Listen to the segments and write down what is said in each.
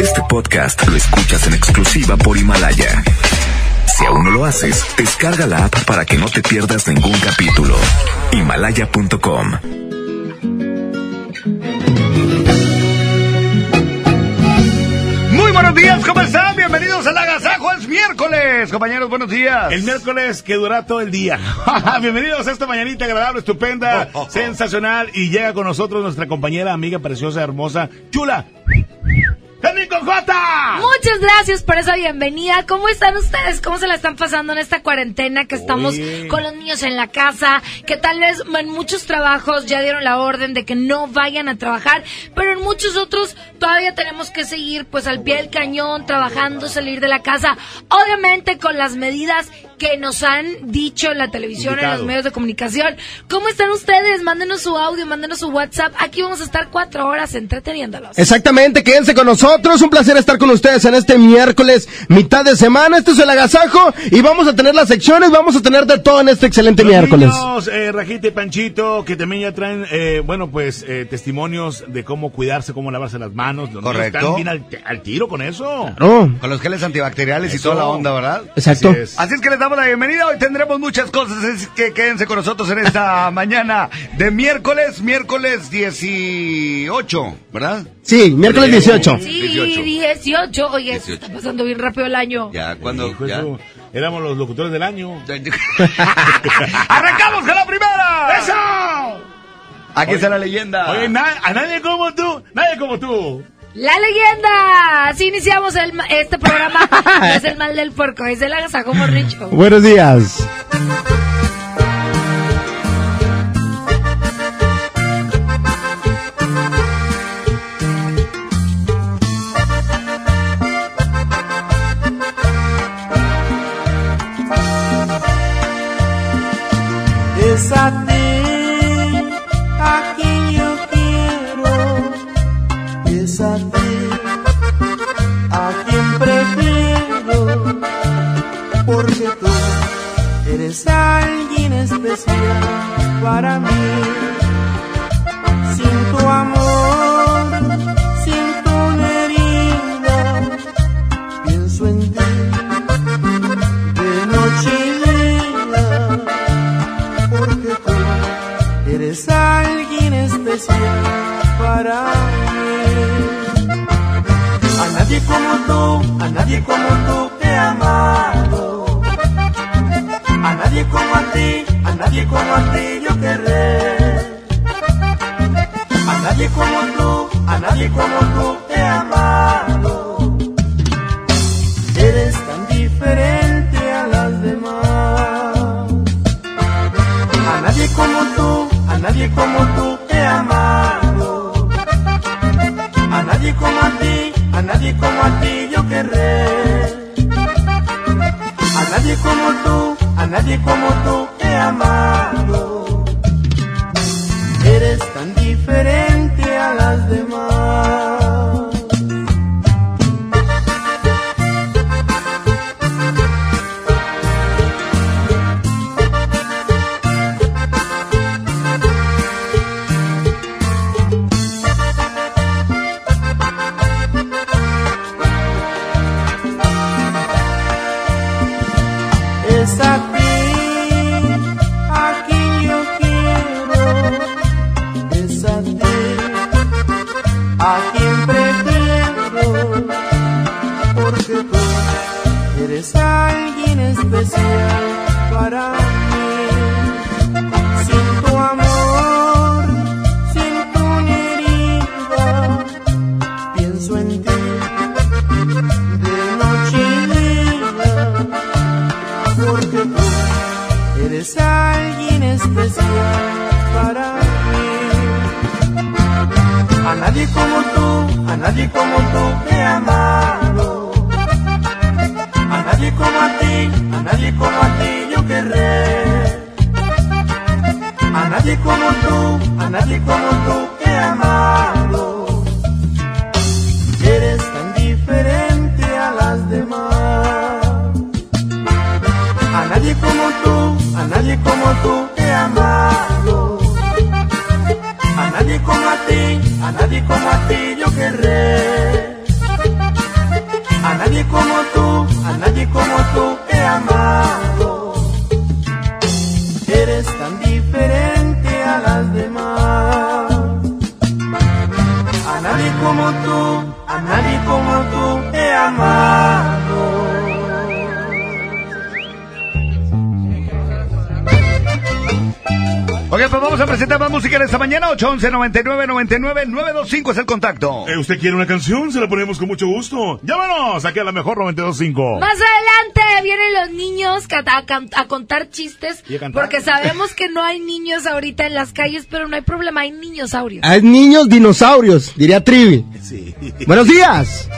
Este podcast lo escuchas en exclusiva por Himalaya. Si aún no lo haces, descarga la app para que no te pierdas ningún capítulo. Himalaya.com Muy buenos días, ¿cómo están? Bienvenidos al Agasajo, es miércoles. Compañeros, buenos días. El miércoles que dura todo el día. Bienvenidos a esta mañanita agradable, estupenda, Oh, oh, oh. sensacional. Y llega con nosotros nuestra compañera, amiga, preciosa, hermosa, chula. ¡Jenny Cojota! Muchas gracias por esa bienvenida. ¿Cómo están ustedes? ¿Cómo se la están pasando en esta cuarentena que estamos Oye. con los niños en la casa? Que tal vez en muchos trabajos ya dieron la orden de que no vayan a trabajar, pero en muchos otros todavía tenemos que seguir pues al pie del cañón, trabajando, salir de la casa. Obviamente con las medidas que nos han dicho en la televisión, en los medios de comunicación. ¿Cómo están ustedes? Mándenos su audio, mándenos su WhatsApp. Aquí vamos a estar cuatro horas entreteniéndolos. Exactamente, quédense con nosotros. Un placer estar con ustedes en este miércoles, mitad de semana. Este es el agasajo y vamos a tener las secciones, vamos a tener de todo en este excelente Los miércoles. niños, eh, Rajita y Panchito, que también ya traen, eh, bueno, pues, eh, testimonios de cómo cuidarse, cómo lavarse las manos. Los niños Correcto. Están bien al, al tiro con eso. Con los geles antibacteriales y toda la onda, ¿verdad? exacto. Así es. Así es que les damos la bienvenida. Hoy tendremos muchas cosas. Así que quédense con nosotros en esta mañana de miércoles, miércoles 18, ¿verdad? Sí, miércoles 18. Sí, 18. 18. Oye, 18. está pasando bien rápido el año. Ya, cuando. Ya. eso, Éramos los locutores del año. ¡Arrancamos con la primera! ¡Eso! Aquí está la leyenda. Oye, na- a nadie como tú, nadie como tú. La leyenda. Así iniciamos el, este programa. No es el mal del puerco, es el agasajo morricho. Buenos días. Es a quien yo quiero, ti a quien prefiero, porque tú eres alguien especial para mí. Sin tu amor, A nadie como tú, a nadie como tú he amado. A nadie como a ti, a nadie como a ti yo querré. A nadie como tú, a nadie como tú he amado. Eres tan diferente a las demás. A nadie como tú, a nadie como tú como a ti yo querré. A nadie como tú, a nadie como tú he amado. 911-9999-925 es el contacto. Eh, ¿Usted quiere una canción? Se la ponemos con mucho gusto. Llámanos aquí a la mejor 925. Más adelante vienen los niños a, a, a contar chistes. A porque sabemos que no hay niños ahorita en las calles, pero no hay problema, hay niñosaurios. Hay niños dinosaurios, diría Trivi. Sí. Buenos días.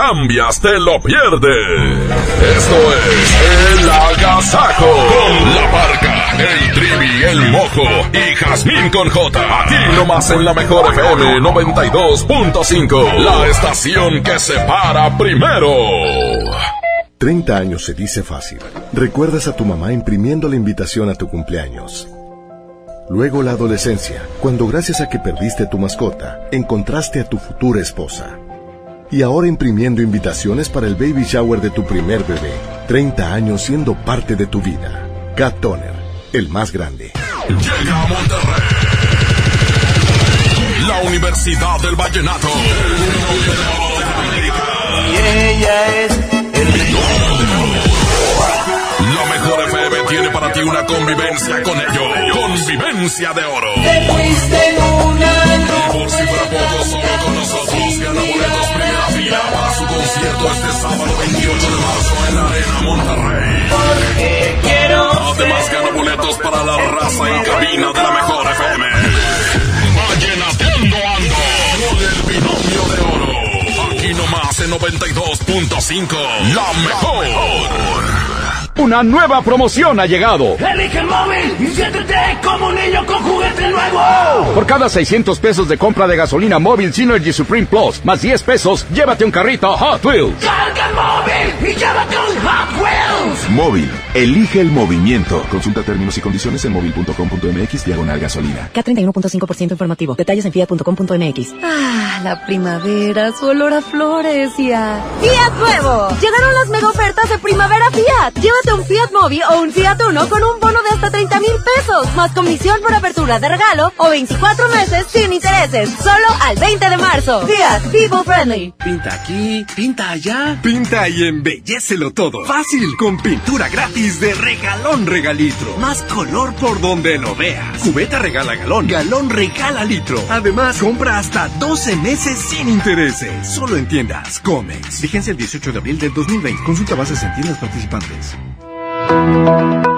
cambias te lo pierdes. Esto es El Agasajo con la parca, el trivi, el mojo y Jazmín con J. Aquí nomás en la mejor FM 92.5, la estación que se para primero. 30 años se dice fácil. Recuerdas a tu mamá imprimiendo la invitación a tu cumpleaños. Luego la adolescencia, cuando gracias a que perdiste tu mascota, encontraste a tu futura esposa. Y ahora imprimiendo invitaciones para el baby shower de tu primer bebé. 30 años siendo parte de tu vida. Cat Toner, el más grande. Llega a Monterrey. La Universidad del Vallenato. Y ella es La mejor FM tiene para ti una convivencia con ellos. Convivencia de oro. Te fuiste en un año. Y por si fuera poco, solo con nosotros gana boletos primera fila para su concierto este sábado 28 de marzo en la Arena Monterrey. Porque quiero Además gana boletos para la raza en cabina de la mejor FM. Vallenateando ando con el binomio de oro. Aquí nomás en 92.5. La mejor. Una nueva promoción ha llegado. Elige el móvil y siéntete como un niño con juguete nuevo. Por cada 600 pesos de compra de gasolina móvil Synergy Supreme Plus, más 10 pesos, llévate un carrito Hot Wheels. Carga el móvil y llévate un Hot Wheels. Móvil. Elige el movimiento. Consulta términos y condiciones en móvil.com.mx diagonal gasolina. K31.5% informativo. Detalles en fiat.com.mx. Ah, la primavera, su olor a flores y a... ¡Fiat Nuevo! Llegaron las mega ofertas de primavera Fiat. Llévate un Fiat Mobi o un Fiat Uno con un bono de hasta 30 mil pesos, más comisión por apertura de regalo o 24 meses sin intereses. Solo al 20 de marzo. Fiat People Friendly. Pinta aquí, pinta allá. Pinta y embellecelo todo. Fácil, con pintura gratis de regalón regalitro. Más color por donde lo veas. Cubeta regala galón, galón regala litro. Además, compra hasta 12 meses sin intereses. Solo en tiendas Comex. Vigencia el 18 de abril del 2020. Consulta bases en tiendas participantes.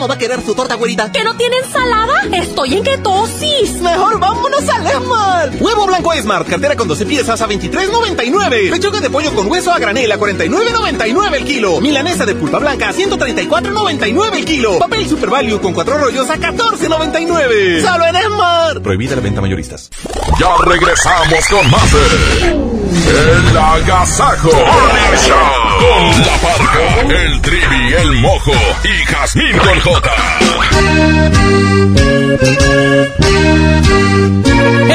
¿Cómo va a querer su torta, güerita? ¿Que no tiene ensalada? Estoy en ketosis. Mejor vámonos al Esmart. Huevo blanco Smart, cartera con 12 piezas a 23.99. Pechuga de pollo con hueso a granel a 49.99 el kilo. Milanesa de pulpa blanca a 134.99 el kilo. Papel Super Value con cuatro rollos a 14.99. Solo en Esmart. Prohibida la venta mayoristas. Ya regresamos con más de El Agasajo Morning Show con La Parca, el Trivi, el Mojo y Jazmín con J. ¡Qué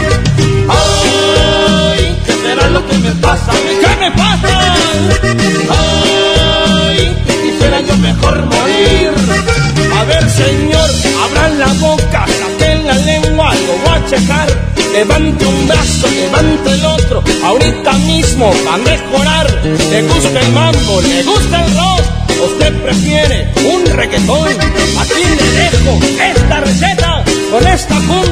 Ay, ¿qué será lo que me pasa? ¿Qué me pasa? Ay, que quisiera yo mejor morir. A ver, señor, abran la boca, saquen la lengua, lo voy a checar. Levante un brazo, levante el otro, ahorita mismo va a mejorar. Le gusta el mambo, le gusta el rock, usted prefiere un reggaetón. Aquí le dejo esta receta, con esta cumbia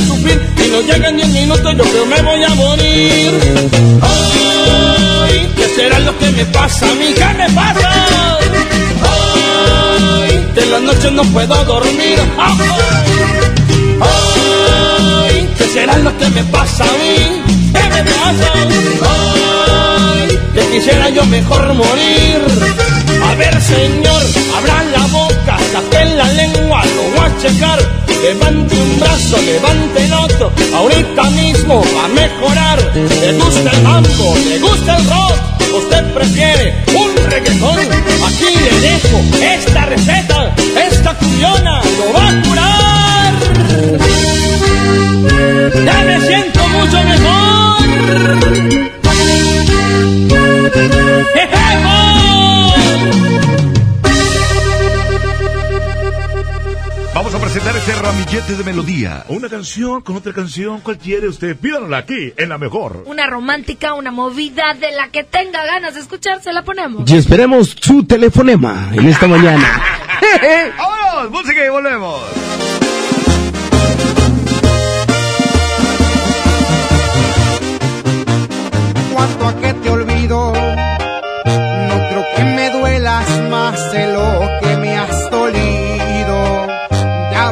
sufrir. Y no llegan 10 minutos, yo creo me voy a morir. Ay, ¿qué será lo que me pasa a mí? ¿Qué me pasa? Ay, de las noches no puedo dormir. Ay, ¿qué será lo que me pasa a mí? ¿Qué me pasa? Ay, que quisiera yo mejor morir. A ver, señor, abra la boca, saque la lengua, lo voy a checar. Levante un brazo, levante el otro, ahorita mismo va a mejorar. Le gusta el mambo, le gusta el rock, usted prefiere un reggaetón. Aquí le dejo esta receta, esta cuyona lo va a curar. Ya me siento mucho mejor. Presentar este ramillete de melodía. Una canción con otra canción, ¿cuál quiere usted? Pídanla aquí, en la mejor. Una romántica, una movida de la que tenga ganas de escuchar, se la ponemos. Y esperemos su telefonema en esta mañana. ¡Vámonos! Música y volvemos. cuanto a que te olvido. No creo que me duelas más de lo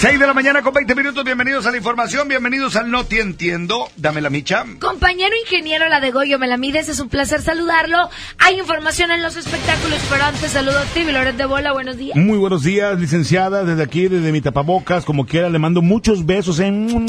6 de la mañana con 20 minutos, bienvenidos a la información, bienvenidos al No Te Entiendo, dame la micha. Compañero ingeniero La de Goyo Melamides, es un placer saludarlo. Hay información en los espectáculos, pero antes saludo a ti, Loret de Bola, buenos días. Muy buenos días, licenciada, desde aquí, desde mi tapabocas, como quiera, le mando muchos besos en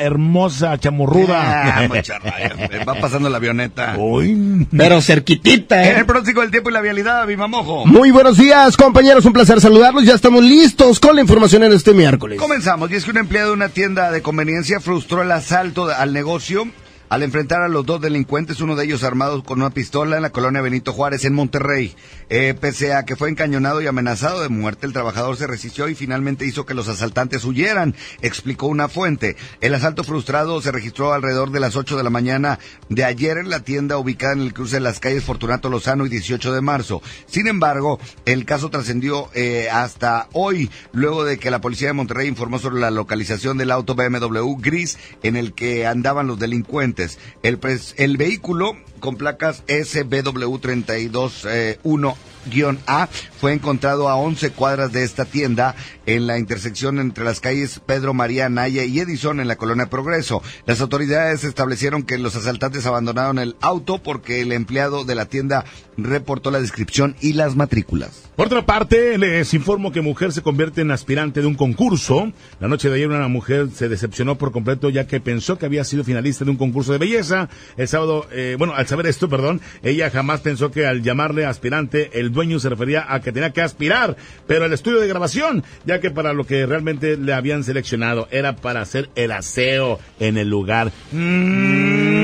hermosa chamorruda. Ah, va pasando la avioneta. Uy. Pero cerquitita, En ¿eh? el próximo del tiempo y la vialidad, mi mamojo. Muy buenos días, compañeros. Un placer saludarlos. Ya estamos listos con la información en este Comenzamos, y es que un empleado de una tienda de conveniencia frustró el asalto al negocio al enfrentar a los dos delincuentes, uno de ellos armado con una pistola en la colonia Benito Juárez en Monterrey. Eh, pese a que fue encañonado y amenazado de muerte, el trabajador se resistió y finalmente hizo que los asaltantes huyeran, explicó una fuente. El asalto frustrado se registró alrededor de las 8 de la mañana de ayer en la tienda ubicada en el cruce de las calles Fortunato Lozano y 18 de marzo. Sin embargo, el caso trascendió eh, hasta hoy, luego de que la policía de Monterrey informó sobre la localización del auto BMW gris en el que andaban los delincuentes. El, pres- el vehículo con placas SBW321-A fue encontrado a 11 cuadras de esta tienda en la intersección entre las calles Pedro María Naya y Edison en la colonia Progreso. Las autoridades establecieron que los asaltantes abandonaron el auto porque el empleado de la tienda reportó la descripción y las matrículas. Por otra parte, les informo que mujer se convierte en aspirante de un concurso. La noche de ayer una mujer se decepcionó por completo ya que pensó que había sido finalista de un concurso de belleza. El sábado, eh, bueno, al saber esto, perdón, ella jamás pensó que al llamarle aspirante, el dueño se refería a que tenía que aspirar, pero el estudio de grabación, ya que para lo que realmente le habían seleccionado era para hacer el aseo en el lugar. Mm,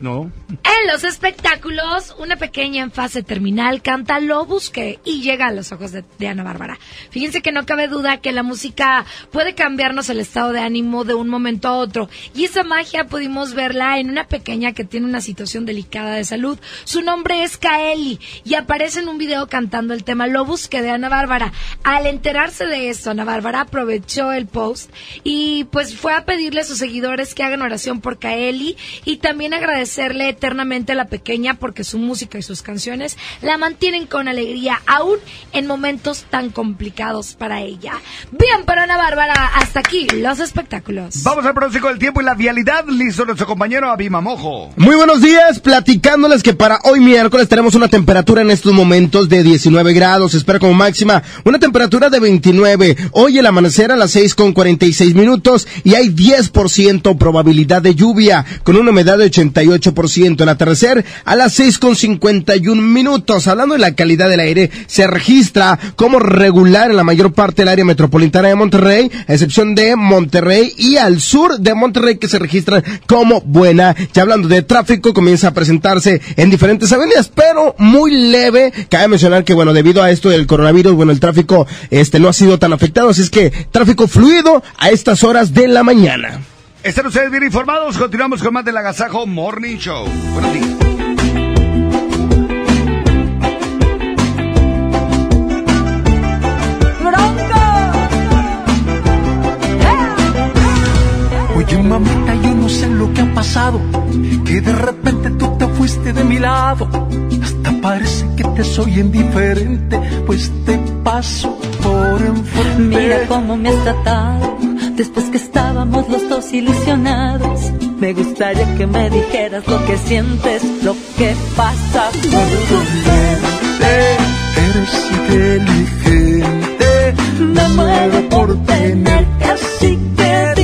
no. En los espectáculos, una pequeña en fase terminal canta Lo Busqué y llega a los ojos de, de Ana Bárbara. Fíjense que no cabe duda que la música puede cambiarnos el estado de ánimo de un momento a otro. Y esa magia pudimos verla en una pequeña que tiene una situación delicada de salud. Su nombre es Kaeli y aparece en un video cantando el tema Lo Busqué de Ana Bárbara. Al enterarse de esto, Ana Bárbara aprovechó el post y pues fue a pedirle a sus seguidores que hagan oración por Kaeli y también agradecerle eternamente a la pequeña porque su música y sus canciones la mantienen con alegría aún en momentos tan complicados para ella. Bien, para Ana Bárbara, hasta aquí los espectáculos. Vamos al pronóstico del tiempo y la vialidad. Listo nuestro compañero Abima Mojo. Muy buenos días, platicándoles que para hoy miércoles tenemos una temperatura en estos momentos de 19 grados, espera como máxima una temperatura de 29. Hoy el amanecer a las 6 con 46 minutos y hay 10% probabilidad de lluvia con una humedad de 88%. El atardecer a las 6 con 51 minutos. Hablando de la calidad del aire, se registra como regular en la mayor parte del área metropolitana de Monterrey, a excepción de Monterrey y al sur de Monterrey que se registran como buena. Ya hablando de tráfico, comienza a presentarse en diferentes avenidas, pero muy leve. Cabe mencionar que, bueno, debido a esto del coronavirus, bueno, el tráfico este no ha sido tan afectado, así es que tráfico fluido a estas horas de la mañana. Están ustedes bien informados. Continuamos con más del Agasajo Morning Show. Buenos días. Oye mamita, yo no sé lo que ha pasado, que de repente tú te fuiste de mi lado. Hasta parece que te soy indiferente, pues te paso por enfrente. Mira cómo me has tratado después que estábamos los dos ilusionados. Me gustaría que me dijeras lo que sientes, lo que pasa por tu mente. Eres inteligente, Me muero por tenerte así que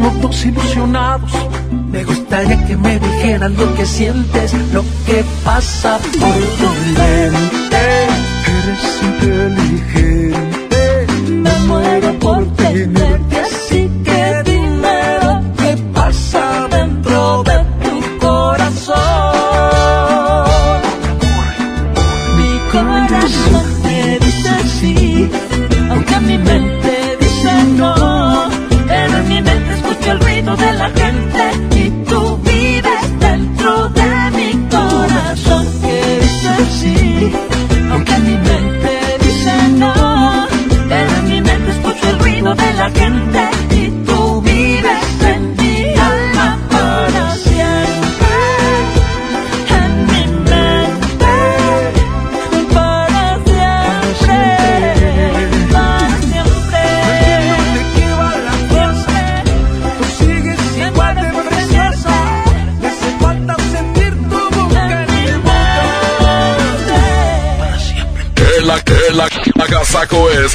estábamos los dos ilusionados. Me gustaría que me dijeras lo que sientes, lo que pasa por tu mente. Eres inteligente,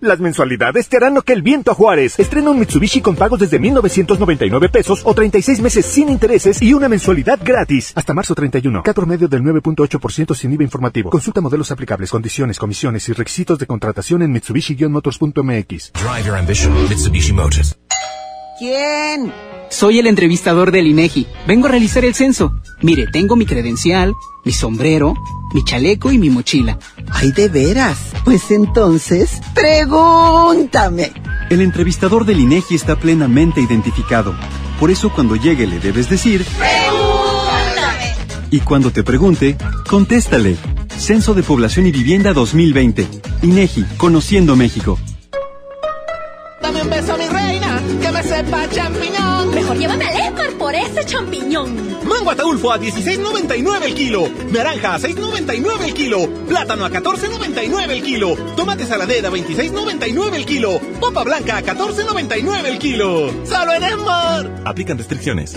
Las mensualidades te harán lo que el viento a Juárez. Estrena un Mitsubishi con pagos desde 1,999 pesos o 36 meses sin intereses y una mensualidad gratis. Hasta marzo 31. Cat promedio del 9.8% sin IVA informativo. Consulta modelos aplicables, condiciones, comisiones y requisitos de contratación en Mitsubishi-motors.mx. Drive your ambition, Mitsubishi Motors. ¿Quién? Soy el entrevistador del INEGI. Vengo a realizar el censo. Mire, tengo mi credencial, mi sombrero, mi chaleco y mi mochila. Ay, de veras. Pues entonces, pregúntame. El entrevistador del INEGI está plenamente identificado. Por eso cuando llegue le debes decir... ¡Pregúntame! Y cuando te pregunte, contéstale. Censo de Población y Vivienda 2020. INEGI, Conociendo México. Dame un beso, mi reina, que me sepa champiñón. Mejor ese champiñón. Mango ataulfo a 16.99 el kilo. Naranja a 6.99 el kilo. Plátano a 14.99 el kilo. Tomate saladera a 26.99 el kilo. Popa blanca a 14.99 el kilo. ¡Solo en Esmar! Aplican restricciones.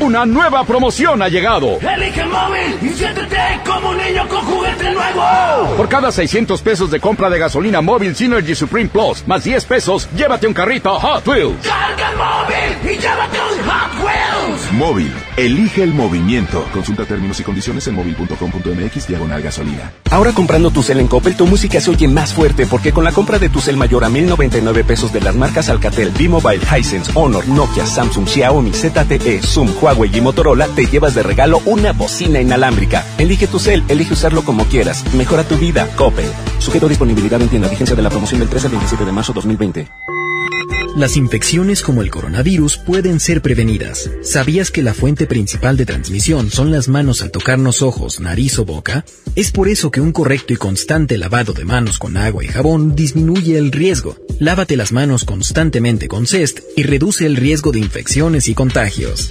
Una nueva promoción ha llegado. Elige el móvil y siéntete como un niño con juguete nuevo. Por cada 600 pesos de compra de gasolina móvil Synergy Supreme Plus, más 10 pesos, llévate un carrito Hot Wheels. Carga el móvil y llévate un Hot Wheels. Móvil, elige el movimiento. Consulta términos y condiciones en móvil.com.mx diagonal gasolina. Ahora comprando tu cel en Coppel, tu música se oye más fuerte porque con la compra de tu cel mayor a 1099 pesos de las marcas Alcatel, B-Mobile, Hisense, Honor, Nokia, Samsung, Xiaomi, ZTE, Zoom, Huawei y Motorola, te llevas de regalo una bocina inalámbrica. Elige tu cel, elige usarlo como quieras. Mejora tu vida, Coppel. Sujeto disponibilidad en tienda. Vigencia de la promoción del 13 al 27 de marzo 2020. Las infecciones como el coronavirus pueden ser prevenidas. ¿Sabías que la fuente principal de transmisión son las manos al tocarnos ojos, nariz o boca? Es por eso que un correcto y constante lavado de manos con agua y jabón disminuye el riesgo. Lávate las manos constantemente con CEST y reduce el riesgo de infecciones y contagios.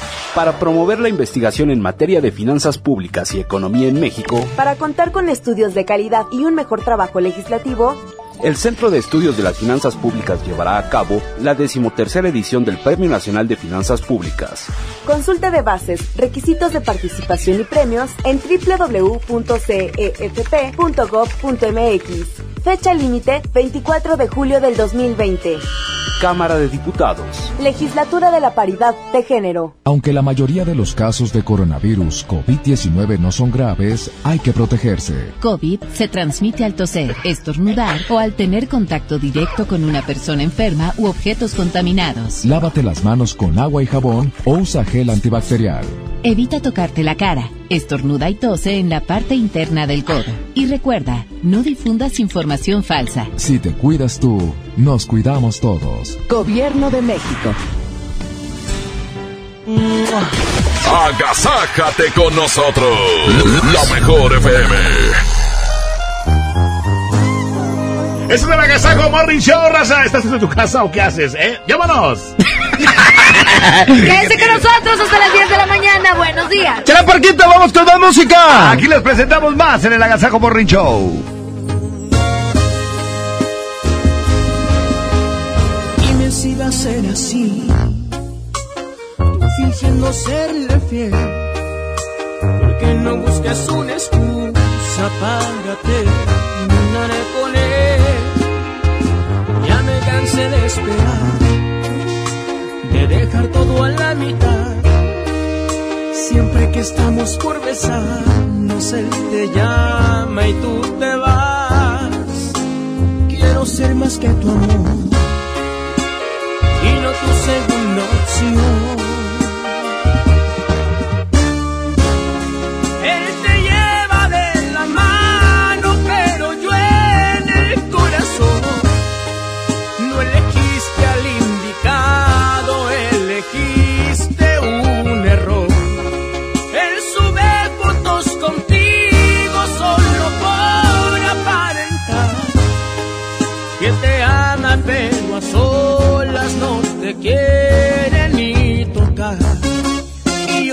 Para promover la investigación en materia de finanzas públicas y economía en México, Para contar con estudios de calidad y un mejor trabajo legislativo, el Centro de Estudios de las Finanzas Públicas llevará a cabo la decimotercera edición del Premio Nacional de Finanzas Públicas. consulta de bases, requisitos de participación y premios en www.cefp.gov.mx. Fecha límite 24 de julio del 2020. Cámara de Diputados. Legislatura de la Paridad de Género. Aunque la mayoría de los casos de coronavirus COVID-19 no son graves, hay que protegerse. COVID se transmite al toser, estornudar o al tener contacto directo con una persona enferma u objetos contaminados. Lávate las manos con agua y jabón o usa gel antibacterial. Evita tocarte la cara. Estornuda y tose en la parte interna del codo. Y recuerda, no difundas información falsa. Si te cuidas tú, nos cuidamos todos. Gobierno de México. Agasájate con nosotros. La mejor FM. Eso es el Agasajo Morning Show, raza. ¿Estás en tu casa o qué haces, eh? ¡Llámanos! Quédense con nosotros hasta las 10 de la mañana. Buenos días. ¡Chela Parquita, vamos con más música! Aquí les presentamos más en el Agasajo Morning Show. Y me siga a ser así, tú fingiendo serle fiel. Porque no busques una excusa para terminar de esperar, de dejar todo a la mitad. Siempre que estamos por besarnos, él te llama y tú te vas. Quiero ser más que tu amor y no tu segunda opción.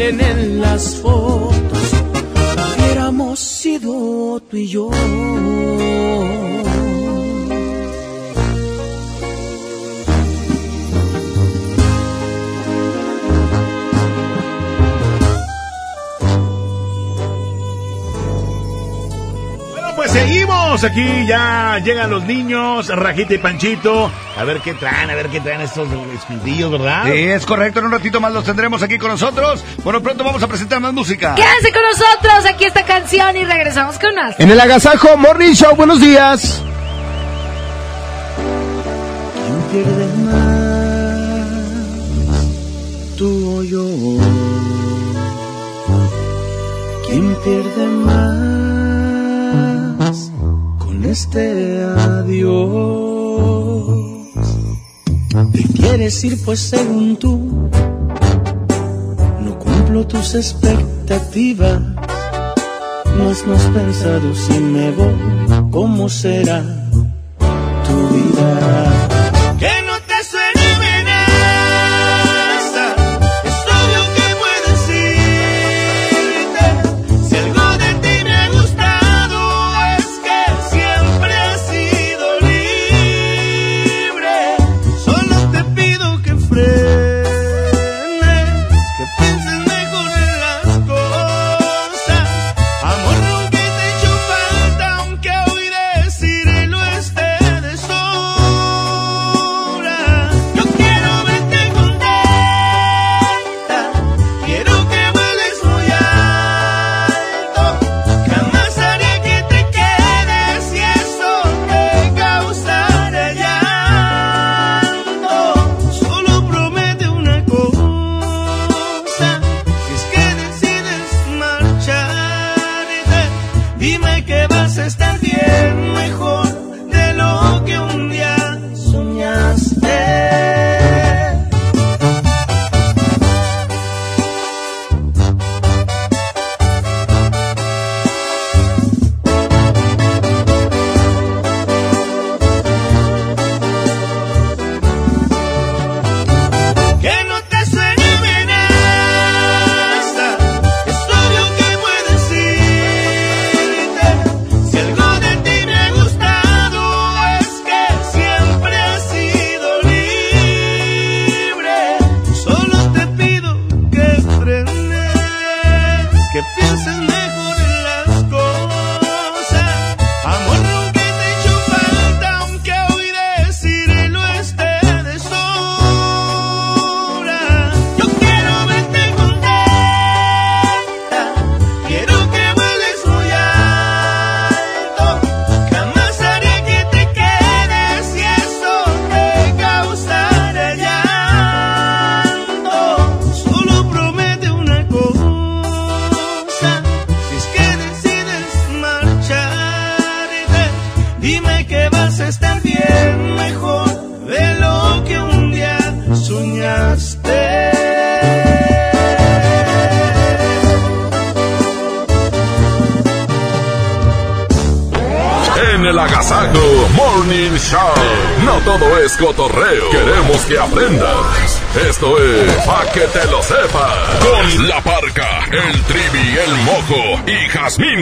Salen en las fotos, hubiéramos sido tú y yo. Pues seguimos. Aquí ya llegan los niños, Rajita y Panchito. A ver qué traen, a ver qué traen estos espintillos, ¿verdad? Sí, es correcto. En un ratito más los tendremos aquí con nosotros. Bueno, pronto vamos a presentar más música. Quédense con nosotros. Aquí esta canción y regresamos con más. En el Agasajo Morning Show, buenos días. ¿Quién pierde más? ¿Tú o yo? ¿Quién pierde más con este adiós? Te quieres ir pues según tú. No cumplo tus expectativas. No has pensado si me voy, ¿cómo será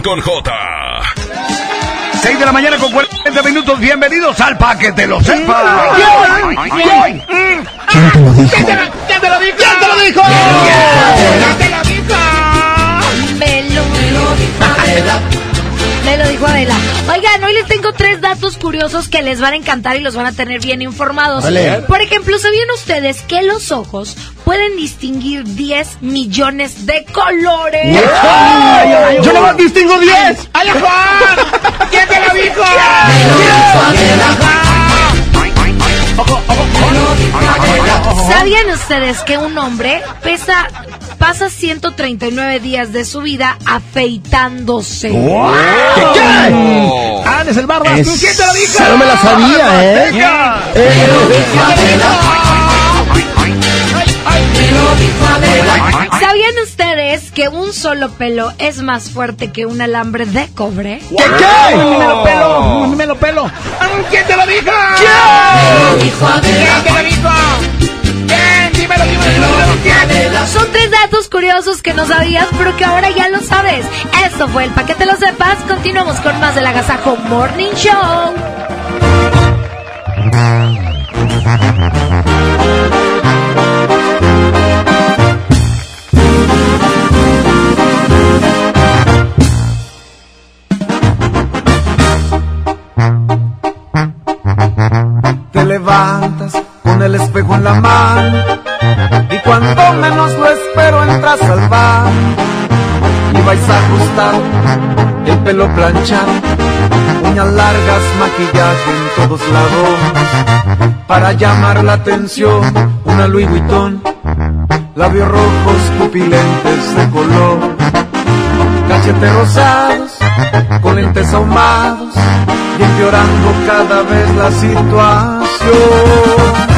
Con J. 6 de la mañana con 40 minutos. Bienvenidos al Pa' que les van a encantar y los van a tener bien informados. Vale. Por ejemplo, ¿sabían ustedes que los ojos pueden distinguir 10 millones de colores? Yo nomás distingo 10. ¡Ay, Juan! ¿Quién te lo dijo? ¿Sabían ustedes que un hombre pesa pasa 139 días de su vida afeitándose? ¿Qué? Ah, es el Barbas. Es- ¿Quién te lo dijo? no me la sabía, ¿eh? Venga. ¿Sabían ustedes que un solo pelo es más fuerte que un alambre de cobre? ¿Qué? ¿Qué? Me lo pelo. Me lo pelo. ¿Quién te lo dijo? ¿Quién? ¿Quién te lo dijo? Son tres datos curiosos que no sabías, pero que ahora ya lo sabes. Esto fue el Pa' que te lo sepas. Continuamos con más del Agasajo Morning Show. Te levantas con el espejo en la mano y cuando menos lo espero entras al bar y vais a ajustar el pelo planchado, uñas largas, maquillaje en todos lados para llamar la atención, una Louis Vuitton, labios rojos, pupilentes de color, cachetes rosados con lentes ahumados y empeorando cada vez la situación.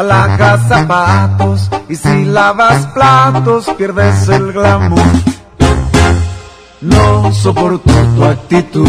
Alhajas, zapatos. Y si lavas platos, pierdes el glamour. No soporto tu actitud.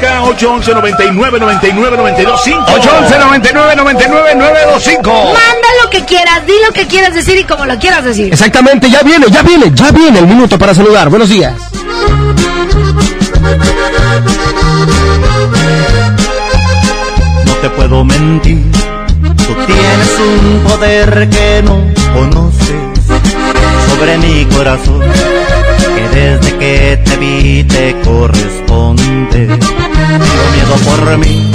Acerca 811 99 99 92 5. 811 99 99 925. Manda lo que quieras, di lo que quieras decir y como lo quieras decir. Exactamente, ya viene, ya viene, ya viene el minuto para saludar. Buenos días. No te puedo mentir, tú tienes un poder que no conoces sobre mi corazón, que desde que te vi te corresponde. Por mí,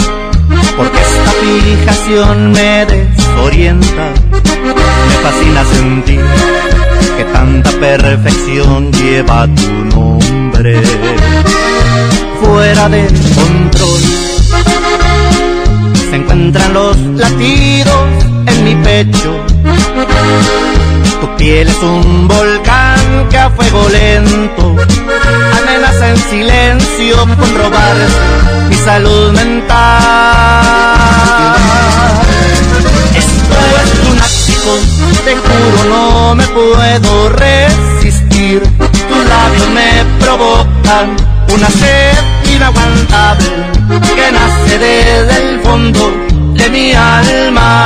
porque esta fijación me desorienta. Me fascina sentir que tanta perfección lleva tu nombre fuera de control. Se encuentran los latidos en mi pecho. Tu piel es un volcán que a fuego lento en silencio con mi salud mental. Esto es lunático, te juro no me puedo resistir. Tus labios me provocan una sed inaguantable que nace desde el fondo de mi alma.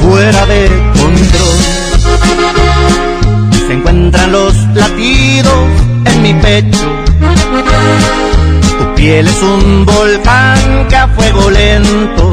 Fuera de control se encuentran los latidos en mi pecho. Tu piel es un volcán que a fuego lento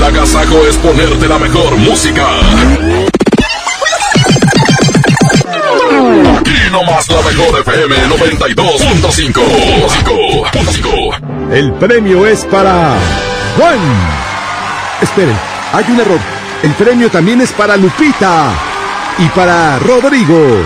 El agasajo es ponerte la mejor música. Aquí nomás la mejor FM 92.5. El premio es para Juan. Esperen, hay un error. El premio también es para Lupita y para Rodrigo.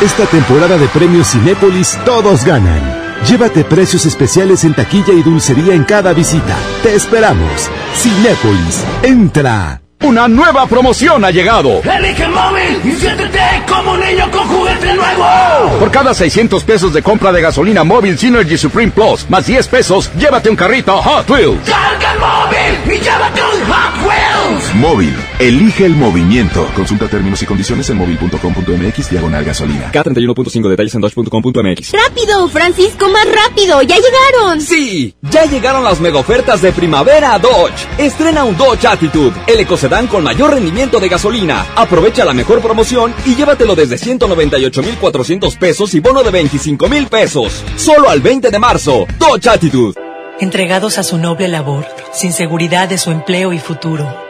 Esta temporada de premios Cinépolis todos ganan. Llévate precios especiales en taquilla y dulcería en cada visita. Te esperamos. Cinépolis, entra. Una nueva promoción ha llegado. Elige el móvil y siéntete como un niño con juguete nuevo. Por cada 600 pesos de compra de gasolina móvil Synergy Supreme Plus, más 10 pesos, llévate un carrito Hot Wheels. Carga el móvil y llévate un Hot Wheels. Móvil. Elige el movimiento. Consulta términos y condiciones en móvil.com.mx diagonal gasolina. K31.5 detalles en dodge.com.mx. ¡Rápido, Francisco, más rápido! ¡Ya llegaron! Sí, ya llegaron las mega ofertas de primavera a Dodge. Estrena un Dodge Attitude, el ecocedán con mayor rendimiento de gasolina. Aprovecha la mejor promoción y llévatelo desde 198,400 pesos y bono de 25,000 pesos. Solo al 20 de marzo. Dodge Attitude. Entregados a su noble labor, sin seguridad de su empleo y futuro,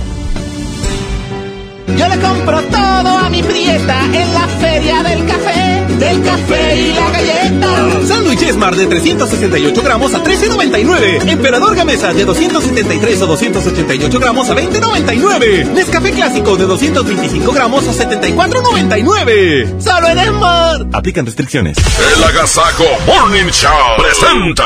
Yo le compro todo a mi prieta en la feria del café, del café y la galleta. Sándwich Smart de 368 gramos a 13.99. Emperador Gamesa de 273 o 288 gramos a 20.99. Nescafé Clásico de 225 gramos a 74.99. Solo en Smart. Aplican restricciones. El Agasajo Morning Show presenta.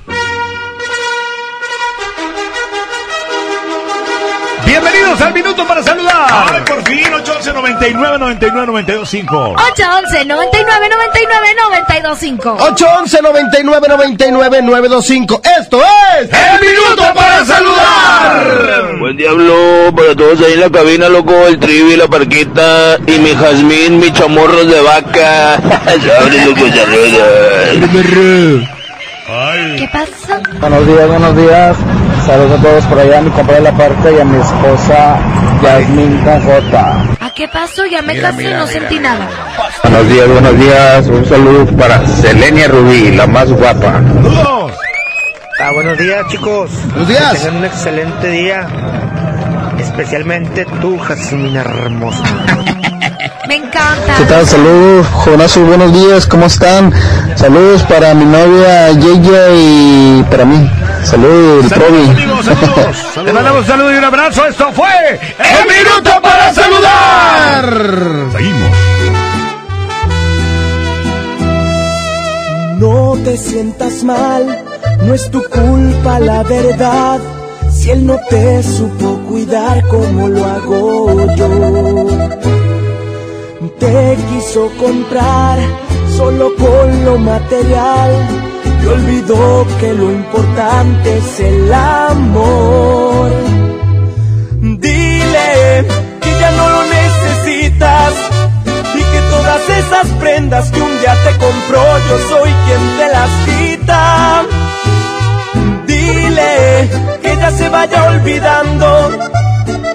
Bienvenidos al Minuto para Saludar. Ay, por fin, 811 99 99 925. 811 99 99 925. 811 99 99 925. Esto es El Minuto para Saludar. Buen diablo para todos ahí en la cabina, loco, el trivi, la parquita y mi jazmín, mi chamorros de vaca. Sabres, loco, saludos. ¿Qué pasa? Buenos días, buenos días. Saludos a todos por allá, a mi compadre de la parte y a mi esposa Yasmin con J. ¿A qué pasó? Ya me casé y no sentí nada. Buenos días, buenos días. Un saludo para Selenia Rubí, la más guapa. Ah, buenos días, chicos. Buenos días. Que tengan un excelente día. Especialmente tú, Jasmina hermosa. Me encanta. ¿Qué tal? Saludos, Jonazo, buenos días, ¿cómo están? Saludos para mi novia Yeya y para mí. Saludos, el Saludos, Provi. amigos, saludos. Le mandamos un saludo y un abrazo. Esto fue El Minuto para Saludar. Seguimos. No te sientas mal, no es tu culpa la verdad. Si él no te supo cuidar como lo hago yo. Te quiso comprar solo con lo material y olvidó que lo importante es el amor. Dile que ya no lo necesitas y que todas esas prendas que un día te compró yo soy quien te las quita. Dile que ya se vaya olvidando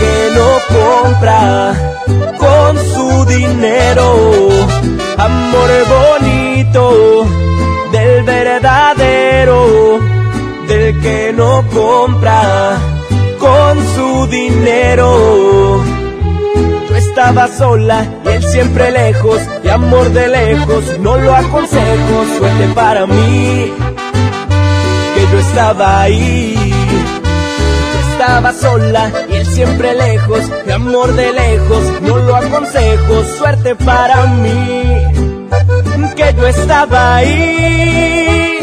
que no compra con su dinero. Amor bonito del verdadero, del que no compra con su dinero. Tú estabas sola y él siempre lejos, y amor de lejos, no lo aconsejo, suerte para mí, que yo estaba ahí. Tú estabas sola y él siempre lejos, y amor de lejos, no lo aconsejo, suerte para mí, que yo estaba ahí.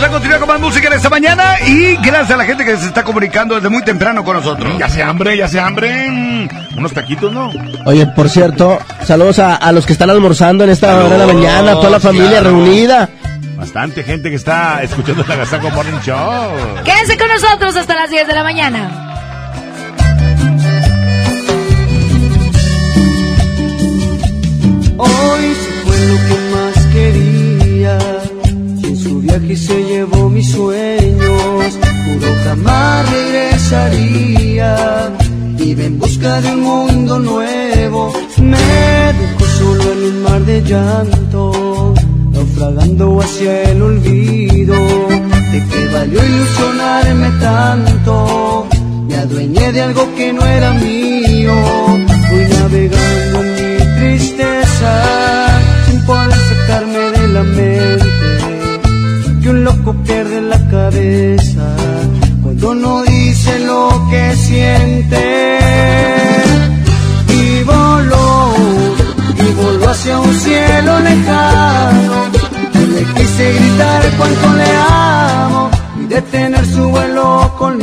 Vamos a continuar con más música en esta mañana y gracias a la gente que se está comunicando desde muy temprano con nosotros. Ya se hambre, ya se hambre. Unos taquitos, ¿no? Oye, por cierto, saludos a, a los que están almorzando en esta hora de la mañana, toda la familia claro. reunida. Bastante gente que está escuchando el Agasaco Morning Show. Quédense con nosotros hasta las 10 de la mañana. Hoy se fue lo que viaje se llevó mis sueños. Juro jamás regresaría. Iba en busca de un mundo nuevo. Me dejó solo en un mar de llanto. Naufragando hacia el olvido. De que valió ilusionarme tanto. Me adueñé de algo que no era mío. Fui navegando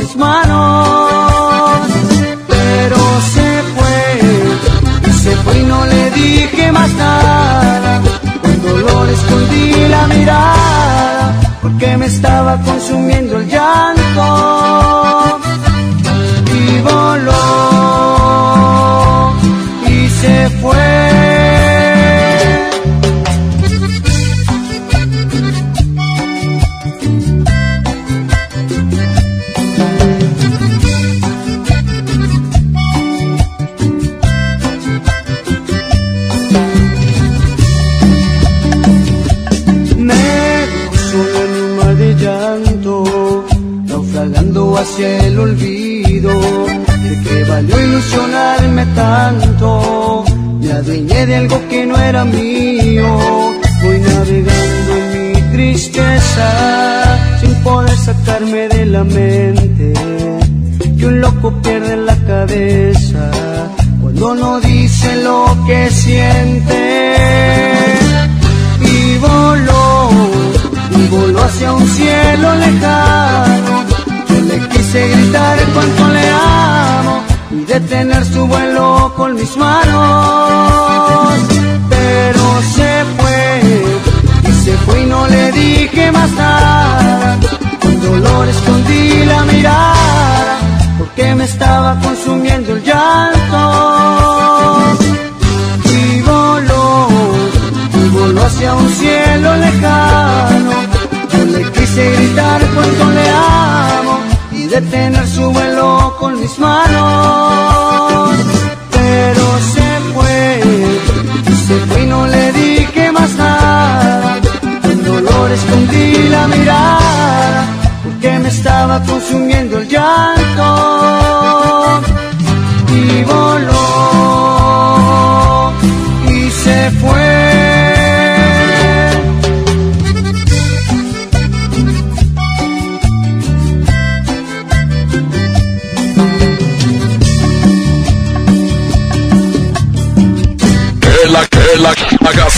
mis manos pero se fue se fue y no le dije más nada. Con dolor escondí la mirada porque me estaba consumiendo de algo que no era mío. Voy navegando en mi tristeza, sin poder sacarme de la mente. Que un loco pierde la cabeza cuando no dice lo que siente y voló, y voló hacia un cielo lejano. Yo le quise gritar cuánto le amo y detener su vuelo con mis manos. Pero se fue, y se fue y no le dije más nada. Con dolor escondí la mirada, porque me estaba consumiendo el llanto. Y voló, y voló hacia un cielo mis manos. Pero se fue, se fue y no le dije más nada. Con dolor escondí la mirada porque me estaba consumiendo el llanto. Y voló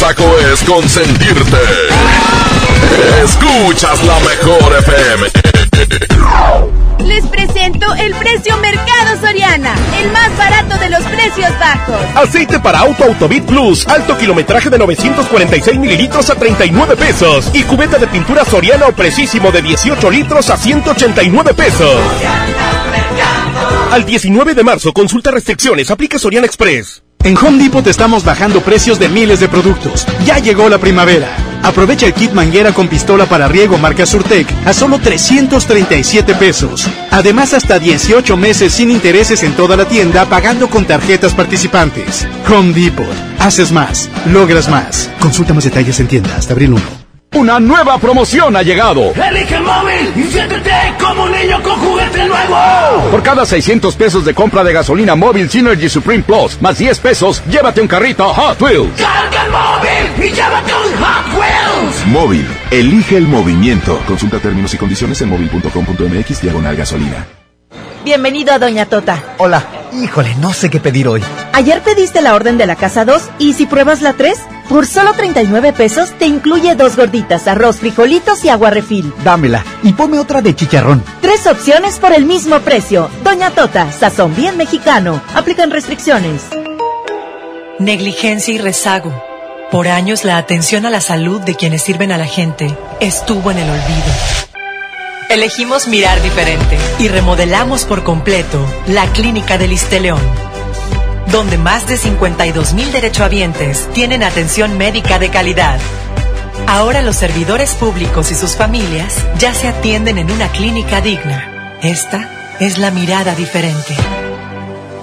agasaco es consentirte. Escuchas la mejor FM. Les presento el precio Mercado Soriana, el más barato de los precios bajos. Aceite para auto Autobit Plus, alto kilometraje de 946 mililitros a 39 pesos. Y cubeta de pintura Soriana o Precisísimo de 18 litros a 189 pesos. Al 19 de marzo, consulta restricciones, aplica Soriana Express. En Home Depot te estamos bajando precios de miles de productos. Ya llegó la primavera. Aprovecha el kit manguera con pistola para riego marca Surtec a solo 337 pesos. Además, hasta 18 meses sin intereses en toda la tienda pagando con tarjetas participantes. Home Depot. Haces más. Logras más. Consulta más detalles en tienda hasta abril 1. Una nueva promoción ha llegado. Elige el móvil y siéntete como un niño con juguete nuevo. Por cada 600 pesos de compra de gasolina móvil Synergy Supreme Plus, más 10 pesos, llévate un carrito Hot Wheels. Carga el móvil y llévate un Hot Wheels. Móvil, elige el movimiento. Consulta términos y condiciones en móvil.com.mx diagonal gasolina. Bienvenido a Doña Tota. Hola. Híjole, no sé qué pedir hoy. Ayer pediste la orden de la casa 2 y si pruebas la 3, por solo 39 pesos te incluye dos gorditas, arroz, frijolitos y agua refil. Dámela y ponme otra de chicharrón. Tres opciones por el mismo precio. Doña Tota, sazón bien mexicano. Aplican restricciones. Negligencia y rezago. Por años la atención a la salud de quienes sirven a la gente estuvo en el olvido. Elegimos mirar diferente y remodelamos por completo la Clínica del León, donde más de 52 mil derechohabientes tienen atención médica de calidad. Ahora los servidores públicos y sus familias ya se atienden en una clínica digna. Esta es la mirada diferente.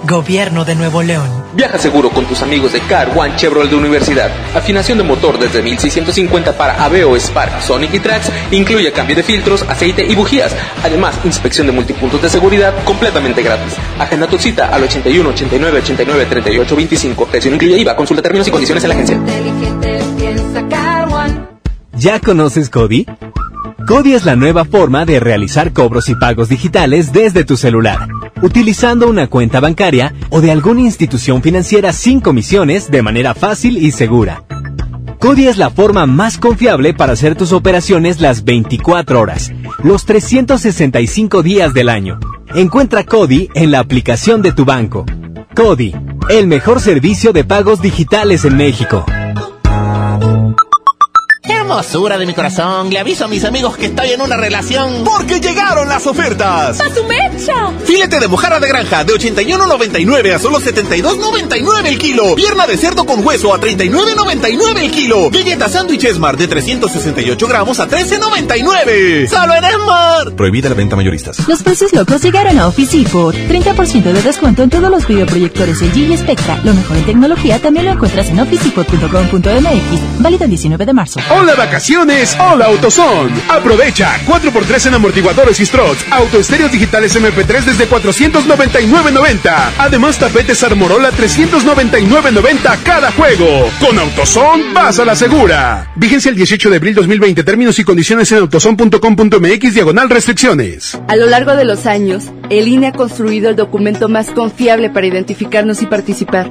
Gobierno de Nuevo León. Viaja seguro con tus amigos de Car One Chevrolet de Universidad. Afinación de motor desde 1650 para Aveo, Spark, Sonic y Trax. Incluye cambio de filtros, aceite y bujías. Además, inspección de multipuntos de seguridad completamente gratis. Agenda tu cita al 81 89 89 38 25. Precio no incluye IVA. Consulta términos y condiciones en la agencia. ¿Ya conoces Cody? Cody es la nueva forma de realizar cobros y pagos digitales desde tu celular, utilizando una cuenta bancaria o de alguna institución financiera sin comisiones de manera fácil y segura. Cody es la forma más confiable para hacer tus operaciones las 24 horas, los 365 días del año. Encuentra Cody en la aplicación de tu banco. Cody, el mejor servicio de pagos digitales en México. Hermosura de mi corazón, le aviso a mis amigos que estoy en una relación. Porque llegaron las ofertas. ¡A su mecha! Filete de mojarra de granja de 81.99 a solo 72.99 el kilo. Pierna de cerdo con hueso a 39.99 el kilo. Galleta sándwich Esmar de 368 gramos a 13.99. ¡Solo en Esmar! Prohibida la venta mayoristas. Los precios locos llegaron a Office Depot. 30% de descuento en todos los videoproyectores LG y Spectra. Lo mejor en tecnología también lo encuentras en officedepot.com.mx. Válido el 19 de marzo. Hola vacaciones, hola AutoZone. Aprovecha 4x3 en amortiguadores y struts, autoestéreos digitales MP3 desde 499.90. Además tapetes Armorola 399.90 cada juego. Con AutoZone vas a la segura. Vigencia el 18 de abril 2020. Términos y condiciones en autozone.com.mx diagonal restricciones. A lo largo de los años, el INE ha construido el documento más confiable para identificarnos y participar.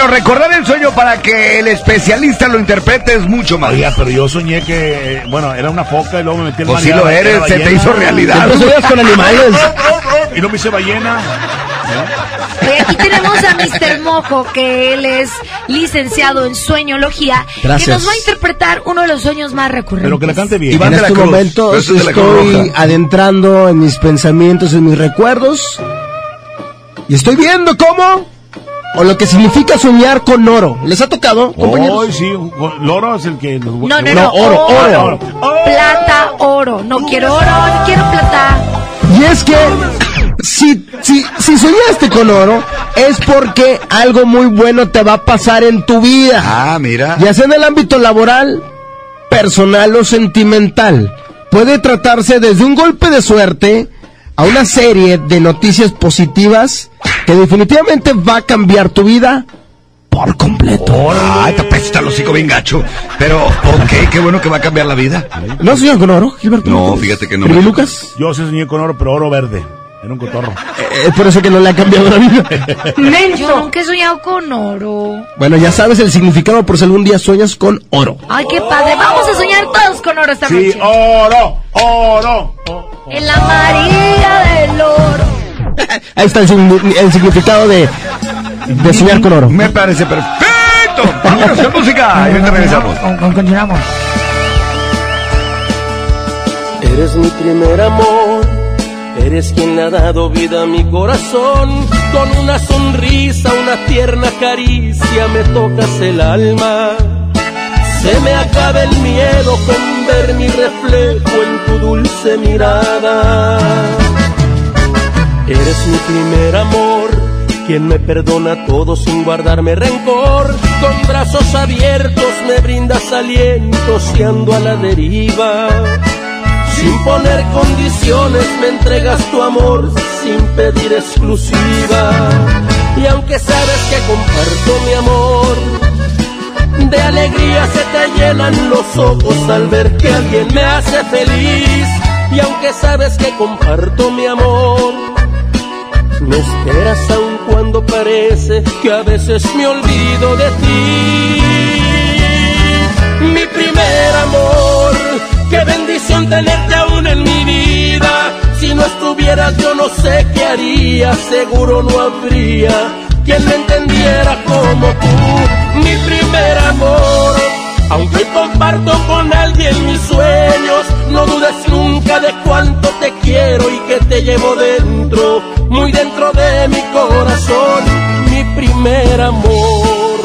Pero recordar el sueño para que el especialista lo interprete es mucho más. Oiga, pero yo soñé que, bueno, era una foca y luego me metí el Pues sí lo eres, se te hizo realidad. Siempre sueñas con animales. Y no me hice ballena. Y aquí tenemos a Mr. Mojo, que él es licenciado en sueñología, que Gracias. nos va a interpretar uno de los sueños más recurrentes. Pero que la cante bien. en este momento estoy adentrando en mis pensamientos, en mis recuerdos. Y estoy viendo cómo. O lo que significa soñar con oro. ¿Les ha tocado, compañeros? Ay, sí, loro es el que... No, no, no, oro, oro. Plata, oro. No quiero oro, no quiero plata. Y es que si, si, si soñaste con oro, es porque algo muy bueno te va a pasar en tu vida. Ah, mira. Ya sea en el ámbito laboral, personal o sentimental. Puede tratarse desde un golpe de suerte a una serie de noticias positivas que definitivamente va a cambiar tu vida por completo. Ay, te apesta hocico bien gacho. Pero, ok, qué bueno que va a cambiar la vida. ¿No soñan con oro, Gilberto? No, fíjate que no. ¿Pero y Lucas? Yo sí soñé con oro, pero oro verde. En un cotorro. Eh, Es por eso que no le ha cambiado la vida. Yo nunca he soñado con oro. Bueno, ya sabes el significado por si algún día sueñas con oro. Ay, qué padre. Vamos a soñar todos con oro esta Sí, noche. oro, oro. En la María del oro. Ahí está el, el significado de, de soñar con oro. Me parece perfecto. Vámonos con música. Y ahorita regresamos. Continuamos. Eres mi primer amor, eres quien ha dado vida a mi corazón. Con una sonrisa, una tierna caricia me tocas el alma. Se me acaba el miedo con ver mi reflejo en tu dulce mirada. Eres mi primer amor, quien me perdona todo sin guardarme rencor. Con brazos abiertos me brindas aliento si ando a la deriva. Sin poner condiciones me entregas tu amor sin pedir exclusiva. Y aunque sabes que comparto mi amor, de alegría se te llenan los ojos al ver que alguien me hace feliz. Y aunque sabes que comparto mi amor, me esperas aun cuando parece que a veces me olvido de ti. Mi primer amor, qué bendición tenerte aún en mi vida. Si no estuvieras yo no sé qué haría, seguro no habría quien me entendiera como tú. Mi primer amor, aunque comparto con alguien mis sueños, no dudes nunca de cuánto te quiero y que te llevo dentro, muy dentro de mi corazón, mi primer amor.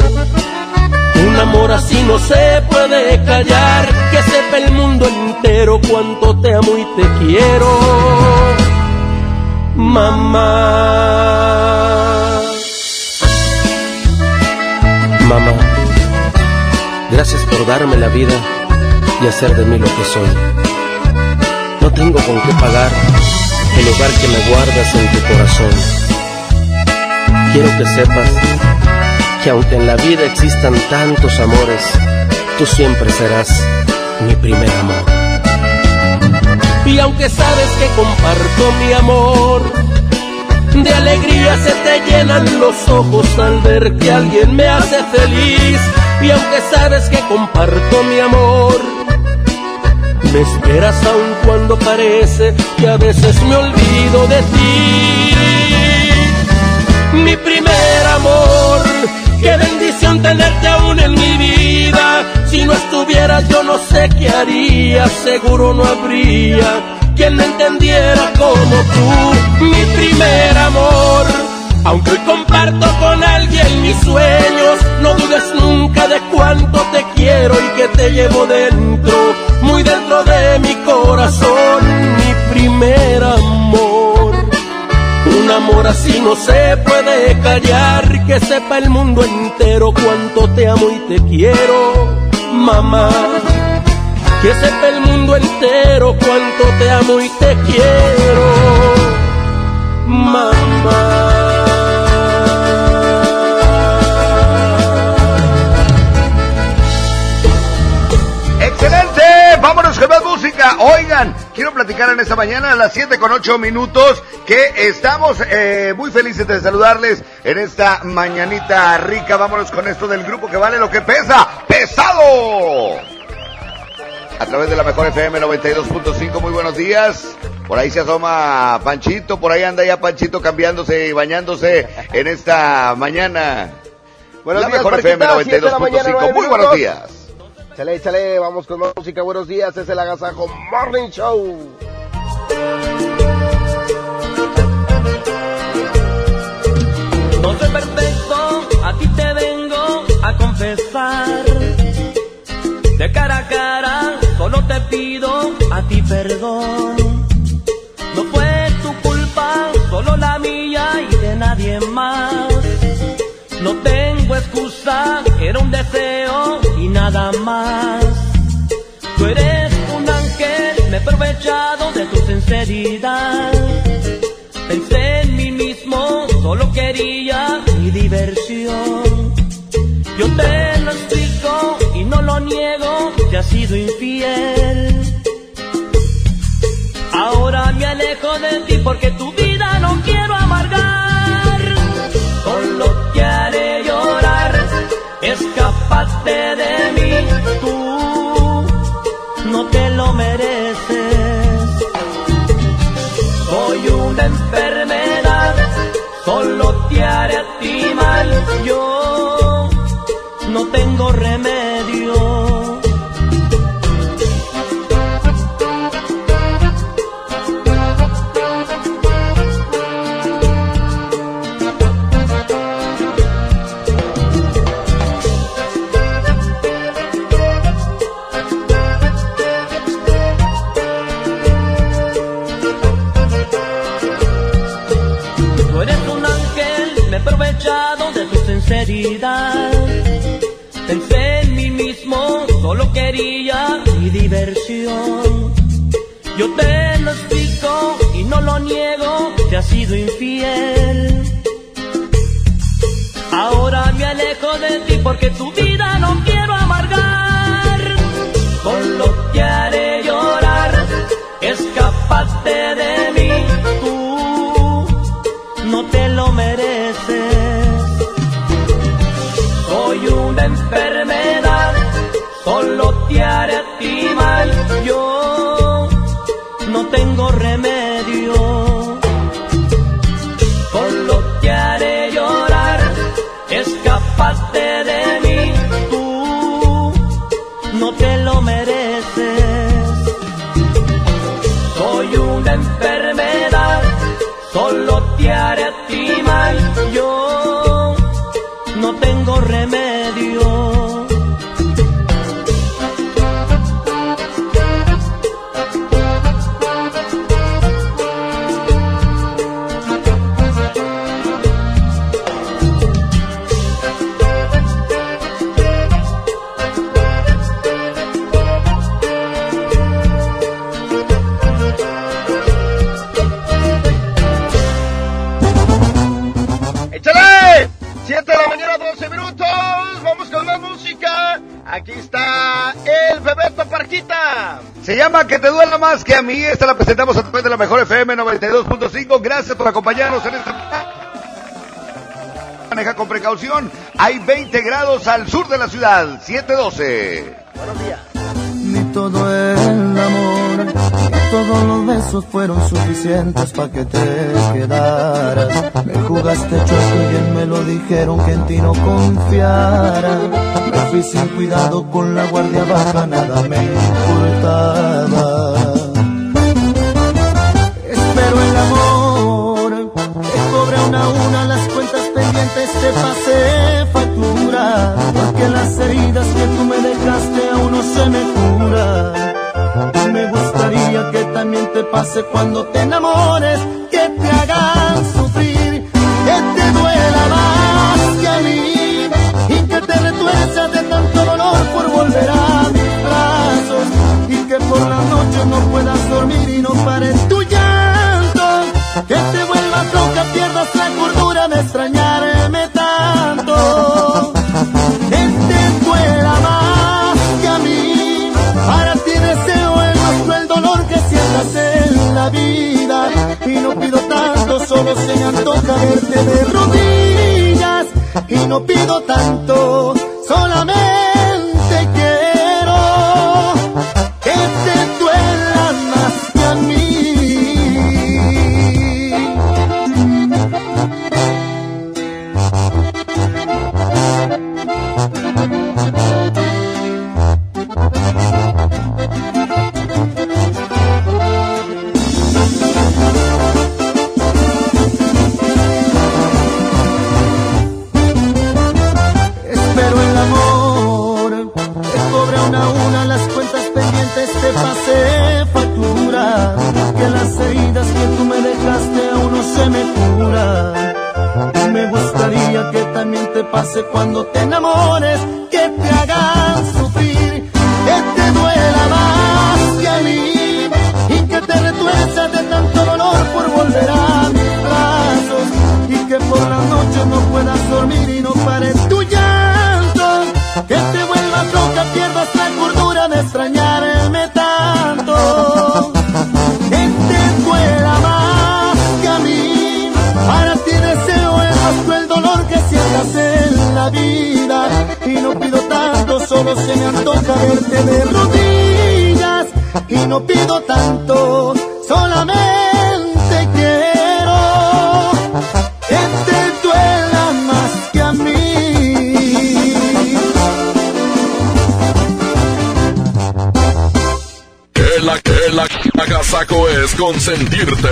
Un amor así no se puede callar, que sepa el mundo entero cuánto te amo y te quiero, mamá. Mamá, gracias por darme la vida y hacer de mí lo que soy. No tengo con qué pagar el lugar que me guardas en tu corazón. Quiero que sepas que aunque en la vida existan tantos amores, tú siempre serás mi primer amor. Y aunque sabes que comparto mi amor, de alegría se te llenan los ojos al ver que alguien me hace feliz. Y aunque sabes que comparto mi amor, me esperas aun cuando parece que a veces me olvido de ti. Mi primer amor, qué bendición tenerte aún en mi vida. Si no estuvieras yo no sé qué haría, seguro no habría quien me entendiera como tú. Mi primer amor, aunque hoy comparto con alguien mis sueños, no dudes nunca de cuánto te quiero y que te llevo dentro, muy dentro de mi corazón, mi primer amor. Un amor así no se puede callar, que sepa el mundo entero cuánto te amo y te quiero, mamá. Que sepa el mundo entero cuánto te amo y te quiero, ¡Excelente! Vámonos con más música. Oigan, quiero platicar en esta mañana a las 7 con 8 minutos que estamos eh, muy felices de saludarles en esta mañanita rica. Vámonos con esto del grupo que vale lo que pesa. ¡Pesado! A través de la mejor FM 92.5, muy buenos días. Por ahí se asoma Panchito, por ahí anda ya Panchito cambiándose y bañándose en esta mañana. Buenos la días, mejor FM Marquita, siete de la mañana, 92.5, nueve muy buenos días. Chale, échale, vamos con más música. Buenos días, es el Agasajo Morning Show. No soy perfecto, a ti te vengo a confesar. De cara a cara, solo te pido a ti perdón. No fue tu culpa, solo la mía y de nadie más. No tengo excusa, era un deseo nada más. Tú eres un ángel, me he aprovechado de tu sinceridad. Pensé en mí mismo, solo quería mi diversión. Yo te lo explico y no lo niego, te has sido infiel. Ahora me alejo de ti porque tu vida no quiero amargar. Solo que haré llorar, escapate de mí tú no te lo mereces. Soy una enfermedad, solo te haré a ti mal. Yo no tengo remedio. Pensé en mí mismo, solo quería mi diversión. Yo te lo explico y no lo niego, te has sido infiel. Ahora me alejo de ti porque tu vida Esta la presentamos a través de la mejor FM 92.5. Gracias por acompañarnos en esta. Maneja con precaución. Hay 20 grados al sur de la ciudad. 712. Buenos días. Ni todo el amor, ni todos los besos fueron suficientes para que te quedaras. Me jugaste chueco y bien me lo dijeron que en ti no confiara. Me fui sin cuidado con la guardia baja, nada me importaba. El amor, que cobre una a una las cuentas pendientes, te pasé factura. Porque las heridas que tú me dejaste aún no se me curan. Me gustaría que también te pase cuando te enamores, que te hagan sufrir, que te duela más que a mí y que te retuerzas de tanto dolor por volver a mis brazos y que por la noche no puedas dormir y no pares tu se me antoja verte de rodillas y no pido tanto, es consentirte.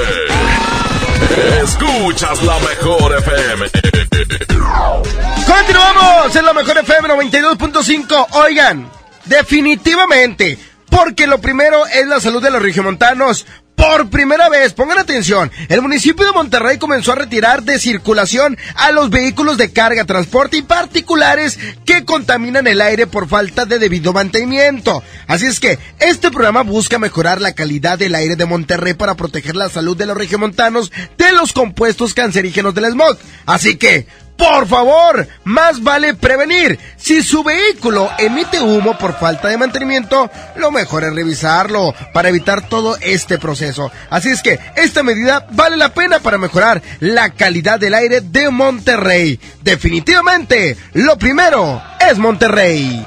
Escuchas la mejor FM. Continuamos en la mejor FM 92.5. Oigan, definitivamente, porque lo primero es la salud de los regiomontanos. Por primera vez, pongan atención, el municipio de Monterrey comenzó a retirar de circulación a los vehículos de carga, transporte y particulares que contaminan el aire por falta de debido mantenimiento. Así es que este programa busca mejorar la calidad del aire de Monterrey para proteger la salud de los regiomontanos de los compuestos cancerígenos del smog. Así que, por favor, más vale prevenir. Si su vehículo emite humo por falta de mantenimiento, lo mejor es revisarlo para evitar todo este proceso. Así es que esta medida vale la pena para mejorar la calidad del aire de Monterrey. Definitivamente, lo primero es Monterrey.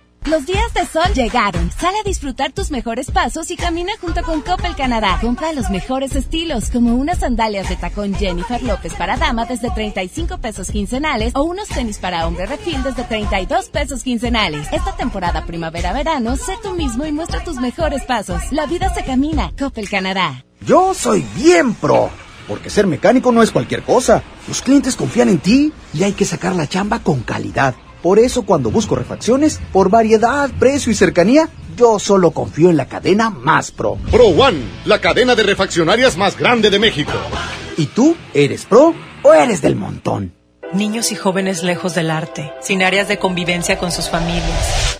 Los días de sol llegaron. Sale a disfrutar tus mejores pasos y camina junto con Coppel Canadá. Compra los mejores estilos, como unas sandalias de tacón Jennifer López para dama desde 35 pesos quincenales o unos tenis para hombre refil desde 32 pesos quincenales. Esta temporada primavera-verano, sé tú mismo y muestra tus mejores pasos. La vida se camina. Coppel Canadá. Yo soy bien pro. Porque ser mecánico no es cualquier cosa. Los clientes confían en ti y hay que sacar la chamba con calidad. Por eso cuando busco refacciones, por variedad, precio y cercanía, yo solo confío en la cadena más pro. Pro One, la cadena de refaccionarias más grande de México. ¿Y tú eres pro o eres del montón? Niños y jóvenes lejos del arte, sin áreas de convivencia con sus familias.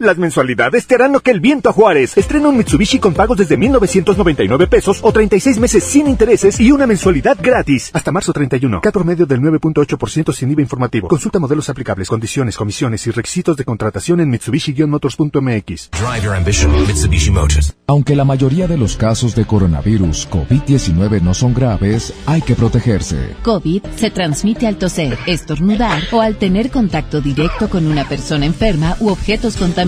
Las mensualidades te harán lo que el viento a Juárez. Estrena un Mitsubishi con pagos desde 1,999 pesos o 36 meses sin intereses y una mensualidad gratis. Hasta marzo 31. Cat promedio del 9.8% sin IVA informativo. Consulta modelos aplicables, condiciones, comisiones y requisitos de contratación en Mitsubishi-motors.mx. Drive your ambition, Mitsubishi Motors. Aunque la mayoría de los casos de coronavirus COVID-19 no son graves, hay que protegerse. COVID se transmite al toser, estornudar o al tener contacto directo con una persona enferma u objetos contaminados.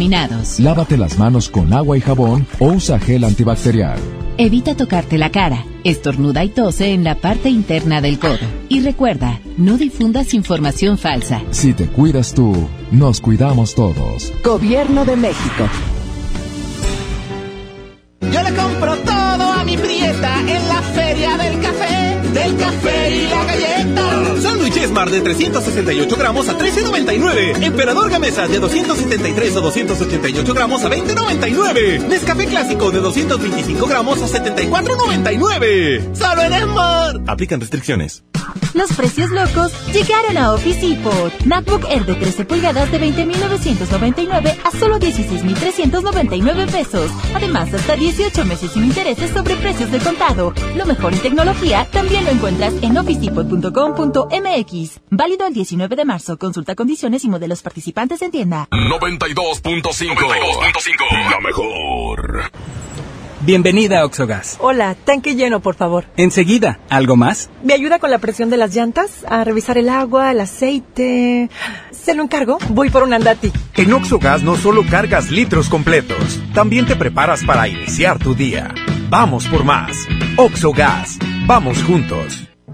Lávate las manos con agua y jabón o usa gel antibacterial. Evita tocarte la cara. Estornuda y tose en la parte interna del codo. Y recuerda, no difundas información falsa. Si te cuidas tú, nos cuidamos todos. Gobierno de México. Yo le compro Esmar de 368 gramos a 13.99. Emperador Gamesa de 273 o 288 gramos a 20.99. Nescafé Clásico de 225 gramos a 74.99. Solo en Esmar. Aplican restricciones. Los precios locos llegaron a Office Depot. MacBook Air de 13 pulgadas de 20.999 a solo 16.399 pesos. Además, hasta 18 meses sin intereses sobre precios de contado. Lo mejor en tecnología también lo encuentras en officedepot.com.mx. Válido el 19 de marzo. Consulta condiciones y modelos participantes en tienda. 92.5. La mejor. Bienvenida a Oxogas. Hola, tanque lleno, por favor. Enseguida, ¿algo más? ¿Me ayuda con la presión de las llantas? A revisar el agua, el aceite. ¿Se lo encargo? Voy por un andati. En Oxogas no solo cargas litros completos, también te preparas para iniciar tu día. Vamos por más. Oxogas. Vamos juntos.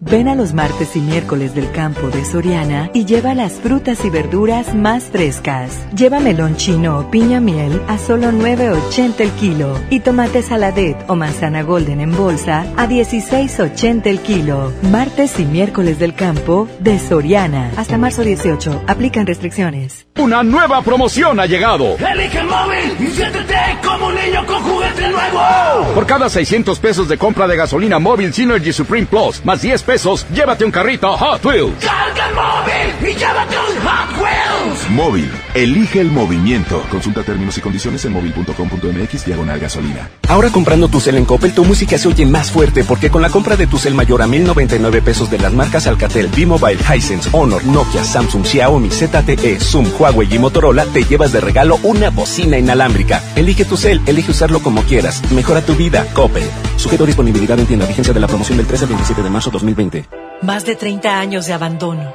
Ven a los martes y miércoles del campo de Soriana y lleva las frutas y verduras más frescas. Lleva melón chino o piña miel a solo 9.80 el kilo y tomate saladet o manzana golden en bolsa a 16.80 el kilo. Martes y miércoles del campo de Soriana. Hasta marzo 18. Aplican restricciones. Una nueva promoción ha llegado. Elige el móvil y siéntete como un niño con juguete nuevo. Por cada 600 pesos de compra de gasolina móvil Synergy Supreme Plus, más 10 pesos, llévate un carrito Hot Wheels. Carga el móvil y llévate un Hot Wheels. Móvil, elige el movimiento. Consulta términos y condiciones en móvil.com.mx diagonal gasolina. Ahora comprando tu cel en Coppel, tu música se oye más fuerte porque con la compra de tu cel mayor a 1099 pesos de las marcas Alcatel, B-Mobile, Hisense, Honor, Nokia, Samsung, Xiaomi, ZTE, Zoom, Huawei y Motorola, te llevas de regalo una bocina inalámbrica. Elige tu cel, elige usarlo como quieras. Mejora tu vida, Coppel. Sujeto a disponibilidad en tienda. Vigencia de la promoción del 13 al 27 de marzo 2020. Más de 30 años de abandono,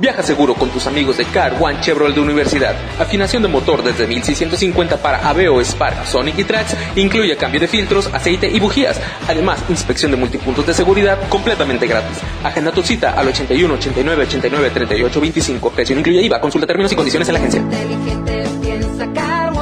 Viaja seguro con tus amigos de Car One Chevrolet de Universidad. Afinación de motor desde 1650 para Aveo, Spark, Sonic y Trax. Incluye cambio de filtros, aceite y bujías. Además, inspección de multipuntos de seguridad completamente gratis. Agenda tu cita al 81 89 89 38 25. Precio incluye IVA. Consulta términos y condiciones en la agencia.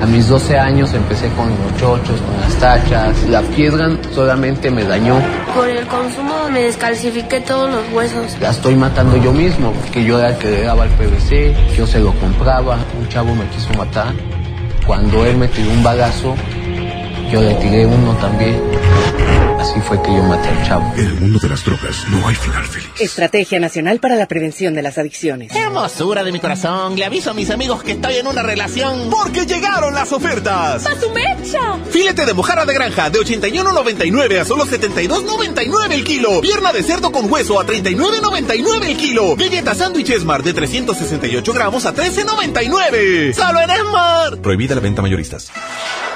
A mis 12 años empecé con los chochos, con las tachas. La piedra solamente me dañó. Por el consumo me descalcifiqué todos los huesos. La estoy matando yo mismo, porque yo era el que le daba el PVC, yo se lo compraba. Un chavo me quiso matar. Cuando él me tiró un bagazo, yo le tiré uno también. Así fue que yo maté al chavo. En el mundo de las drogas no hay final feliz. Estrategia Nacional para la Prevención de las Adicciones. Hermosura de mi corazón, le aviso a mis amigos que estoy en una relación. Porque llegaron las ofertas. ¡A su mecha! Filete de mojarra de granja de 81.99 a solo 72.99 el kilo. Pierna de cerdo con hueso a 39.99 el kilo. Galleta sándwich Esmar de 368 gramos a 13.99. ¡Solo en Esmar! Prohibida la venta mayoristas.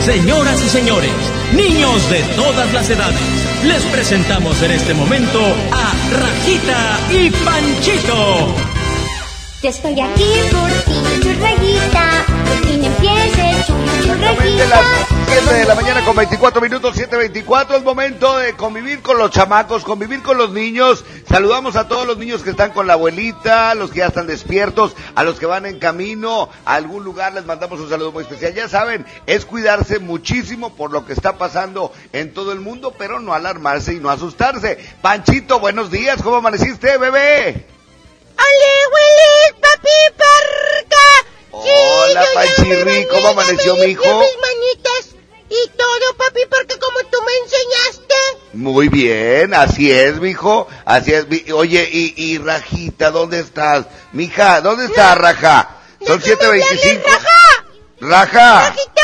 Señoras y señores, niños de todas las edades, les presentamos en este momento a Rajita y Panchito. Yo estoy aquí por ti, churrayita. Por fin empiece, Exactamente las 7 de la mañana con 24 minutos, 7.24. Es momento de convivir con los chamacos, convivir con los niños. Saludamos a todos los niños que están con la abuelita, a los que ya están despiertos, a los que van en camino a algún lugar. Les mandamos un saludo muy especial. Ya saben, es cuidarse muchísimo por lo que está pasando en todo el mundo, pero no alarmarse y no asustarse. Panchito, buenos días. ¿Cómo amaneciste, bebé? ¡Ole, papi, parca! Hola, Panchirri, ¿cómo amaneció mi hijo? mis manitas y todo, papi, porque como tú me enseñaste. Muy bien, así es, mijo. Así es. mi- Oye, y, y Rajita, ¿dónde estás? Mija, ¿dónde está Raja? Son 7.25. Raja. ¡Rajita!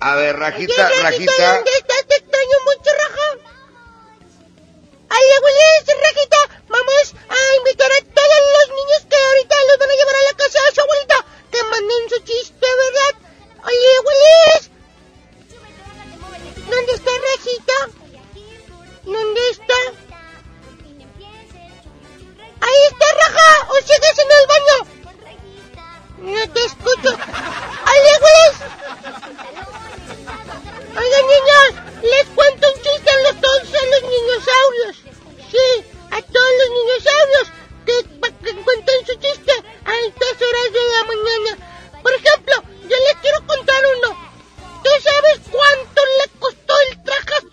A ver, Rajita, Oye, Rajita. ¿dónde estás? Te extraño mucho, Raja. Ay, abuelita, Rajita, vamos a invitar a todos los niños que ahorita los van a llevar a la casa de su abuelita que manden su chiste, ¿verdad? Oye, abuelita. ¿Dónde está Rajita? ¿Dónde está? Ahí está Raja, o sigues en el baño. No te escucho. ¡Ay, abuelita! Oigan, niños, les cuento un chiste a los todos a los dinosaurios. Sí, a todos los dinosaurios que, que cuenten su chiste a estas horas de la mañana. Por ejemplo, yo les quiero contar uno. ¿Tú sabes cuánto le costó el traje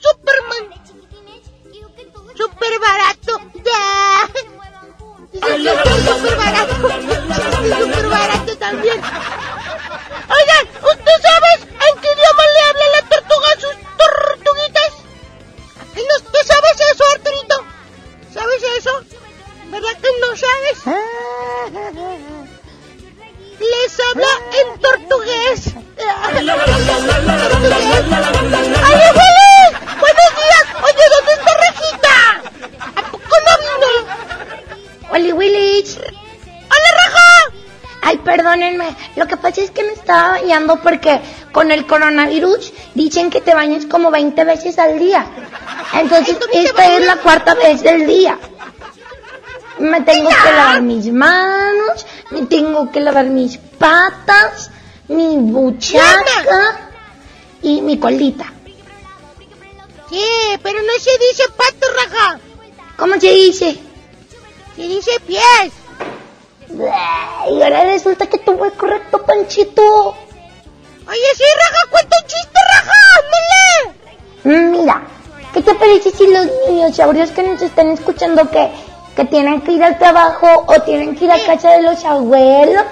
pasa es que me estaba bañando porque con el coronavirus dicen que te bañes como 20 veces al día. Entonces, esta es la cuarta vez del día. Me tengo que lavar mis manos, me tengo que lavar mis patas, mi buchaca y mi colita. Sí, pero no se dice pato, Raja. ¿Cómo se dice? Se dice pies. Y ahora resulta que tú es correcto, Panchito. Oye, sí, Raja, cuenta un chiste, Raja, ándale. Mm, Mira, ¿qué te parece si los dinosaurios que nos están escuchando que, que tienen que ir al trabajo o tienen que ir a casa de los abuelos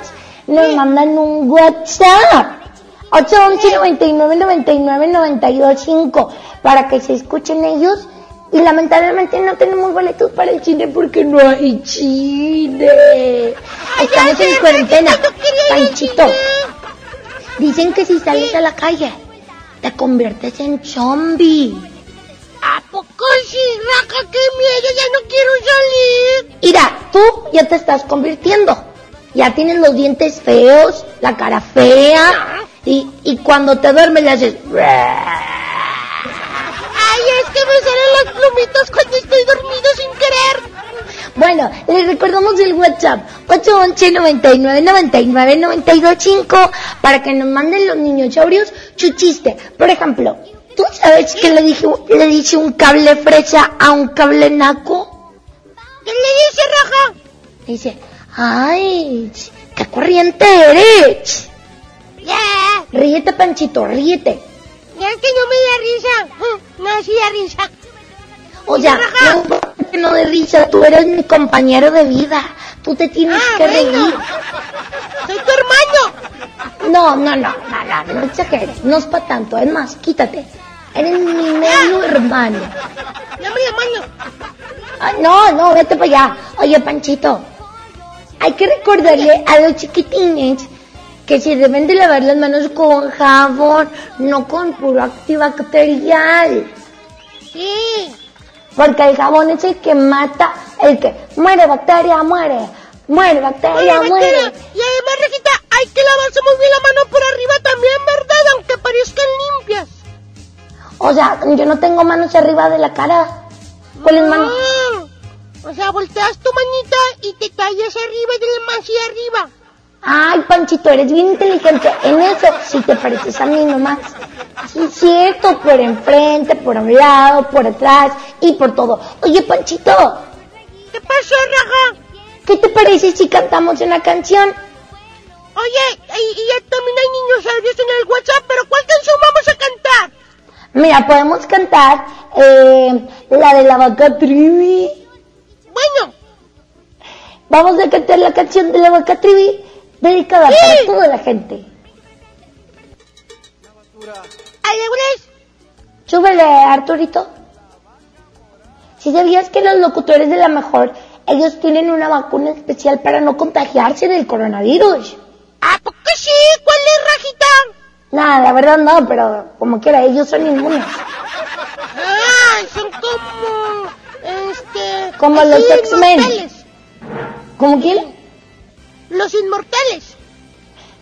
nos mandan un WhatsApp? 811 99 99 92 5 para que se escuchen ellos y lamentablemente no tenemos boletos para el cine porque no hay cine. Estamos en cuarentena, Panchito. Dicen que si sales a la calle te conviertes en zombie. ¿A poco sí, Raja? ¡Qué miedo! ¡Ya no quiero salir! Mira, tú ya te estás convirtiendo. Ya tienes los dientes feos, la cara fea. Y, y cuando te duermes le haces... Me salen las plumitas cuando estoy dormido sin querer. Bueno, les recordamos el WhatsApp 811 99 99 92 5 para que nos manden los niñosaurios su chiste. Por ejemplo, ¿tú sabes que le dije le dice un cable fresa a un cable naco? ¿Qué le dice, Raja? Dice, ay, qué corriente eres. Ya, Ríete, Panchito, ríete. Ya que no me da risa. No, sí da risa. O sea, no no de risa, tú eres mi compañero de vida. Tú te tienes Ah, que bueno. reír. Soy tu hermano. No, no, no, no, no, no exageres. No es para tanto. Es más, quítate. Eres mi medio hermano. Dame la mano. Ah, no, no, vete para allá. Oye, Panchito, hay que recordarle a los chiquitines que se deben de lavar las manos con jabón, no con puro antibacterial. Sí. Porque el jabón es el que mata, el que muere bacteria, muere, muere bacteria, muere. Bacteria, Y además, Rejita, hay que lavarse muy bien la mano por arriba también, ¿verdad? Aunque parezcan limpias. O sea, yo no tengo manos arriba de la cara. ¿Cuáles manos? O sea, volteas tu manita y te callas arriba y de más arriba. Ay, Panchito, eres bien inteligente. En eso sí te pareces a mí nomás. Sí, es cierto, por enfrente, por un lado, por atrás y por todo. Oye, Panchito, ¿Qué pasó, Raja? ¿qué te parece si cantamos una canción? Oye, y, y ya también hay niños en el WhatsApp, pero ¿cuál canción vamos a cantar? Mira, podemos cantar eh, la de la vaca trivi. Bueno. Vamos a cantar la canción de la vaca trivi dedicada para toda la gente. ¿Alegres? Súbele, Arturito. Si sabías que los locutores de la mejor, ellos tienen una vacuna especial para no contagiarse del coronavirus. ¿A poco sí? ¿Cuál es, Rajita? Nada, la verdad no, pero como quiera, ellos son inmunes. Ah, son como... Este... Como los X-Men. ¿Cómo quién? Los inmortales.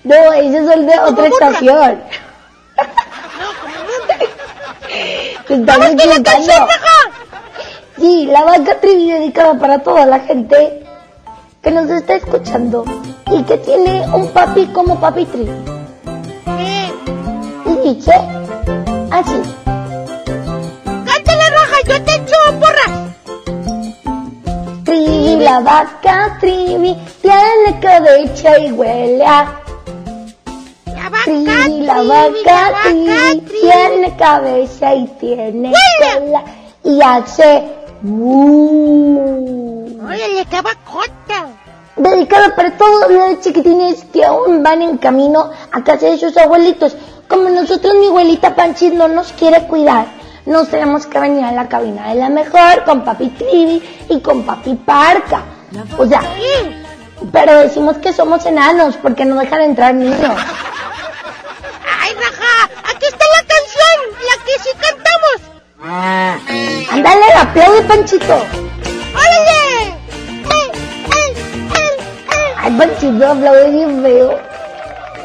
No, ellos son de otra estación. Te estás ¡Vamos con la canción! Sí, la vaca trivi dedicada para toda la gente que nos está escuchando y que tiene un papi como papi trivi. Y dice así. La vaca trivi, tiene cabeza y huele a... Trivi, la vaca trivi, tiene cabeza y tiene cola y hace... ¡Órale, qué bacota! Dedicada para todos los chiquitines que aún van en camino a casa de sus abuelitos. Como nosotros, mi abuelita Panchis no nos quiere cuidar. Nos tenemos que venir a la cabina de la mejor con papi Trivi y con papi Parca. O sea, pero decimos que somos enanos porque no dejan entrar niños. ¡Ay, Raja! ¡Aquí está la canción! ¡La que sí cantamos! Ándale, aplaude, Panchito. ¡Órale! Ay, Panchito, aplaude bien feo.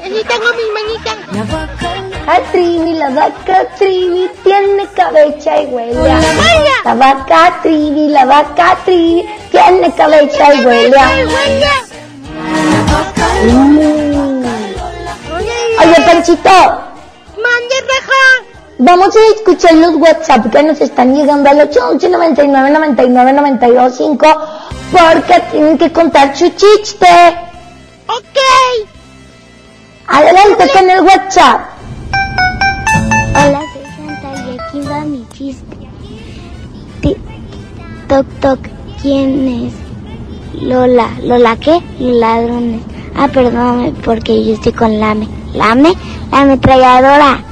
Aquí tengo mis manitas. La trivi, la vaca trivi, tiene cabeza y huele. La vaca trivi, la vaca trivi, tiene cabeza y huele a... Mm. Oye, Panchito, ¡Mande, Raja! vamos a escuchar los WhatsApp que nos están llegando al 811 99 99 92 5 porque tienen que contar su chiste. ¡Ok! Adelante con el WhatsApp. Hola, soy Santa y aquí va mi chiste. Toc, toc, ¿quién es? Lola. ¿Lola qué? Los ladrones. Ah, perdóname porque yo estoy con Lame. ¿Lame? La ametralladora.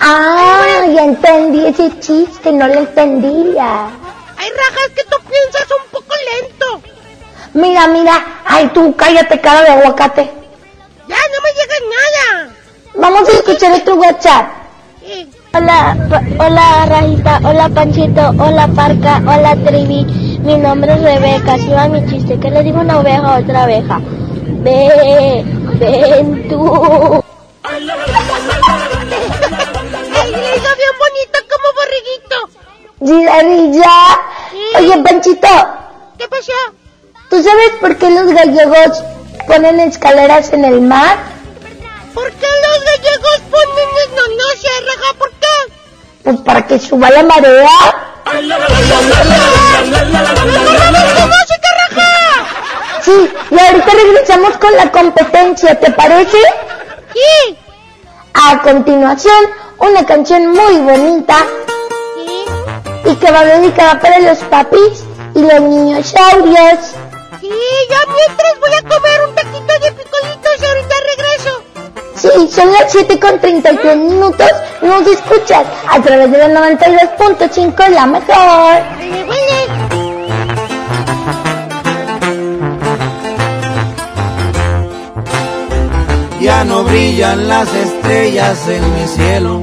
Ah, ya entendí ese chiste, no lo entendía. ¡Ay, Raja, es que tú piensas un poco lento! Mira, mira, ay tú, cállate cara de aguacate. ¡Ya, no me llega nada! Vamos a escuchar otro WhatsApp. Hola, pa- hola Rajita, hola Panchito, hola Parca, hola Trivi. Mi nombre es Rebeca, si va mi chiste. ¿Qué le digo una oveja a otra abeja? Ve, ven tú. ¡Ay, le hizo bien bonito como borriguito! Girarilla. Oye, Panchito, ¿Qué pasó? ¿tú sabes por qué los gallegos ponen escaleras en el mar? ¿Por qué los gallegos ponen no, no sé, Raja, ¿por qué? Pues para que suba la marea. Sí, y ahorita regresamos con la competencia, ¿te parece? Sí. A continuación, una canción muy bonita y que va dedicada para los papis y los niños saurios. Sí, yo mientras voy a comer de picolitos y ahorita regreso. Sí, son las 7 con 33 minutos. Nos escuchas a través de la 92.5, la mejor. Ya no brillan las estrellas en mi cielo.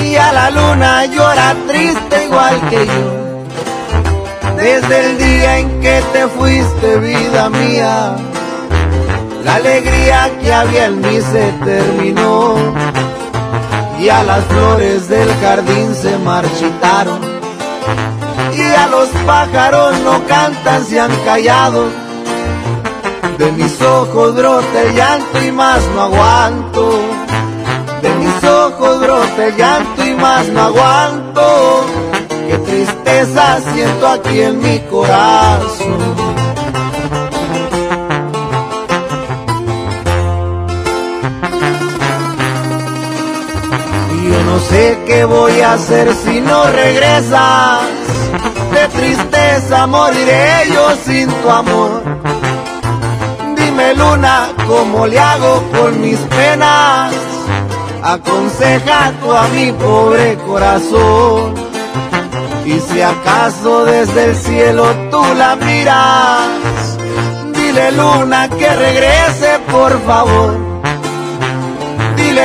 Y a la luna llora triste igual que yo. Desde el día en que te fuiste, vida mía, la alegría que había en mí se terminó. Y a las flores del jardín se marchitaron. Y a los pájaros no cantan, se han callado. De mis ojos brota el llanto y más no aguanto. De mis ojos brota el llanto y más no aguanto. Qué tristeza siento aquí en mi corazón. No sé qué voy a hacer si no regresas. De tristeza moriré yo sin tu amor. Dime luna, ¿cómo le hago con mis penas? aconseja tú a mi pobre corazón. Y si acaso desde el cielo tú la miras, dile luna que regrese por favor.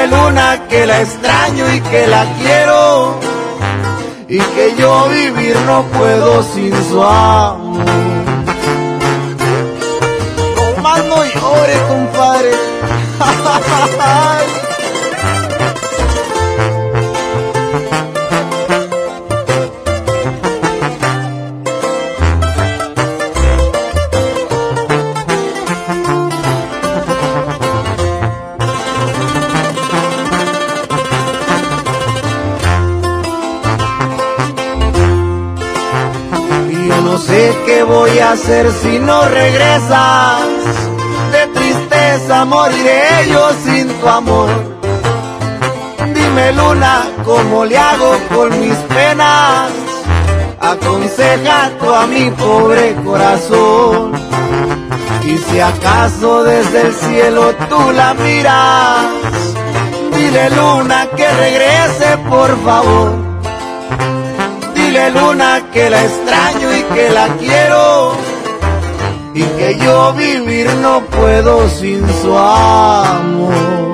Luna que la extraño y que la quiero y que yo vivir no puedo sin su amor. No más no llore, compadre. qué voy a hacer si no regresas. De tristeza moriré yo sin tu amor. Dime luna, ¿cómo le hago con mis penas? Aconseja tú a mi pobre corazón. Y si acaso desde el cielo tú la miras, dile luna que regrese por favor. Luna que la extraño y que la quiero y que yo vivir no puedo sin su amor.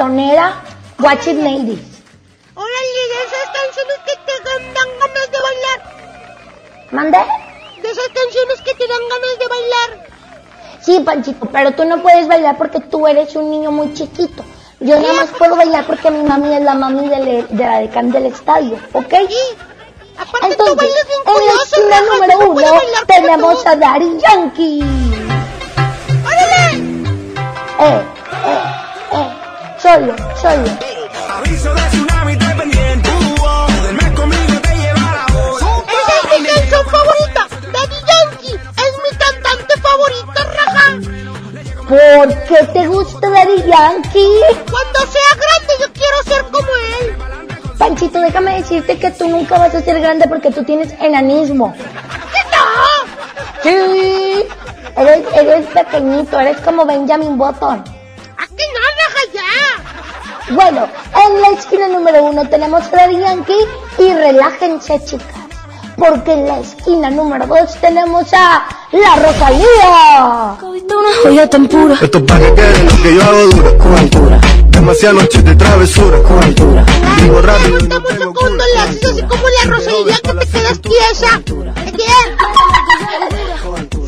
Reggaetonera Watch It Ladies. Órale, de esas canciones que te dan ganas de bailar. ¿Mande? De esas canciones que te dan ganas de bailar. Sí, Panchito, pero tú no puedes bailar porque tú eres un niño muy chiquito. Yo nada más puedo bailar porque mi mami es la mami del- de, la decán del estadio, ¿ok? Entonces, en la esquina número uno tenemos a Daddy Yankee. Eh, eh, solo, solo. Aviso de tsunami, estoy pendiente. Duerme conmigo, te lleva la voz. Esa es mi canción favorita. Daddy Yankee es mi cantante favorito, raja. ¿Por qué te gusta Daddy Yankee? Cuando sea grande yo quiero ser como él. Panchito, déjame decirte que tú nunca vas a ser grande porque tú tienes enanismo. ¿Qué no? Sí, eres, eres pequeñito, eres como Benjamin Button. Bueno, en la esquina número uno tenemos a Daddy Yankee y relájense, chicas. Porque en la esquina número dos tenemos a la Rosalía. Una joya tan pura. Esto es para que quede lo que yo hago dura. Con altura. Demasiadas noches de travesura. Con altura. Vivo rápido y no le haces así como la Rosalía que te quedas tiesa.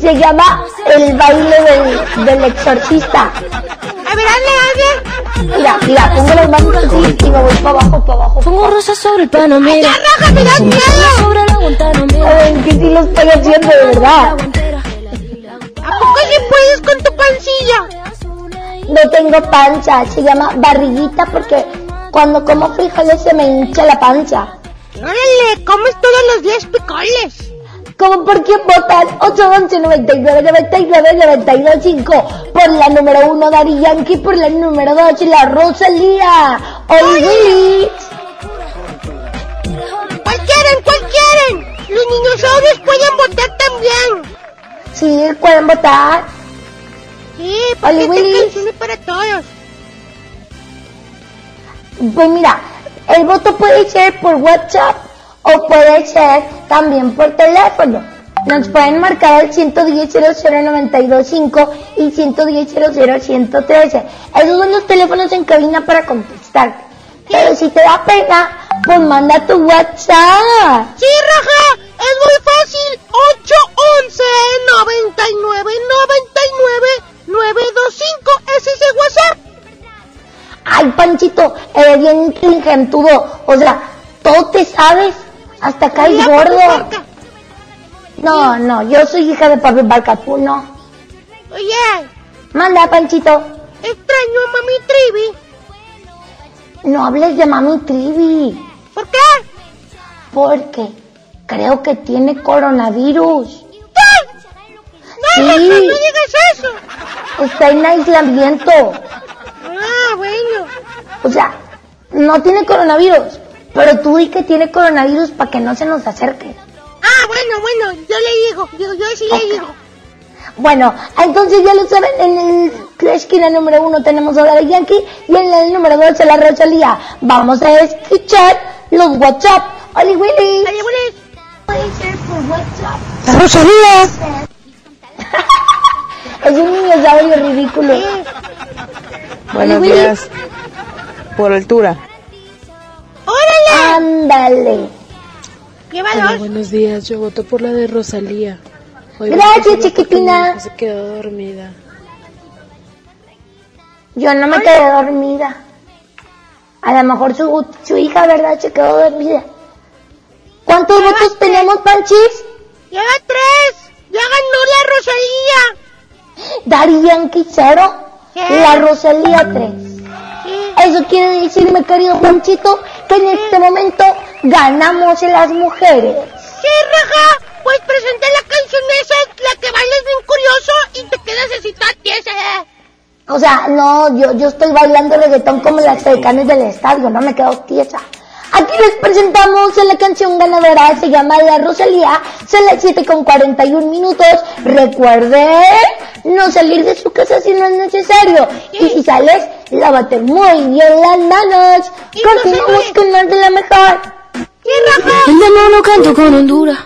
Se llama el baile del, del exorcista. A ver, hazle, hazle. Mira, mira, pongo las manos así y me voy para abajo, para abajo. Pongo rosas sobre el Panamera. ¡Ya, raja, me das miedo! Sobre la Guantanamera. Ay, que sí lo estoy haciendo, de verdad. ¿A poco sí puedes con tu pancilla? No tengo pancha, se llama barriguita porque cuando como frijoles se me hincha la pancha. Órale, comes todos los días picoles. Como por quién votan 8, 11, 99, 99, 92, 5 por la número 1 Daddy Yankee, por la número 2 la Rosalía. Willis. ¿Cuál quieren? ¿Cuál quieren? Los dinosaurios pueden votar también. Sí, pueden votar. Sí, porque esta Willis. canción es para todos. Pues mira, el voto puede ser por WhatsApp o puede ser también por teléfono. Nos pueden marcar al 110 00925 y 110 113 Esos son los teléfonos en cabina para contestar. Pero si te da pena, pues manda tu WhatsApp. Sí, Raja, es muy fácil. 811 99 99 925. Ese es el WhatsApp. Ay, Panchito, eres bien inteligentudo. O sea, todo te sabes. Hasta caes gordo. No, no, yo soy hija de Papi Barca, tú no. Oye, Manda, Panchito. extraño a Mami Trivi. No hables de mami Trivi. ¿Por qué? Porque creo que tiene coronavirus. No, Sí. no, no digas eso. Está en aislamiento. Ah, bueno. O sea, no tiene coronavirus. Pero tú di que tiene coronavirus para que no se nos acerque. Ah, bueno, bueno, yo le digo, yo, yo sí le digo. Bueno, entonces ya lo saben, en el- la esquina número uno tenemos a la de Yankee y en el número dos a la Rosalía. Vamos a escuchar los WhatsApp. ¡Oli Willy! ¡Oli Willy! ¡La Rosalía! es un dinosaurio ridículo. Buenos Willy. días. Por altura. ¡Órale! ¡Ándale! Llévalos. buenos días, yo voto por la de Rosalía. Hoy Gracias, chiquitina. Se quedó dormida. Yo no me quedé dormida. A lo mejor su, su hija, ¿verdad? Se quedó dormida. ¿Cuántos votos tenemos, Panchis? Lleva tres. Ya ganó la Rosalía. Darían cero, la Rosalía tres. Eso quiere decir, mi querido Panchito, que en este momento ganamos las mujeres. Sí, Raja. Pues presenta la canción esa, la que bailas bien curioso y te quedas así toda tiesa. O sea, no, yo, yo estoy bailando reggaetón como las decanes del estadio, no me quedo tiesa. Aquí les presentamos la canción ganadora, se llama La Rosalía, son las 7 con 41 minutos. Recuerden no salir de su casa si no es necesario. Y si sales, lávate muy bien las manos. Continuamos con más de la mejor. El demonio canto con Honduras.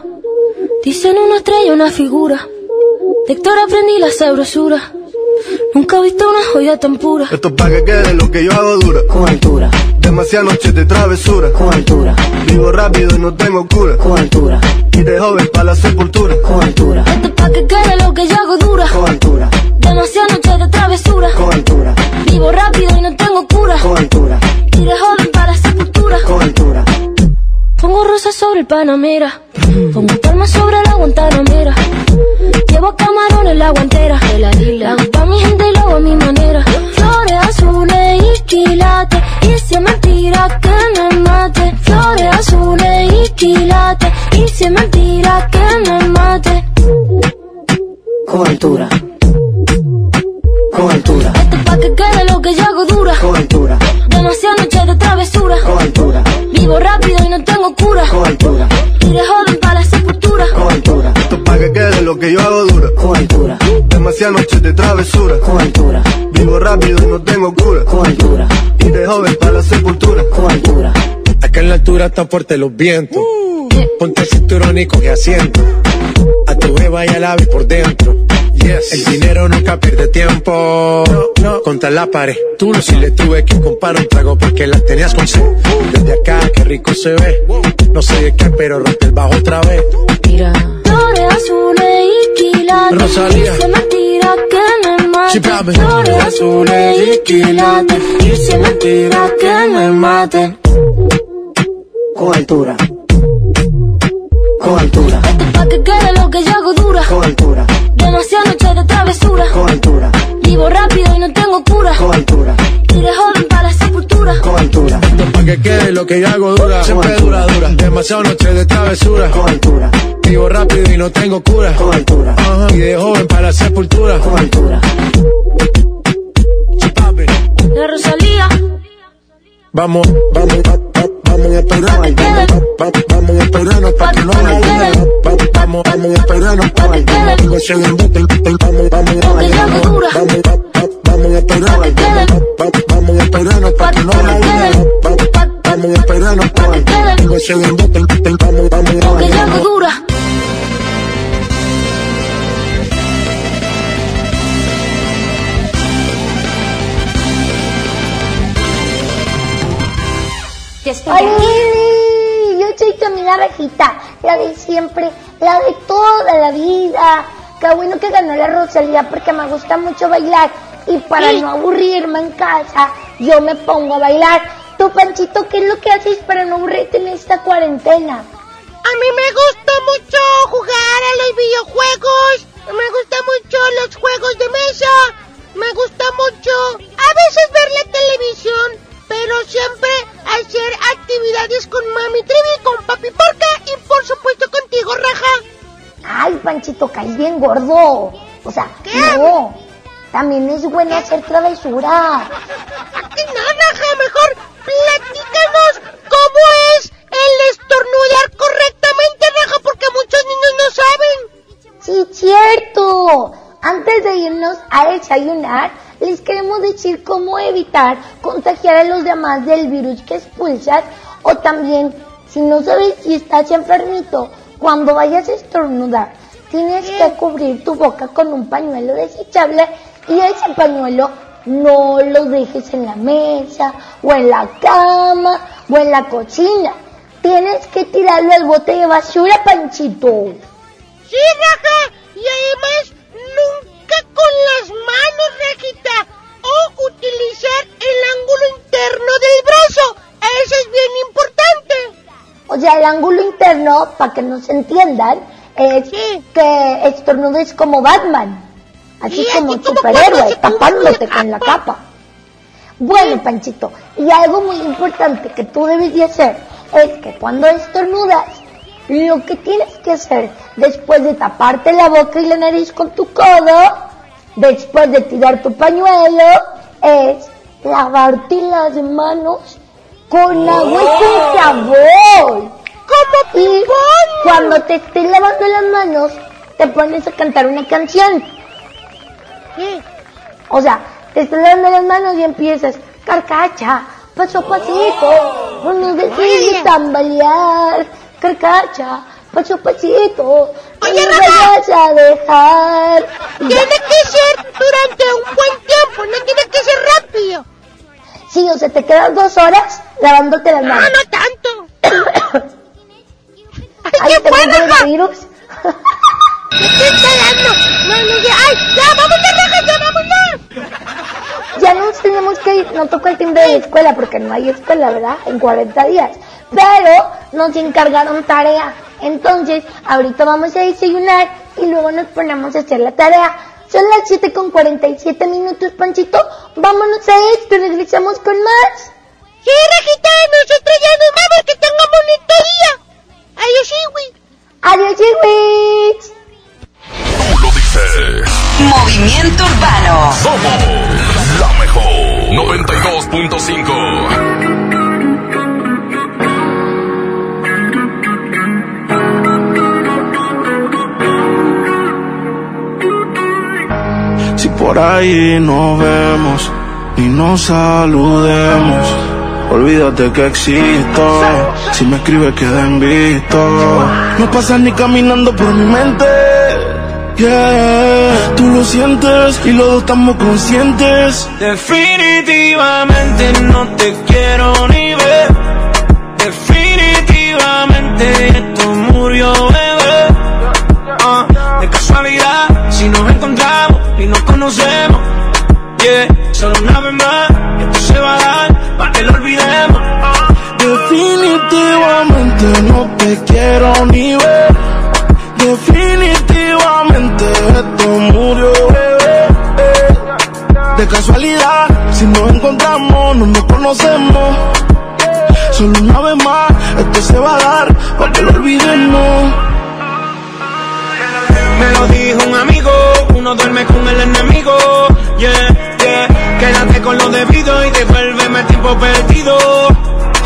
Dicen una estrella, una figura. De Héctor aprendí la sabrosura. Nunca he visto una joya tan pura. Esto es pa' que quede lo que yo hago dura. Con altura. Demasiadas noches de travesura. Con altura. Vivo rápido y no tengo cura. Con altura. Y de joven para la sepultura. Con altura. Esto es pa' que quede lo que yo hago dura. Con altura. Demasiadas noches de travesura. Con altura. Vivo rápido y no tengo cura. Con altura. Y de joven para la sepultura. Con altura. Pongo rosas sobre el Panamera. Pongo palmas sobre la Guantanamera. Llevo camarones la guantera. De la isla. Pa' mi gente y lo hago a mi manera. Flores azules y quilates. Y si es mentira que me mate. Flores azules y quilates. Y si es mentira que me mate. Con altura. Con altura. Esto es pa' que quede lo que yo hago dura. Con altura. Demasiadas noches de travesura. Con altura. Vivo rápido y no tengo cura. Con altura. Joven para la sepultura. Con altura. Esto es pa' que quede lo que yo hago dura. Con altura. Demasiadas noches de travesura. Con altura. Vivo rápido y no tengo cura. Con altura. Y de joven para la sepultura. Con altura. Acá en la altura están fuertes los vientos. Ponte el cinturón y coge asiento. A tu beba y al ave por dentro. Yes. El dinero nunca pierde tiempo. Contra la pared. Tú no si le tuve que comprar un trago porque la tenías con sed. Desde acá, qué rico se ve. No sé de qué, pero rompe el bajo otra vez. Mira. Flores azules y quilates. Rosalía. Y si es mentira que me mate. Flores azules y quilates. Y si es mentira que me mate. Con altura. Con altura. Esto es pa' que quede lo que yo hago dura. Con altura. Demasiadas noches de travesura. Con altura. Vivo rápido y no tengo cura. Con altura. Y de joven para la sepultura. Con altura. Esto es pa' que quede lo que yo hago dura. Siempre dura, dura. Demasiadas noches de travesura. Con altura. Vivo rápido y no tengo cura. Con altura. Ajá. Y de joven para la sepultura. Con altura. La Rosalía. Vamos, vamos, va- va- vamos a esperarnos. Va- va- Vamos a esperarnos para que no duda. Va- Vamos, vamos a esperarnos para que no haya se den bote. Vamos, vamos, vamos, vamos, vamos, va- va- vamos a esperarnos. Va- va- Vamos a esperarnos para que no. Va- va- Vamos a esperarnos para que no se den bote. Vamos, vamos, Lo que yo ¡Ay, Lili! Yo soy tu amiga Rejita, la de siempre, la de toda la vida. Qué bueno que ganó la Rosalía porque me gusta mucho bailar. Y para no aburrirme en casa, yo me pongo a bailar. Tú, Panchito, ¿qué es lo que haces para no aburrirte en esta cuarentena? A mí me gusta mucho jugar a los videojuegos. Me gusta mucho los juegos de mesa. Me gusta mucho a veces ver la televisión. Pero siempre hacer actividades con Mami Trivi, con Papi Porca y por supuesto contigo, Raja. Ay, Panchito, caes bien gordo. O sea, no. También es bueno hacer travesura. Que no, Raja, mejor platícanos cómo es el estornudar correctamente, Raja, porque muchos niños no saben. Sí, cierto. Antes de irnos a desayunar, les queremos decir cómo evitar contagiar a los demás del virus que expulsas o también, si no sabes si estás enfermito, cuando vayas a estornudar, tienes que cubrir tu boca con un pañuelo desechable y ese pañuelo no lo dejes en la mesa o en la cama o en la cocina. Tienes que tirarlo al bote de basura, Panchito. Sí, Raja, y además nunca con las manos, Rajita, o utilizar el ángulo interno del brazo. Eso es bien importante. O sea, el ángulo interno, para que nos entiendan, es que estornudes como Batman. Así Sí, como superhéroe, tapándote con la capa. Bueno, Panchito, y algo muy importante que tú debes de hacer es que cuando estornudas, lo que tienes que hacer después de taparte la boca y la nariz con tu codo, después de tirar tu pañuelo, es lavarte las manos con agua y con jabón. ¿Cómo Y cuando te estés lavando las manos, te pones a cantar una canción. O sea, te estás lavando las manos y empiezas, carcacha, paso a pasito, no nos dejes de tambalear, carcacha, pasito, no Oye, Rafa. vayas a dejar. Tiene que ser durante un buen tiempo, no tiene que ser rápido. Sí, o sea, te quedan dos horas lavándote las No, manos. no tanto. Ay, ¿qué Rafa? virus. ¿Qué te está dando? No, no. ¡Ay, ya, vamos ya, Raja, ya, vamos ya! Nos tenemos que ir, no toca el timbre de la escuela porque no hay escuela, ¿verdad? En 40 días. Pero nos encargaron tarea. Entonces, ahorita vamos a desayunar y luego nos ponemos a hacer la tarea. Son las 7 con 47 minutos, Panchito. Vámonos a esto y regresamos con más. Sí, Rajita, nosotros ya nos vamos, que tengan bonito día. Adiós, Iwi. Adiós, Iwis. Tú lo dices. Movimiento Urbano. Somos la mejor 92.5. Si por ahí nos vemos y nos saludemos, olvídate que existo. Si me escribes queda en visto. No pasas ni caminando por mi mente. Yeah, tú lo sientes y los dos estamos conscientes. Definitivamente no te quiero ni ver. Definitivamente esto murió, bebé. Ah, de casualidad, si nos encontramos y nos conocemos. Yeah, solo una vez más, esto se va a dar para que lo olvidemos. Definitivamente no te quiero ni ver. Solo una vez más, esto se va a dar para que lo olvidemos. Me lo dijo un amigo, uno duerme con el enemigo. Yeah, yeah. Quédate con lo debido y devuélveme tiempo perdido.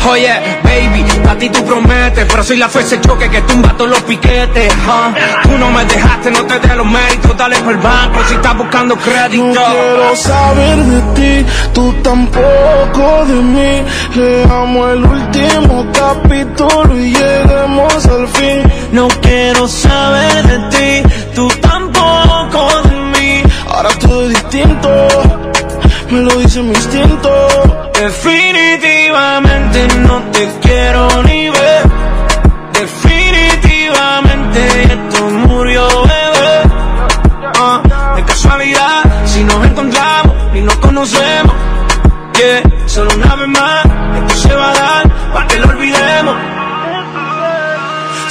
Oye, baby, a ti tú prometes, pero soy la fuerza choque que tumba todos los piquetes. ah. Tú no me dejaste, no te dé los méritos, dale por el banco si estás buscando crédito. No quiero saber de ti, tú tampoco de mí. Leamos el último capítulo y lleguemos al fin. No quiero saber de ti, tú tampoco de mí. Ahora todo es distinto, me lo dice mi instinto. Definitivamente no te quiero ni ver. Definitivamente esto murió, bebé. Ah, de casualidad, si nos encontramos y nos conocemos. Yeah, solo una vez más,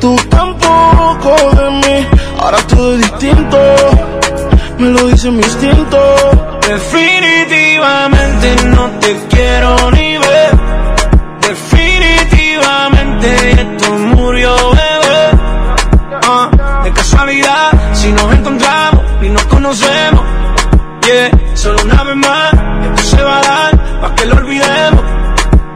tú tampoco de mí. Ahora todo es distinto, me lo dice mi instinto. Definitivamente no te quiero ni ver. Definitivamente esto murió, bebé. Ah, de casualidad, si nos encontramos y nos conocemos. Yeah, solo una vez más, esto se va a dar para que lo olvidemos.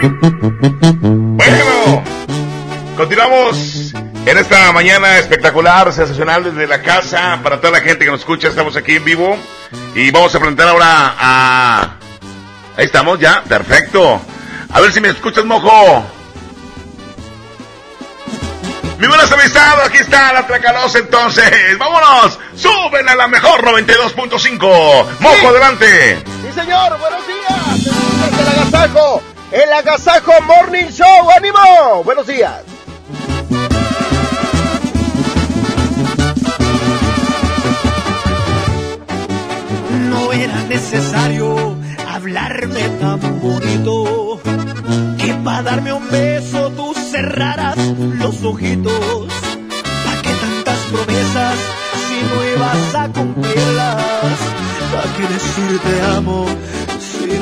Bueno, continuamos en esta mañana espectacular, sensacional desde la casa. Para toda la gente que nos escucha, estamos aquí en vivo. Y vamos a presentar ahora a... Ahí estamos ya, perfecto. A ver si me escuchas, mojo. Mi buenas amistades, aquí está la Tracalosa entonces. Vámonos, suben a la mejor 92.5. Mojo, adelante. Sí, señor, buenos días. Desde el agasajo, el agasajo Morning Show, ánimo. Buenos días. No era necesario hablarme tan bonito que para darme un beso tú cerraras los ojitos. ¿Para qué tantas promesas si no ibas a cumplirlas? ¿Para qué decir te amo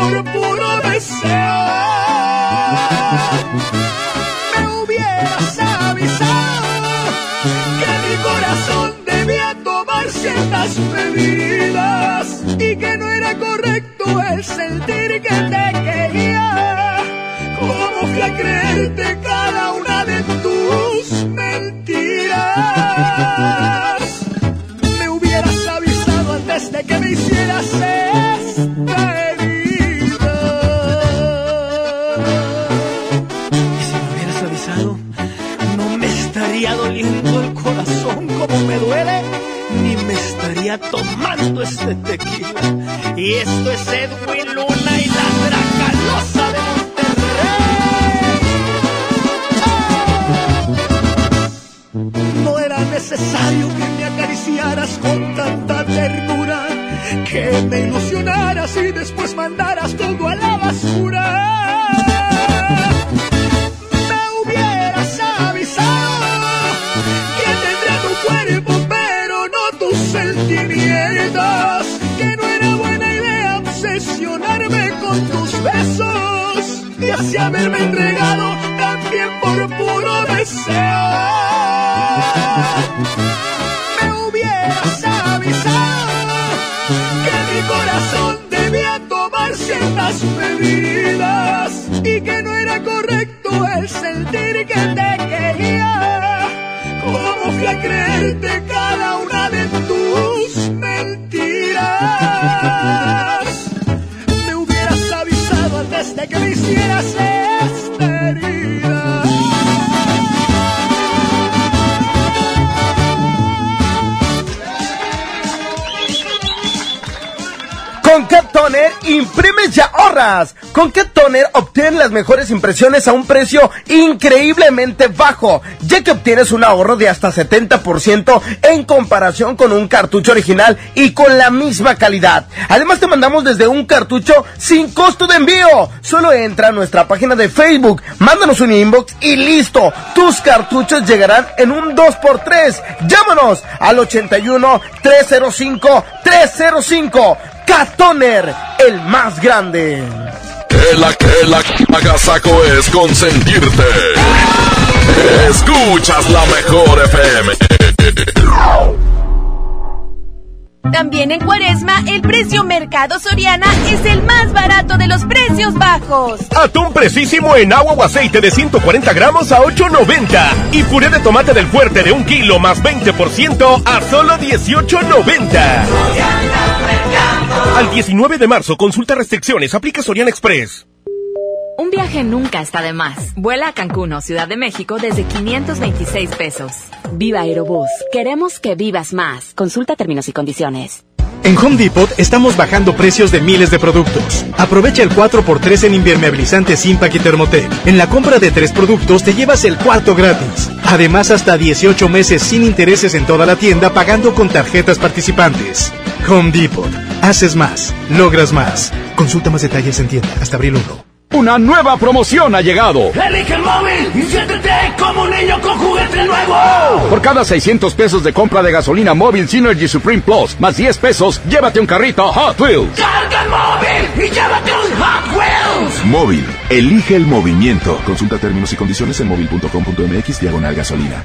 por puro deseo. Me hubieras avisado que mi corazón debía tomar ciertas medidas y que no era correcto el sentir que te quería. ¿Cómo fui a creerte cada una de tus mentiras? Me hubieras avisado antes de que me hicieras esta me duele, ni me estaría tomando este tequila. Y esto es Edwin Luna y la Dracalosa de Monterrey. No era necesario que me acariciaras con tanta ternura, que me ilusionaras y después mandaras todo a la basura. Tus besos y así haberme entregado también por puro deseo. Me hubieras avisado que mi corazón debía tomar ciertas medidas y que no era correcto el sentir que te quería. ¿Cómo fui a creerte cada una de que Imprimes ya gorras. ¿Con qué toner obtienes las mejores impresiones a un precio increíblemente bajo? Ya que obtienes un ahorro de hasta 70% en comparación con un cartucho original y con la misma calidad. Además te mandamos desde un cartucho sin costo de envío. Solo entra a nuestra página de Facebook, mándanos un inbox y listo. Tus cartuchos llegarán en un 2x3. Llámanos al 81 305 305. Catoner, el más grande. El, el agasaco es consentirte. Escuchas la mejor FM. También en Cuaresma, el precio Mercado Soriana es el más barato de los precios bajos. Atún precisísimo en agua o aceite de 140 gramos a 8.90. Y puré de tomate del fuerte de un kilo más 20% a solo 18.90. Al 19 de marzo, consulta restricciones, aplica Soriana Express. Un viaje nunca está de más. Vuela a Cancún o Ciudad de México desde 526 pesos. Viva Aerobús. Queremos que vivas más. Consulta términos y condiciones. En Home Depot estamos bajando precios de miles de productos. Aprovecha el 4x3 en impermeabilizante Simpac y Thermotec. En la compra de tres productos te llevas el cuarto gratis. Además, hasta 18 meses sin intereses en toda la tienda pagando con tarjetas participantes. Home Depot. Haces más. Logras más. Consulta más detalles en tienda hasta abril 1. Una nueva promoción ha llegado. Elige el móvil y siéntete como un niño con juguete nuevo. Por cada 600 pesos de compra de gasolina móvil Synergy Supreme Plus, más 10 pesos, llévate un carrito Hot Wheels. Carga el móvil y llévate un Hot Wheels. Móvil, elige el movimiento. Consulta términos y condiciones en móvil.com.mx diagonal gasolina.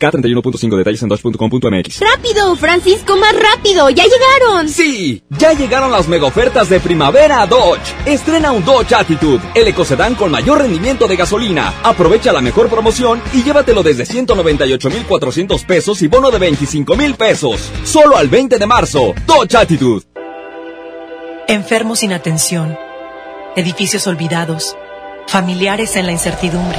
K31.5 detalles en dodge.com.mx. ¡Rápido, Francisco, más rápido! ¡Ya llegaron! Sí, ya llegaron las mega ofertas de primavera a Dodge. Estrena un Dodge Attitude, el ecocedán con mayor rendimiento de gasolina. Aprovecha la mejor promoción y llévatelo desde 198,400 pesos y bono de 25,000 pesos. Solo al 20 de marzo. Dodge Attitude. Enfermos sin atención, edificios olvidados, familiares en la incertidumbre.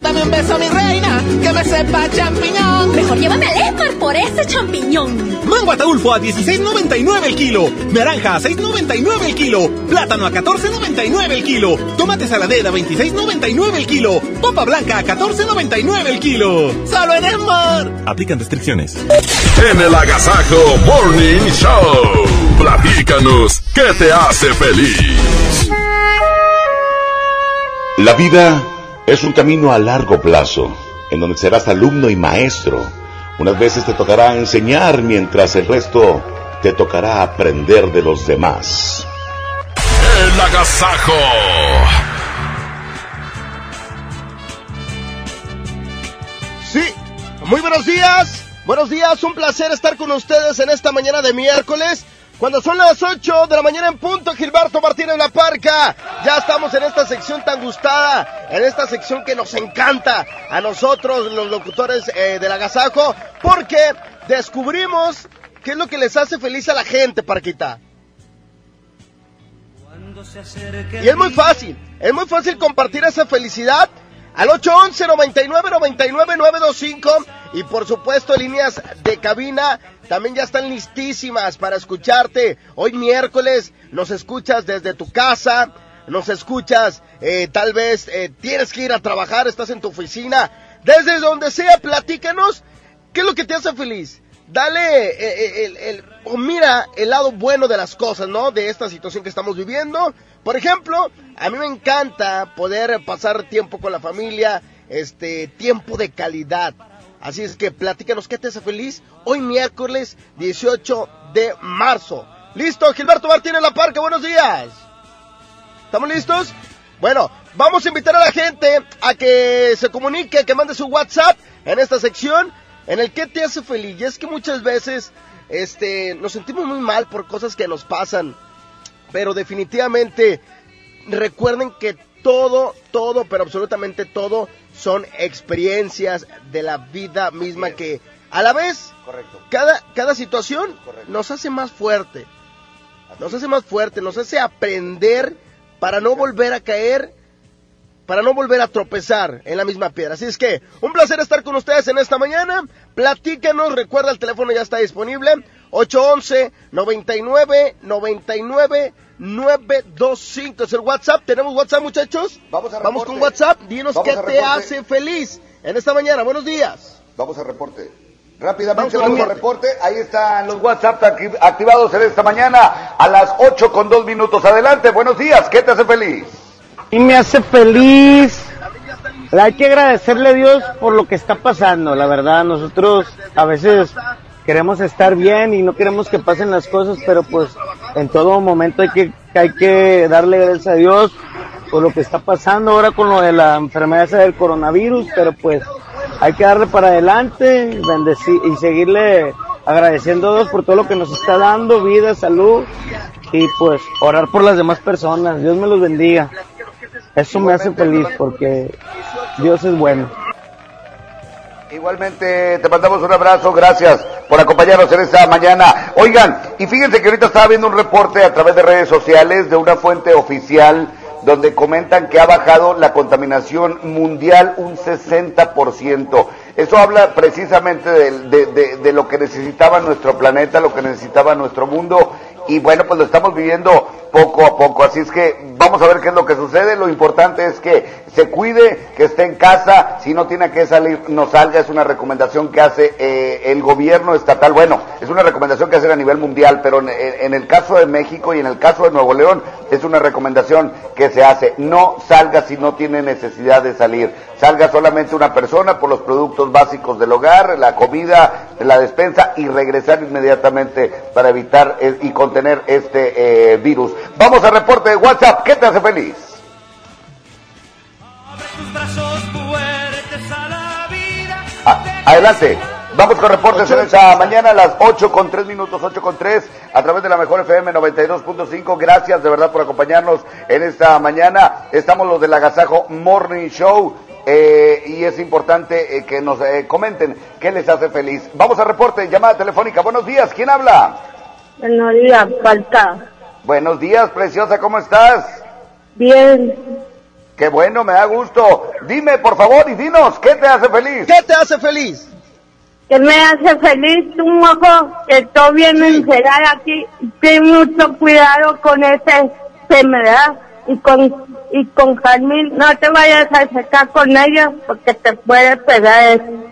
Dame un beso, mi reina, que me sepa champiñón. Mejor llévame al Esmar por ese champiñón. Mango ataulfo a 16.99 el kilo. Naranja a 6.99 el kilo. Plátano a 14.99 el kilo. Tomate saladera a 26.99 el kilo. Popa blanca a 14.99 el kilo. ¡Solo en Esmar! Aplican restricciones. En el Agasajo Morning Show. Platícanos, ¿qué te hace feliz? La vida es un camino a largo plazo, en donde serás alumno y maestro. Unas veces te tocará enseñar mientras el resto te tocará aprender de los demás. El agasajo. Sí, muy buenos días. Buenos días, un placer estar con ustedes en esta mañana de miércoles. Cuando son las 8 de la mañana en punto, Gilberto Martínez La Parca. Ya estamos en esta sección tan gustada, en esta sección que nos encanta a nosotros, los locutores eh, del agasajo, porque descubrimos qué es lo que les hace feliz a la gente, Parquita. Y es muy fácil, es muy fácil compartir esa felicidad al 811 99 99 925 y por supuesto líneas de cabina también ya están listísimas para escucharte. Hoy miércoles nos escuchas desde tu casa, nos escuchas eh, tal vez eh, tienes que ir a trabajar, estás en tu oficina, desde donde sea, platícanos qué es lo que te hace feliz. Dale eh, el, el, o mira el lado bueno de las cosas, ¿no? De esta situación que estamos viviendo. Por ejemplo, a mí me encanta poder pasar tiempo con la familia, este tiempo de calidad. Así es que platícanos qué te hace feliz hoy miércoles 18 de marzo. ¿Listo? Gilberto Martínez La Parca, buenos días. ¿Estamos listos? Bueno, vamos a invitar a la gente a que se comunique, que mande su WhatsApp en esta sección en el que te hace feliz. Y es que muchas veces este, nos sentimos muy mal por cosas que nos pasan. Pero definitivamente recuerden que todo, todo, pero absolutamente todo son experiencias de la vida misma que a la vez Correcto. cada, cada situación nos hace más fuerte. Nos hace más fuerte, nos hace aprender para no volver a caer, para no volver a tropezar en la misma piedra. Así es que, un placer estar con ustedes en esta mañana. Platícanos, recuerda, el teléfono ya está disponible. 811 99 99 925 es el WhatsApp. ¿Tenemos WhatsApp, muchachos? Vamos a Vamos con WhatsApp. Dinos Vamos qué te hace feliz en esta mañana. Buenos días. Vamos a reporte. Rápidamente Vamos vamos con a reporte. Ahí están los WhatsApp acti- activados en esta mañana a las 8 con 2 minutos. Adelante, buenos días. ¿Qué te hace feliz? Y me hace feliz. Hay que agradecerle a Dios por lo que está pasando, la verdad. Nosotros a veces queremos estar bien y no queremos que pasen las cosas, pero pues en todo momento hay que, hay que darle gracias a Dios por lo que está pasando ahora con lo de la enfermedad del coronavirus, pero pues hay que darle para adelante bendeci- y seguirle agradeciendo a Dios por todo lo que nos está dando, vida, salud y pues orar por las demás personas. Dios me los bendiga. Eso me hace feliz porque Dios es bueno. Igualmente te mandamos un abrazo, gracias por acompañarnos en esta mañana. Oigan, y fíjense que ahorita estaba viendo un reporte a través de redes sociales de una fuente oficial donde comentan que ha bajado la contaminación mundial un 60%. Eso habla precisamente de, de- de lo que necesitaba nuestro planeta, lo que necesitaba nuestro mundo y bueno, pues lo estamos viviendo poco a poco. Así es que vamos a ver qué es lo que sucede. Lo importante es que se cuide, que esté en casa. Si no tiene que salir, no salga. Es una recomendación que hace eh, el gobierno estatal. Bueno, es una recomendación que hace a nivel mundial, pero en, el caso de México y en el caso de Nuevo León es una recomendación que se hace. No salga si no tiene necesidad de salir. Salga solamente una persona por los productos básicos del hogar, la comida, la despensa y regresar inmediatamente para evitar eh, y contener este eh, virus. Vamos al reporte de WhatsApp. ¿Qué te hace feliz? Ah, adelante. Vamos con reportes en esta mañana a las 8 con 3 minutos, 8 con 3, a través de la mejor FM 92.5. Gracias de verdad por acompañarnos en esta mañana. Estamos los del Agasajo Morning Show. eh, y es importante eh, que nos eh, comenten qué les hace feliz. Vamos al reporte, llamada telefónica. Buenos días, ¿quién habla? Buenos días, falta. Buenos días, preciosa, ¿cómo estás? Bien, Qué bueno, me da gusto. Dime, por favor, y dinos, ¿qué te hace feliz? ¿Qué te hace feliz? que me hace feliz un ojo que estoy bien encerrada aquí. Ten mucho cuidado con esa enfermedad y con y con Carmín. No te vayas a acercar con ella porque te puede pegar eso.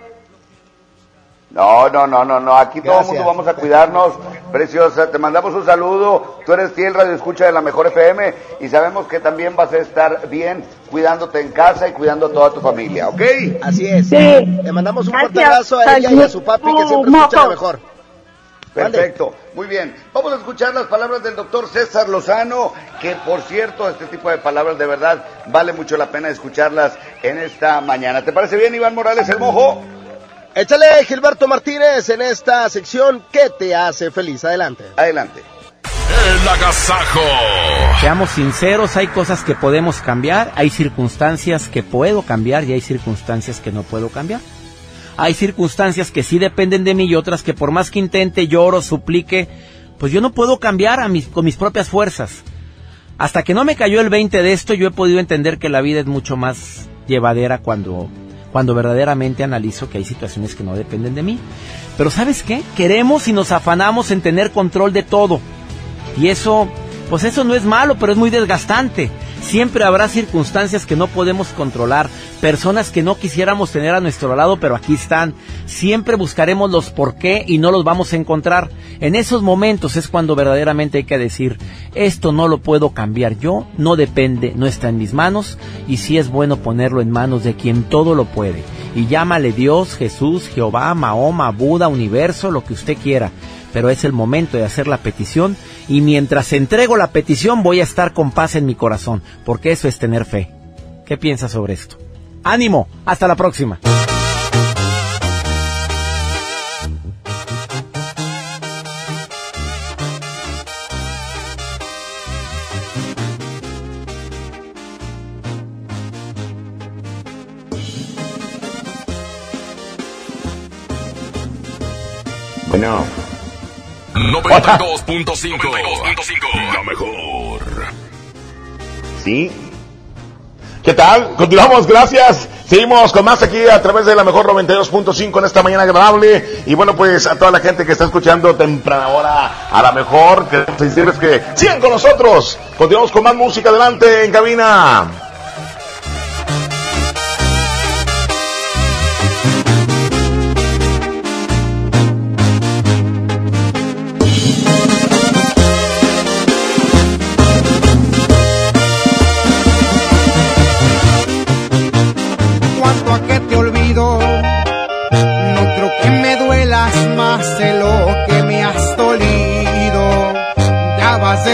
No, no, no, no, no. Aquí todo el mundo vamos a cuidarnos. Preciosa, te mandamos un saludo. Tú eres fiel radio escucha de la mejor FM y sabemos que también vas a estar bien cuidándote en casa y cuidando a toda tu familia, ¿ok? Así es. Sí. Le mandamos un fuerte abrazo a ella y a su papi que siempre escucha la mejor. Perfecto, muy bien. Vamos a escuchar las palabras del doctor César Lozano, que por cierto, este tipo de palabras de verdad vale mucho la pena escucharlas en esta mañana. ¿Te parece bien, Iván Morales, el mojo? Échale, Gilberto Martínez, en esta sección que te hace feliz. Adelante. Adelante. El agasajo. Seamos sinceros, hay cosas que podemos cambiar, hay circunstancias que puedo cambiar y hay circunstancias que no puedo cambiar. Hay circunstancias que sí dependen de mí y otras que por más que intente, lloro, suplique, pues yo no puedo cambiar a mis, con mis propias fuerzas. Hasta que no me cayó el 20 de esto, yo he podido entender que la vida es mucho más llevadera cuando, cuando verdaderamente analizo que hay situaciones que no dependen de mí. Pero ¿sabes qué? Queremos y nos afanamos en tener control de todo. Y eso, pues eso no es malo, pero es muy desgastante. Siempre habrá circunstancias que no podemos controlar, personas que no quisiéramos tener a nuestro lado, pero aquí están. Siempre buscaremos los por qué y no los vamos a encontrar. En esos momentos es cuando verdaderamente hay que decir, esto no lo puedo cambiar yo, no depende, no está en mis manos, y sí es bueno ponerlo en manos de quien todo lo puede. Y llámale Dios, Jesús, Jehová, Mahoma, Buda, universo, lo que usted quiera pero es el momento de hacer la petición y mientras entrego la petición voy a estar con paz en mi corazón, porque eso es tener fe. ¿Qué piensas sobre esto? Ánimo, hasta la próxima. 92.5. La mejor. ¿Sí? ¿Qué tal? Continuamos, gracias. Seguimos con más aquí a través de la mejor 92.5 en esta mañana agradable. Y bueno, pues a toda la gente que está escuchando temprana hora a la mejor, queremos decirles que sigan con nosotros. Continuamos con más música adelante en cabina.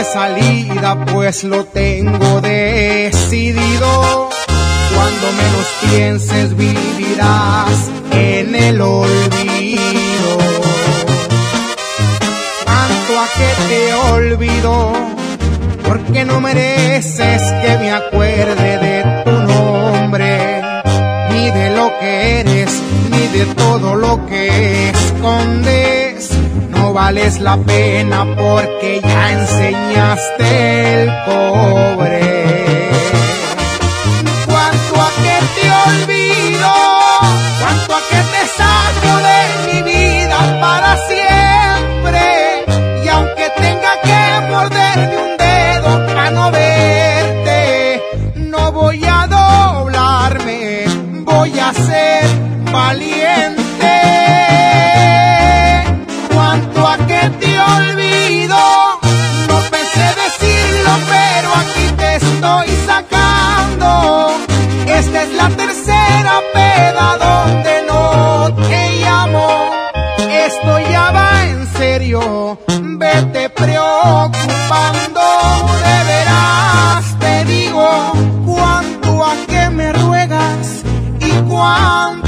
Salida, pues lo tengo decidido. Cuando menos pienses, vivirás en el olvido. Cuanto a que te olvido, porque no mereces que me acuerde de tu nombre ni de lo que eres, de todo lo que escondes. No vales la pena porque ya enseñaste el cobre. Cuanto a que te olvido, cuanto a que te saco de mi vida para siempre. Y aunque tenga que morderme un dedo para no verte, no voy a doblarme voy a ser valiente. Peda donde no te llamo. Esto ya va en serio, vete preocupando. De veras te digo, cuanto a que me ruegas y cuanto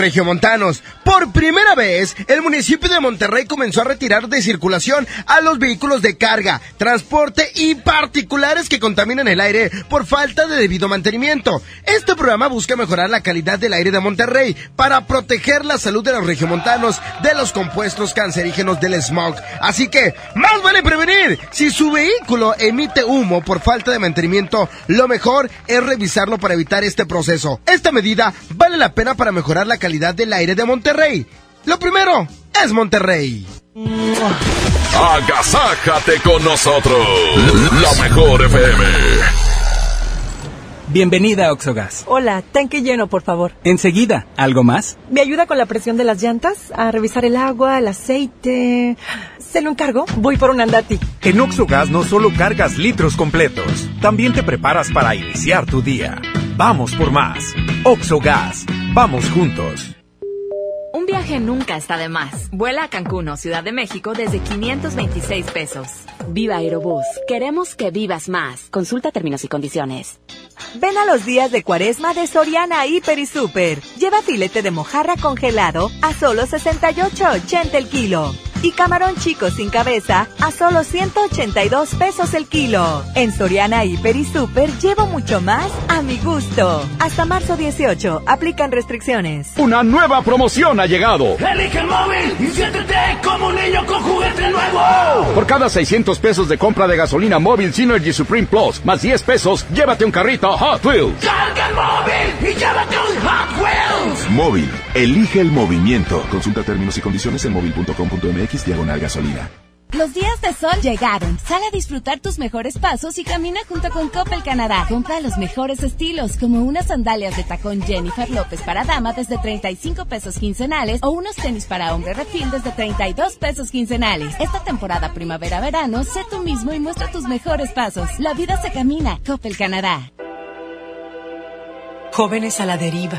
regiomontanos. Por primera vez, el municipio de Monterrey comenzó a retirar de circulación a los vehículos de carga, transporte y particulares que contaminan el aire por falta de debido mantenimiento. Este programa busca mejorar la calidad del aire de Monterrey para proteger la salud de los regiomontanos de los compuestos cancerígenos del smog. Así que, más vale prevenir. Si su vehículo emite humo por falta de mantenimiento, lo mejor es revisarlo para evitar este proceso. Esta medida vale la pena para mejorar la calidad del aire de Monterrey. Lo primero es Monterrey. Agasájate con nosotros. La mejor FM. Bienvenida a Oxogas. Hola, tanque lleno, por favor. Enseguida, ¿algo más? ¿Me ayuda con la presión de las llantas? A revisar el agua, el aceite. ¿Se lo encargo? Voy por un andati. En Oxogas no solo cargas litros completos, también te preparas para iniciar tu día. Vamos por más. Oxogas. Vamos juntos. Nunca está de más. Vuela a Cancún Ciudad de México desde 526 pesos. Viva Aerobús. Queremos que vivas más. Consulta términos y condiciones. Ven a los días de cuaresma de Soriana Hiper y Super. Lleva filete de mojarra congelado a solo 68.80 el kilo. Y camarón chico sin cabeza a solo 182 pesos el kilo. En Soriana Hiper y Super llevo mucho más a mi gusto. Hasta marzo 18. Aplican restricciones. Una nueva promoción ha llegado. Elige el móvil y siéntete como un niño con juguete nuevo. Por cada 600 pesos de compra de gasolina móvil Synergy Supreme Plus, más 10 pesos, llévate un carrito Hot Wheels. Carga el móvil y llévate un Hot Wheels. Móvil, elige el movimiento. Consulta términos y condiciones en móvil.com.mx diagonal gasolina. Los días de sol llegaron. Sal a disfrutar tus mejores pasos y camina junto con Coppel Canadá. Compra los mejores estilos, como unas sandalias de tacón Jennifer López para dama desde 35 pesos quincenales o unos tenis para hombre refil desde 32 pesos quincenales. Esta temporada primavera-verano, sé tú mismo y muestra tus mejores pasos. La vida se camina. Coppel Canadá. Jóvenes a la deriva,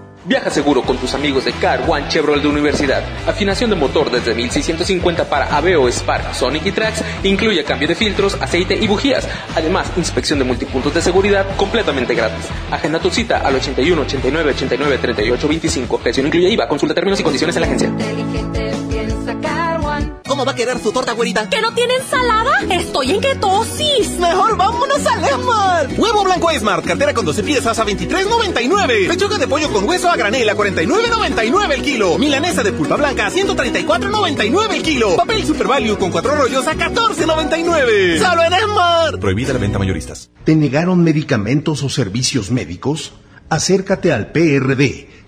Viaja seguro con tus amigos de Car One Chevrolet de Universidad. Afinación de motor desde 1650 para Aveo, Spark, Sonic y Trax. Incluye cambio de filtros, aceite y bujías. Además, inspección de multipuntos de seguridad completamente gratis. Agenda tu cita al 81 89 89 38 25. Precio incluye IVA. Consulta términos y condiciones en la agencia. ¿Cómo va a querer su torta, güerita? ¿Que no tiene ensalada? Estoy en ketosis. Mejor vámonos al Esmart. Huevo blanco Esmart, cartera con 12 piezas a 23.99. Pechuga de pollo con hueso a granel a 49.99 el kilo. Milanesa de pulpa blanca a 134.99 el kilo. Papel Super Value con cuatro rollos a 14.99. Solo en Esmart. Prohibida la venta mayoristas. ¿Te negaron medicamentos o servicios médicos? Acércate al PRD,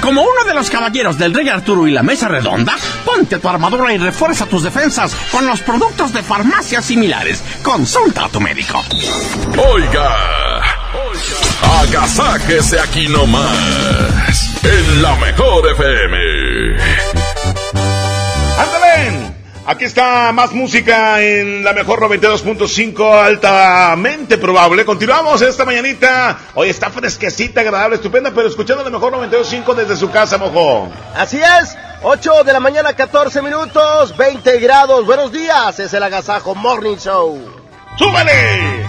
Como uno de los caballeros del Rey Arturo y la Mesa Redonda, ponte tu armadura y refuerza tus defensas con los productos de farmacias similares. Consulta a tu médico. Oiga, agasáquese aquí nomás, en la mejor FM. ¡Ándale! Aquí está más música en la mejor 92.5, altamente probable. Continuamos esta mañanita. Hoy está fresquecita, agradable, estupenda, pero escuchando la mejor 92.5 desde su casa, mojo. Así es, 8 de la mañana, 14 minutos, 20 grados. Buenos días, es el Agasajo Morning Show. ¡Súbele!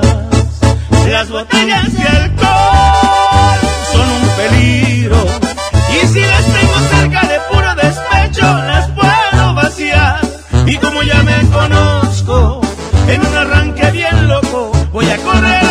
Las botellas de alcohol son un peligro. Y si las tengo cerca de puro despecho, las puedo vaciar. Y como ya me conozco, en un arranque bien loco, voy a correr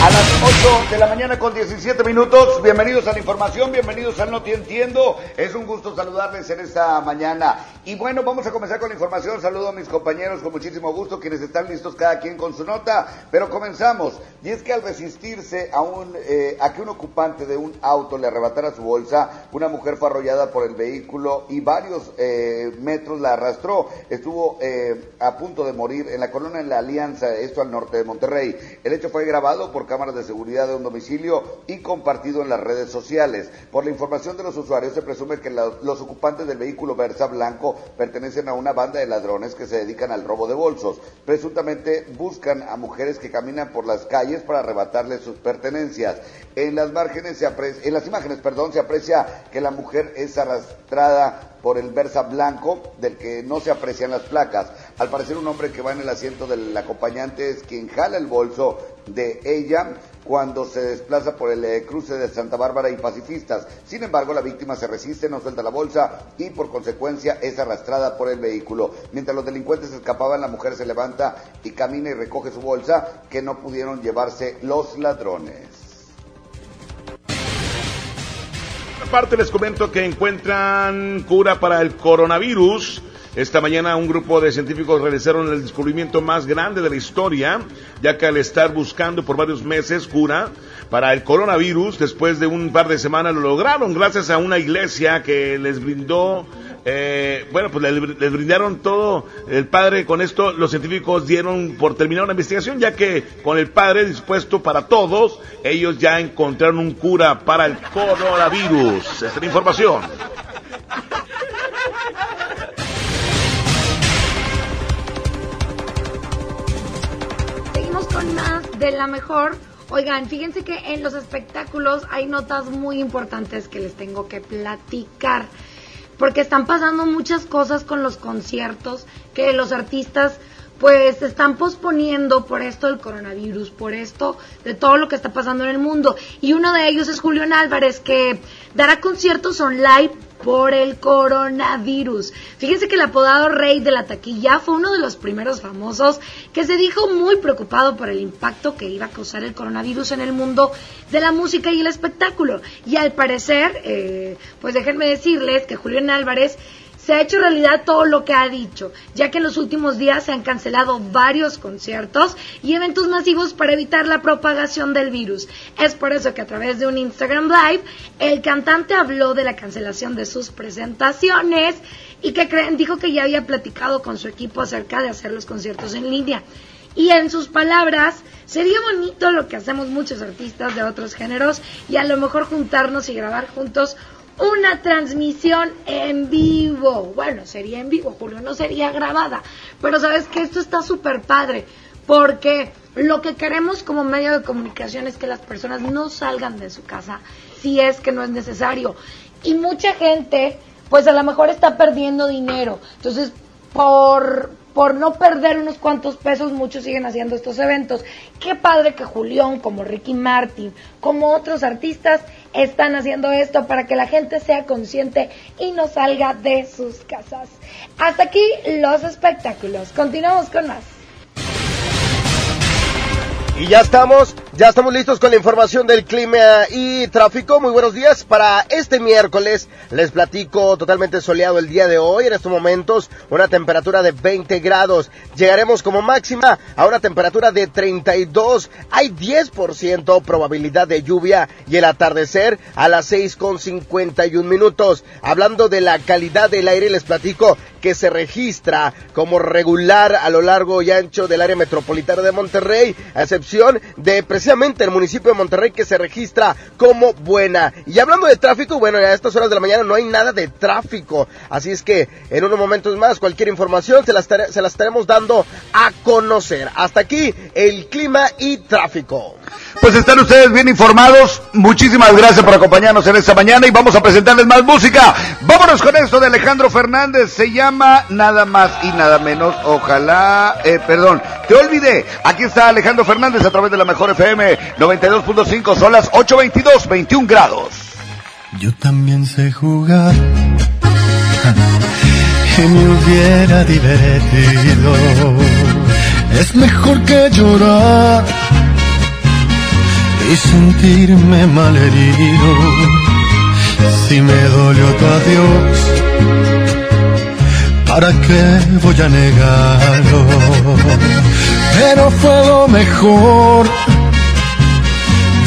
A las 8 de la mañana con 17 minutos, bienvenidos a la información, bienvenidos al No Te Entiendo. Es un gusto saludarles en esta mañana. Y bueno, vamos a comenzar con la información. Saludo a mis compañeros con muchísimo gusto, quienes están listos cada quien con su nota. Pero comenzamos. Y es que al resistirse a, un, eh, a que un ocupante de un auto le arrebatara su bolsa, una mujer fue arrollada por el vehículo y varios eh, metros la arrastró. Estuvo eh, a punto de morir en la colonia en la Alianza, esto al norte de Monterrey. El hecho fue grabado por cámaras de seguridad de un domicilio y compartido en las redes sociales. Por la información de los usuarios se presume que los ocupantes del vehículo Versa Blanco pertenecen a una banda de ladrones que se dedican al robo de bolsos. Presuntamente buscan a mujeres que caminan por las calles para arrebatarles sus pertenencias. En las márgenes se apre- en las imágenes, perdón, se aprecia que la mujer es arrastrada por el Versa blanco del que no se aprecian las placas. Al parecer un hombre que va en el asiento del acompañante es quien jala el bolso de ella cuando se desplaza por el eh, cruce de Santa Bárbara y Pacifistas. Sin embargo, la víctima se resiste, no suelta la bolsa y por consecuencia es arrastrada por el vehículo. Mientras los delincuentes escapaban, la mujer se levanta y camina y recoge su bolsa que no pudieron llevarse los ladrones. Aparte les comento que encuentran cura para el coronavirus. Esta mañana un grupo de científicos realizaron el descubrimiento más grande de la historia, ya que al estar buscando por varios meses cura para el coronavirus, después de un par de semanas lo lograron gracias a una iglesia que les brindó, eh, bueno, pues les, brindaron todo el padre con esto, los científicos dieron por terminar una investigación, ya que con el padre dispuesto para todos, ellos ya encontraron un cura para el coronavirus. Esta es la información. Más de la mejor. Oigan, fíjense que en los espectáculos hay notas muy importantes que les tengo que platicar. porque están pasando muchas cosas con los conciertos que los artistas pues están posponiendo por esto del coronavirus, por esto de todo lo que está pasando en el mundo. Y uno de ellos es Julián Álvarez, que dará conciertos online por el coronavirus. Fíjense que el apodado Rey de la Taquilla fue uno de los primeros famosos que se dijo muy preocupado por el impacto que iba a causar el coronavirus en el mundo de la música y el espectáculo. Y al parecer, eh, pues déjenme decirles que Julián Álvarez se ha hecho realidad todo lo que ha dicho, ya que en los últimos días se han cancelado varios conciertos y eventos masivos para evitar la propagación del virus. Es por eso que a través de un Instagram Live, el cantante habló de la cancelación de sus presentaciones y que creen, dijo que ya había platicado con su equipo acerca de hacer los conciertos en línea. Y en sus palabras, sería bonito lo que hacemos muchos artistas de otros géneros y a lo mejor juntarnos y grabar juntos una transmisión en vivo. Bueno, sería en vivo, Julio, no sería grabada. Pero sabes que esto está súper padre, porque lo que queremos como medio de comunicación es que las personas no salgan de su casa si es que no es necesario. Y mucha gente, pues a lo mejor está perdiendo dinero. Entonces, por, por no perder unos cuantos pesos, muchos siguen haciendo estos eventos. Qué padre que Julián, como Ricky Martin, como otros artistas, están haciendo esto para que la gente sea consciente y no salga de sus casas. Hasta aquí los espectáculos. Continuamos con más. Y ya estamos, ya estamos listos con la información del clima y tráfico. Muy buenos días para este miércoles. Les platico totalmente soleado el día de hoy. En estos momentos una temperatura de 20 grados. Llegaremos como máxima a una temperatura de 32. Hay 10% probabilidad de lluvia y el atardecer a las 6 con 51 minutos. Hablando de la calidad del aire, les platico que se registra como regular a lo largo y ancho del área metropolitana de Monterrey, a excepción de el municipio de Monterrey que se registra como buena. Y hablando de tráfico, bueno, a estas horas de la mañana no hay nada de tráfico, así es que en unos momentos más cualquier información se la, se la estaremos dando a conocer. Hasta aquí el clima y tráfico. Pues están ustedes bien informados. Muchísimas gracias por acompañarnos en esta mañana y vamos a presentarles más música. Vámonos con esto de Alejandro Fernández. Se llama Nada más y nada menos. Ojalá, eh, perdón, te olvidé. Aquí está Alejandro Fernández a través de la mejor FM 92.5. Son las 8.22, 21 grados. Yo también sé jugar. Y me hubiera divertido. Es mejor que llorar y sentirme malherido. Si me dolió tu adiós, ¿para qué voy a negarlo? Pero fue lo mejor.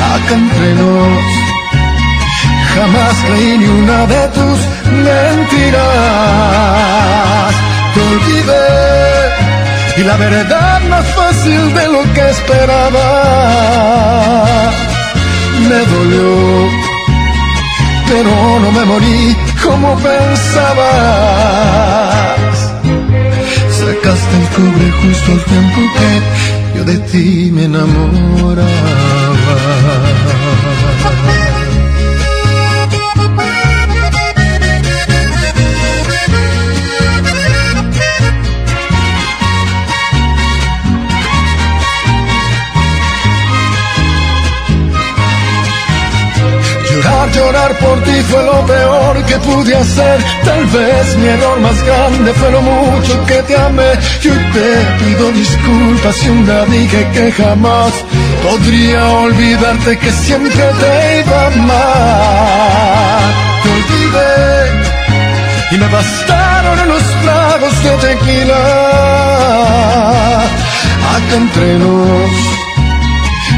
Acá entre nos jamás creí ni una de tus mentiras. Te olvidé y la verdad más fácil de lo que esperaba. Me dolió, pero no me morí como pensabas. Sacaste el cobre justo al tiempo que yo de ti me enamoraba. Por ti fue lo peor que pude hacer. Tal vez mi error más grande fue lo mucho que te amé. Yo te pido disculpas si un día dije que jamás podría olvidarte que siempre te iba a amar. Te olvidé y me bastaron unos tragos de tequila. Acá entre nos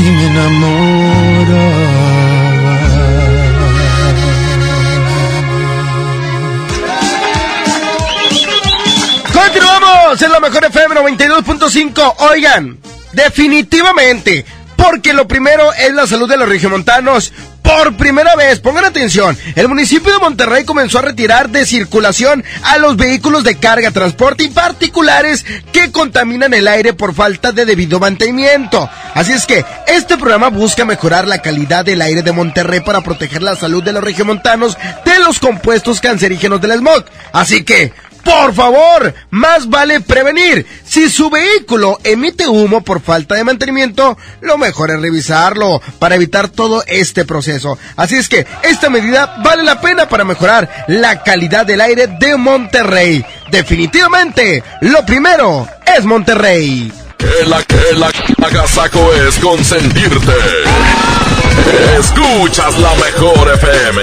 me enamoraba. Continuamos en la mejor FM 92.5. Oigan, definitivamente, porque lo primero es la salud de los regiomontanos. Por primera vez, pongan atención, el municipio de Monterrey comenzó a retirar de circulación a los vehículos de carga, transporte y particulares que contaminan el aire por falta de debido mantenimiento. Así es que este programa busca mejorar la calidad del aire de Monterrey para proteger la salud de los regiomontanos de los compuestos cancerígenos del smog. Así que, por favor, más vale prevenir. Si su vehículo emite humo por falta de mantenimiento, lo mejor es revisarlo para evitar todo este proceso. Así es que esta medida vale la pena para mejorar la calidad del aire de Monterrey. Definitivamente, lo primero es Monterrey. Que la que la es consentirte. Escuchas la mejor FM.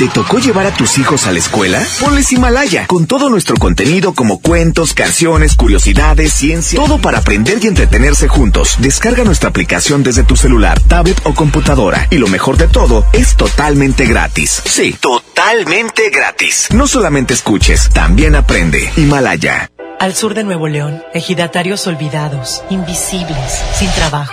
¿Te tocó llevar a tus hijos a la escuela? Ponles Himalaya, con todo nuestro contenido como cuentos, canciones, curiosidades, ciencia, todo para aprender y entretenerse juntos. Descarga nuestra aplicación desde tu celular, tablet o computadora. Y lo mejor de todo, es totalmente gratis. Sí, totalmente gratis. No solamente escuches, también aprende. Himalaya. Al sur de Nuevo León, ejidatarios olvidados, invisibles, sin trabajo.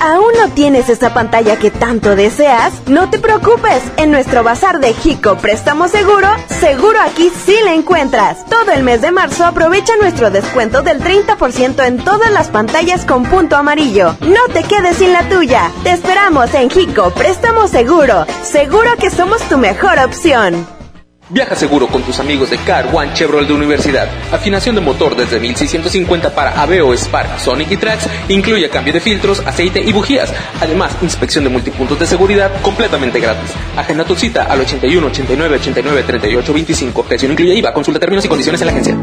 ¿Aún no tienes esa pantalla que tanto deseas? No te preocupes, en nuestro bazar de Jico Préstamo Seguro, seguro aquí sí la encuentras. Todo el mes de marzo aprovecha nuestro descuento del 30% en todas las pantallas con punto amarillo. No te quedes sin la tuya. Te esperamos en Jico Préstamo Seguro. Seguro que somos tu mejor opción. Viaja seguro con tus amigos de Car One Chevrolet de Universidad. Afinación de motor desde 1650 para Aveo, Spark, Sonic y Trax. Incluye cambio de filtros, aceite y bujías. Además, inspección de multipuntos de seguridad completamente gratis. Agenda tu cita al 81 89 89 38 25. Precio incluye IVA. Consulta términos y condiciones en la agencia.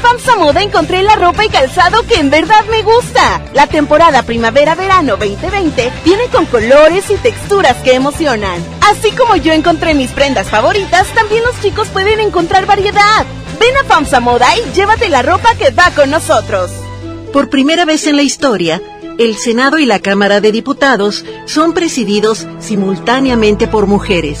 FAMSA Moda encontré la ropa y calzado que en verdad me gusta. La temporada primavera-verano 2020 viene con colores y texturas que emocionan. Así como yo encontré mis prendas favoritas, también los chicos pueden encontrar variedad. Ven a FAMSA Moda y llévate la ropa que va con nosotros. Por primera vez en la historia, el Senado y la Cámara de Diputados son presididos simultáneamente por mujeres.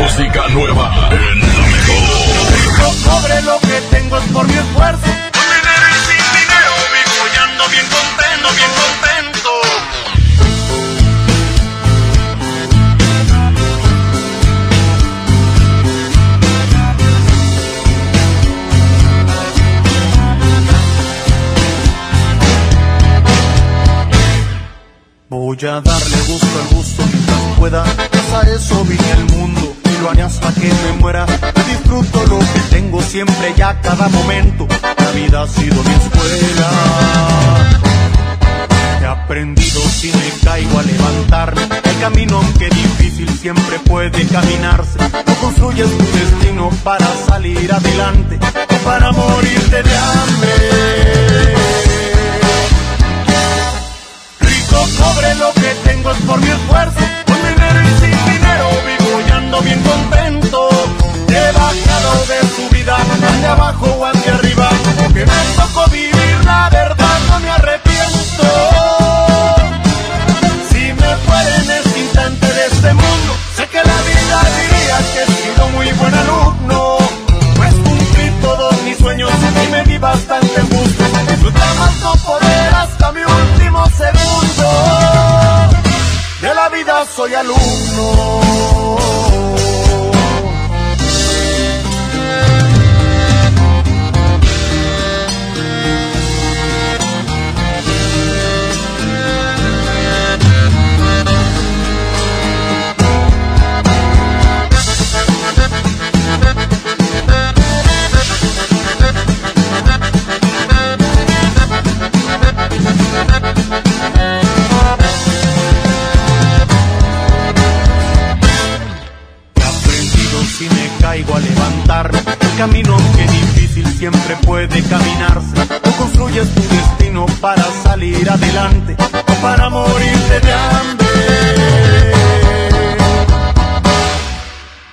Música nueva en la mejor. Sobre lo que tengo es por mi esfuerzo. Con dinero y sin dinero vivo y ando bien contento, bien contento. Voy a darle gusto al gusto mientras pueda. Pues a eso vine al mundo lo haré hasta que me muera. Disfruto lo que tengo siempre y a cada momento. La vida ha sido mi escuela. He aprendido si me caigo a levantarme. El camino, aunque difícil, siempre puede caminarse. No construyes tu destino para salir adelante o para morirte de hambre. Rico, pobre, lo que tengo es por mi esfuerzo. Con dinero y ando bien contento. He bajado de su vida, hacia abajo o hacia arriba. Que me tocó vivir, la verdad no me arrepiento. Si me fuera en este instante de este mundo, sé que la vida diría que he sido muy buen alumno. Pues cumplí todos mis sueños y me di bastante gusto. Disfruté más no poder hasta mi último segundo. De la vida soy alumno. Si me caigo a levantarme. El camino que difícil siempre puede caminarse. Tú construyes tu destino para salir adelante o para morirte de hambre.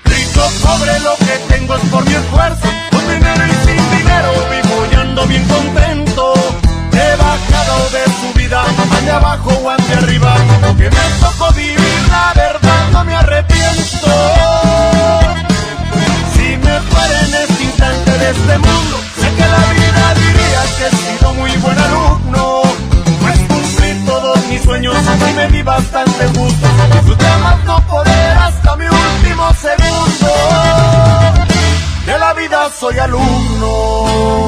Rico, pobre, lo que tengo es por mi esfuerzo. Con dinero y sin dinero vivo y ando bien contento. Hacia abajo o hacia arriba. Que me tocó vivir, la verdad no me arrepiento. Si me fuera en este instante de este mundo, sé que la vida diría que he sido muy buen alumno. Pues cumplí todos mis sueños y me di bastante gusto. Disfruté más no poder hasta mi último segundo. De la vida soy alumno.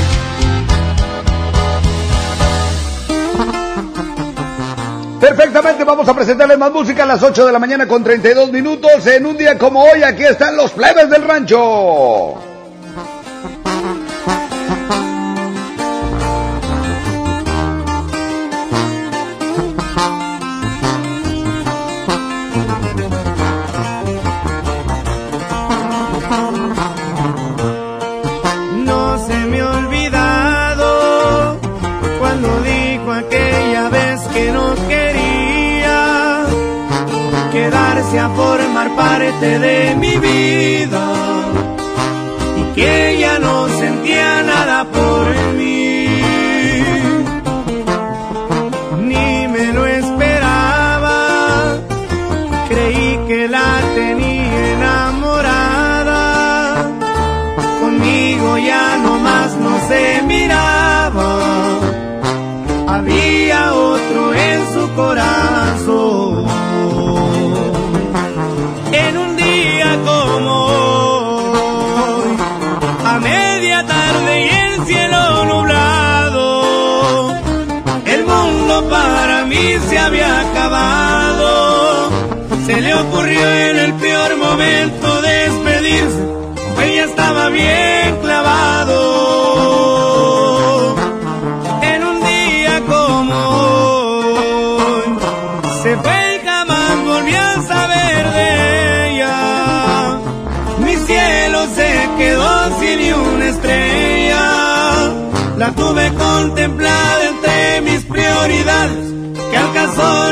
Perfectamente, vamos a presentarles más música a las 8 de la mañana con 32 minutos. En un día como hoy, aquí están los plebes del rancho. De mi vida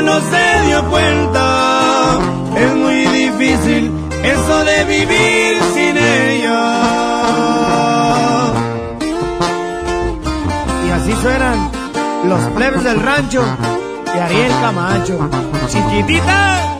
no se dio cuenta. Es muy difícil eso de vivir sin ella. Y así suenan los plebes del rancho de Ariel Camacho. Chiquitita.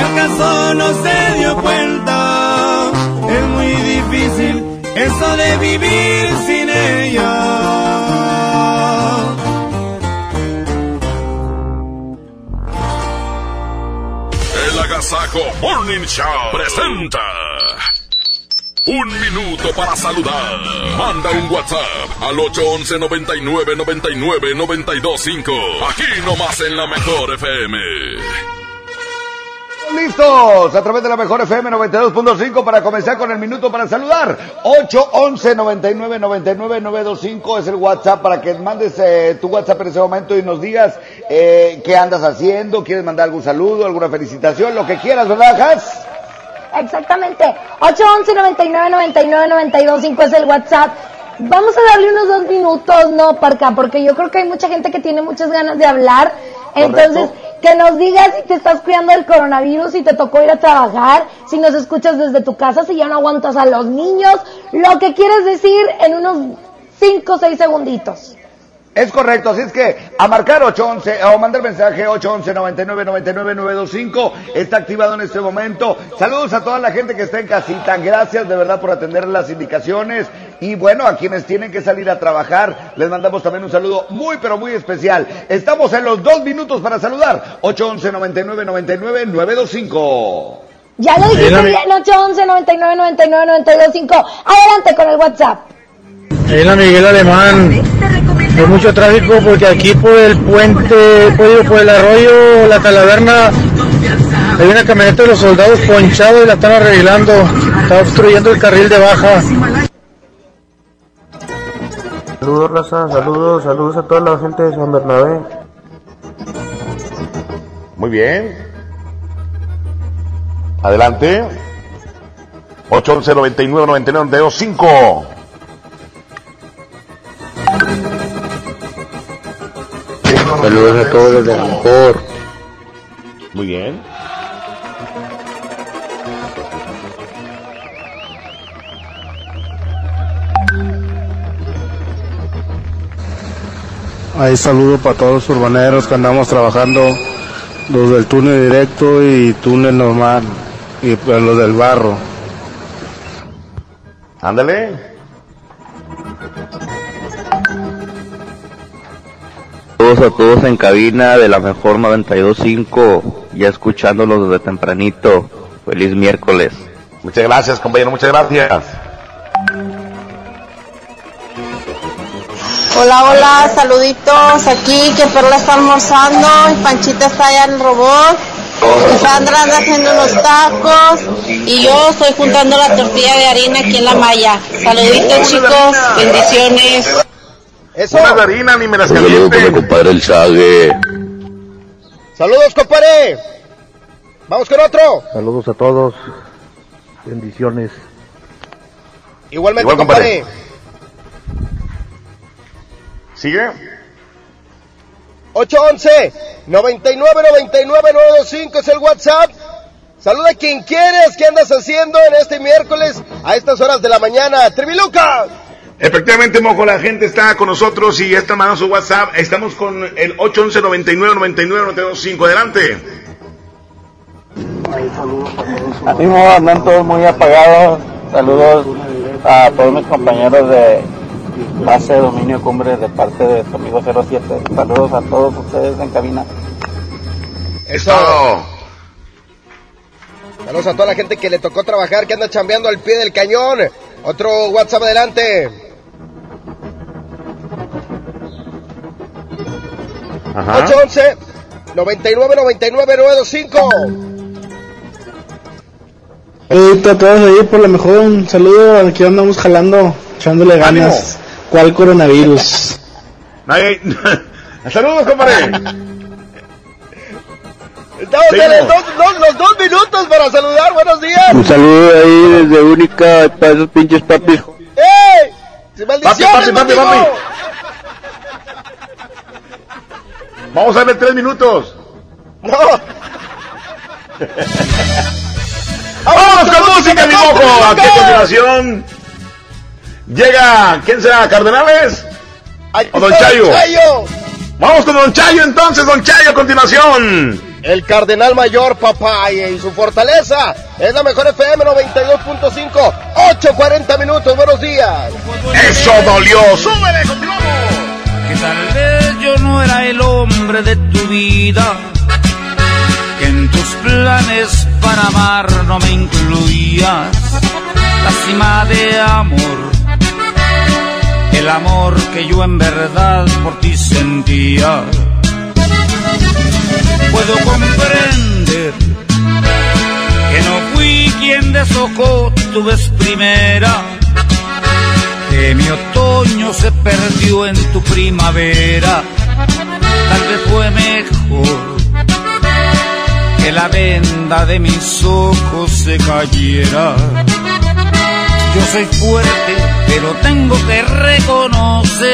acaso no se dio cuenta. Es muy difícil eso de vivir sin ella. El Agasajo Morning Show presenta. Un minuto para saludar. Manda un WhatsApp al 811 99 99 925. Aquí nomás en la mejor FM. Listos a través de la mejor FM 92.5 para comenzar con el minuto para saludar. 811 99 99 925 es el WhatsApp para que mandes eh, tu WhatsApp en ese momento y nos digas eh, qué andas haciendo, quieres mandar algún saludo, alguna felicitación, lo que quieras, ¿verdad, Has? Exactamente. 811 99 99 925 es el WhatsApp. Vamos a darle unos dos minutos, ¿no, Parca? Porque yo creo que hay mucha gente que tiene muchas ganas de hablar. Entonces, que nos digas si te estás cuidando del coronavirus, si te tocó ir a trabajar, si nos escuchas desde tu casa, si ya no aguantas a los niños, lo que quieres decir en unos 5 o 6 segunditos. Es correcto, así es que a marcar 811 o mandar mensaje 811 99 99 925 está activado en este momento. Saludos a toda la gente que está en casita, gracias de verdad por atender las indicaciones y bueno, a quienes tienen que salir a trabajar, les mandamos también un saludo muy pero muy especial. Estamos en los dos minutos para saludar 811 99 99 925. Ya lo dijiste bien, 811 99 99 925 Adelante con el WhatsApp. En la Miguel Alemán hay mucho tráfico porque aquí por el puente, por, el arroyo, la Talaverna, hay una camioneta de los soldados ponchado y la están arreglando, está obstruyendo el carril de baja. Saludos, raza, saludos, saludos a toda la gente de San Bernabé. Muy bien. Adelante. 811 99 99 925. Saludos a todos desde la mejor. Muy bien. Ahí saludo para todos los urbaneros que andamos trabajando, los del túnel directo y túnel normal, y pues los del barro. Ándale. Saludos a todos en cabina de la mejor 92.5, ya escuchándolos desde tempranito. Feliz miércoles. Muchas gracias, compañero, muchas gracias. Hola, hola, saluditos aquí, que Perla está almorzando, y Panchita está allá en el robot, y Sandra anda haciendo unos tacos, y yo estoy juntando la tortilla de harina aquí en la malla. Saluditos chicos, bendiciones. Una de harina, ni me las Saludos con mi caliente. compadre el Chague. Saludos, compadre. Vamos con otro. Saludos a todos, bendiciones. Igualmente, Igual, compadre. compadre. ¿Sigue? 811 99 99 925 es el WhatsApp. Saluda a quien quieres, ¿qué andas haciendo en este miércoles a estas horas de la mañana? Triviluca. Efectivamente, Mojo, la gente está con nosotros y ya está mandando su WhatsApp. Estamos con el 811 99 99 925. Adelante. Así no, andan todos muy apagados. Saludos a todos mis compañeros de base de dominio cumbre de parte de tu amigo 07. Saludos a todos ustedes en cabina. Eso. Saludos a toda la gente que le tocó trabajar, que anda chambeando al pie del cañón. Otro WhatsApp adelante. 811 99 99 925. Ahorita a todos ahí por lo mejor un saludo, aquí andamos jalando, echándole ganas. ¿Cuál coronavirus? Ay, Saludos, compadre. Estamos en los dos, los, los dos minutos para saludar. Buenos días. Un saludo ahí desde Única para esos pinches papis. ¡Ey! ¡Se Papi, maldiciones, papi, papi, mendigo! papi. Vamos a darle tres minutos. No. Vamos con música, mi mojo. Aquí a continuación llega, ¿quién será? ¿Cardenales? ¿O Don Chayo? Don Chayo. Vamos con Don Chayo entonces, Don Chayo a continuación. El Cardenal Mayor, papá, y su fortaleza es la mejor FM 92.5, 8.40 minutos, buenos días. Eso dolió, súbele, continuamos. que tal vez era el hombre de tu vida, que en tus planes para amar no me incluías, la cima de amor, el amor que yo en verdad por ti sentía. Puedo comprender que no fui quien deshojó tu vez primera que mi otoño se perdió en tu primavera. Tal vez fue mejor que la venda de mis ojos se cayera. Yo soy fuerte, pero tengo que reconocer.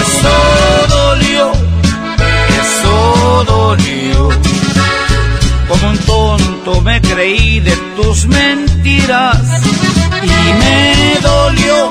Eso dolió, eso dolió. Como un tonto me creí de tus mentiras y me dolió,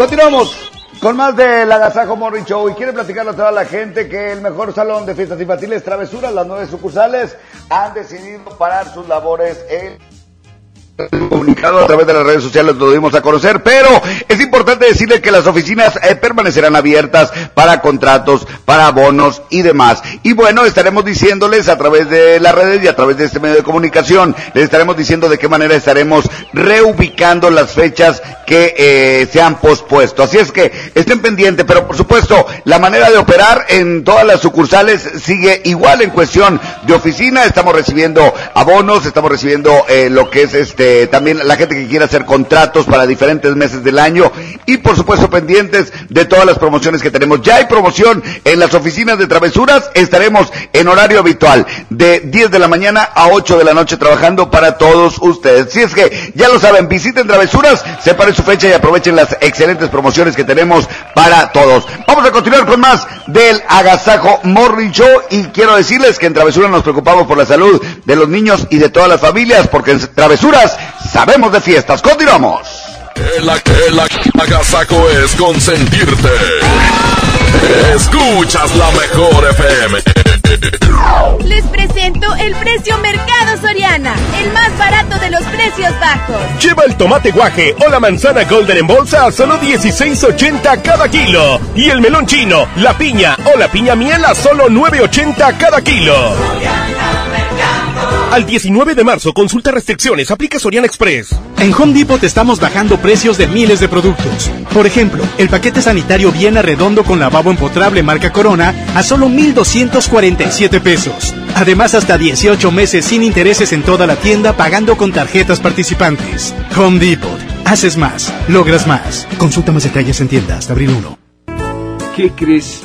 Continuamos con más del Agasajo Morning Show y quiere platicarle a toda la gente que el mejor salón de fiestas infantiles Travesuras, las nueve sucursales, han decidido parar sus labores en comunicado a través de las redes sociales lo dimos a conocer, pero es importante decirle que las oficinas eh, permanecerán abiertas para contratos, para bonos y demás. Y bueno, estaremos diciéndoles a través de las redes y a través de este medio de comunicación, les estaremos diciendo de qué manera estaremos reubicando las fechas que eh, se han pospuesto. Así es que estén pendientes, pero por supuesto, la manera de operar en todas las sucursales sigue igual en cuestión de oficina. Estamos recibiendo abonos, estamos recibiendo eh, lo que es este también la gente que quiera hacer contratos para diferentes meses del año y por supuesto pendientes de todas las promociones que tenemos. Ya hay promoción en las oficinas de travesuras, estaremos en horario habitual de 10 de la mañana a 8 de la noche trabajando para todos ustedes. Si es que ya lo saben, visiten travesuras, separen su fecha y aprovechen las excelentes promociones que tenemos para todos. Vamos a continuar con más del Agasajo Morning Show y quiero decirles que en travesuras nos preocupamos por la salud de los niños y de todas las familias porque en travesuras sabemos de fiestas. Continuamos. El, el agasajo es consentirte. Escuchas la mejor FM. Les presento el precio Mercado Soriana, el más barato de los precios bajos. Lleva el tomate guaje o la manzana golden en bolsa a solo 16.80 cada kilo. Y el melón chino, la piña o la piña miel a solo 9.80 cada kilo. Al 19 de marzo, consulta restricciones, aplica Soriana Express. En Home Depot estamos bajando precios de miles de productos. Por ejemplo, el paquete sanitario Viena Redondo con lavabo empotrable marca Corona a solo 1,247 pesos. Además, hasta 18 meses sin intereses en toda la tienda pagando con tarjetas participantes. Home Depot. Haces más, logras más. Consulta más detalles en tiendas hasta abril 1. ¿Qué crees?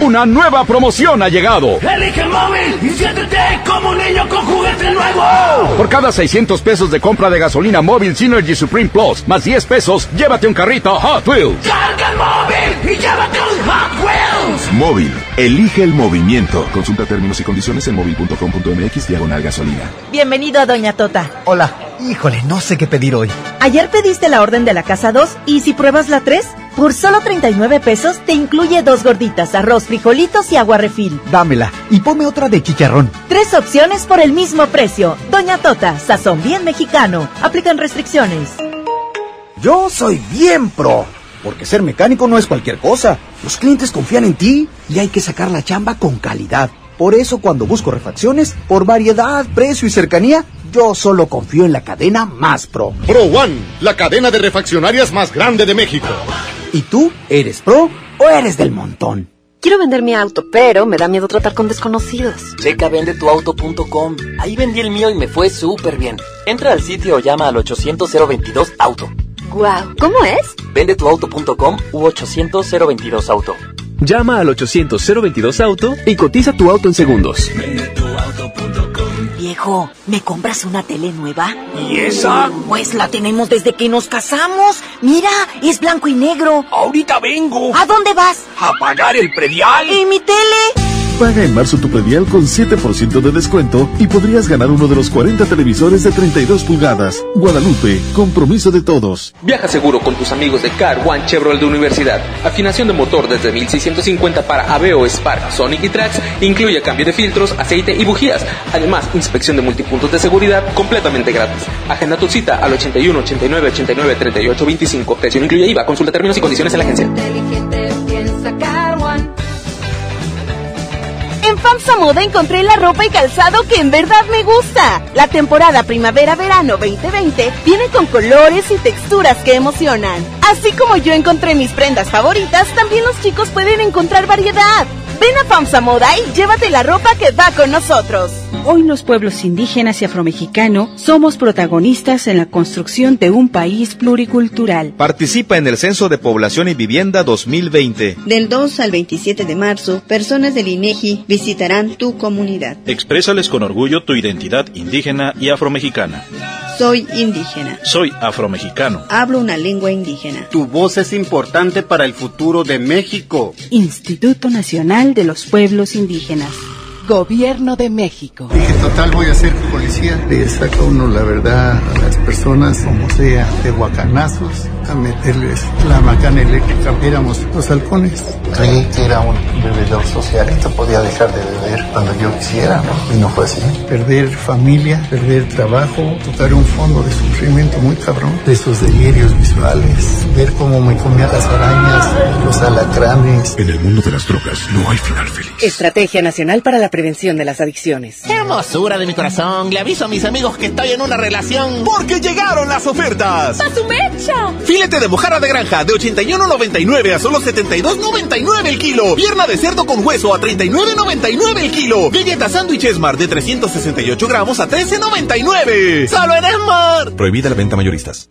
Una nueva promoción ha llegado. Elige el móvil y siéntete como un niño con juguete nuevo. Por cada 600 pesos de compra de gasolina móvil Synergy Supreme Plus, más 10 pesos, llévate un carrito Hot Wheels. Carga el móvil y llévate un Hot Wheels. Móvil, elige el movimiento. Consulta términos y condiciones en móvil.com.mx diagonal gasolina. Bienvenido a Doña Tota. Hola, híjole, no sé qué pedir hoy. Ayer pediste la orden de la casa 2 y si pruebas la 3, por solo 39 pesos te incluye dos gorditas, arroz, frijolitos y agua refil. Dámela y ponme otra de chicharrón. Tres opciones por el mismo precio. Doña Tota, sazón bien mexicano. Aplican restricciones. Yo soy bien pro, porque ser mecánico no es cualquier cosa. Los clientes confían en ti y hay que sacar la chamba con calidad. Por eso cuando busco refacciones, por variedad, precio y cercanía, yo solo confío en la cadena más pro. Pro One, la cadena de refaccionarias más grande de México. ¿Y tú eres pro o eres del montón? Quiero vender mi auto, pero me da miedo tratar con desconocidos. Checa vendetuauto.com. Ahí vendí el mío y me fue súper bien. Entra al sitio o llama al 800-022-AUTO. Guau, ¿cómo es? Vendetuauto.com u 800-022-AUTO. Llama al 800-022-AUTO y cotiza tu auto en segundos. Viejo, ¿me compras una tele nueva? ¿Y esa? Pues la tenemos desde que nos casamos. Mira, es blanco y negro. Ahorita vengo. ¿A dónde vas? A pagar el predial. ¿Y mi tele? Paga en marzo tu predial con 7% de descuento y podrías ganar uno de los 40 televisores de 32 pulgadas. Guadalupe, compromiso de todos. Viaja seguro con tus amigos de Car One Chevrolet de Universidad. Afinación de motor desde 1650 para Aveo, Spark, Sonic y Trax. Incluye cambio de filtros, aceite y bujías. Además, inspección de multipuntos de seguridad completamente gratis. Agenda tu cita al 81 89 89 38 25. Precio no incluye IVA. Consulta términos y condiciones en la agencia. En FAMSA Moda encontré la ropa y calzado que en verdad me gusta. La temporada primavera-verano 2020 viene con colores y texturas que emocionan. Así como yo encontré mis prendas favoritas, también los chicos pueden encontrar variedad. Ven a FAMSA Moda y llévate la ropa que va con nosotros. Hoy los pueblos indígenas y afromexicanos somos protagonistas en la construcción de un país pluricultural. Participa en el Censo de Población y Vivienda 2020. Del 2 al 27 de marzo, personas del INEGI visitarán tu comunidad. Exprésales con orgullo tu identidad indígena y afromexicana. Soy indígena. Soy afromexicano. Hablo una lengua indígena. Tu voz es importante para el futuro de México. Instituto Nacional de los Pueblos Indígenas. Gobierno de México. Dije, total, voy a ser policía. Le saca uno la verdad a las personas, como sea, de guacanazos, a meterles la macana eléctrica. Éramos los halcones. Creí que era un bebedor social. Esto podía dejar de beber cuando yo quisiera, ¿no? Y no fue así. Perder familia, perder trabajo, tocar un fondo de sufrimiento muy cabrón. De esos delirios visuales. Ver cómo me comía las arañas, los alacranes. En el mundo de las drogas no hay final feliz. Estrategia Nacional para la Prevención de las Adicciones. Hermosura de mi corazón. Le aviso a mis amigos que estoy en una relación. Porque llegaron las ofertas. ¡A su mecha! Filete de mojarra de granja de 81.99 a solo 72.99 el kilo. Pierna de cerdo con hueso a 39.99 el kilo. Galleta sándwich Esmar de 368 gramos a 13.99. ¡Solo en! Prohibida la venta mayoristas.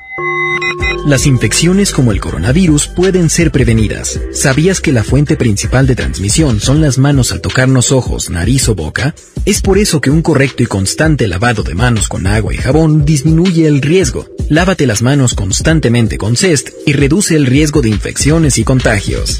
Las infecciones como el coronavirus pueden ser prevenidas. ¿Sabías que la fuente principal de transmisión son las manos al tocarnos ojos, nariz o boca? Es por eso que un correcto y constante lavado de manos con agua y jabón disminuye el riesgo. Lávate las manos constantemente con CEST y reduce el riesgo de infecciones y contagios.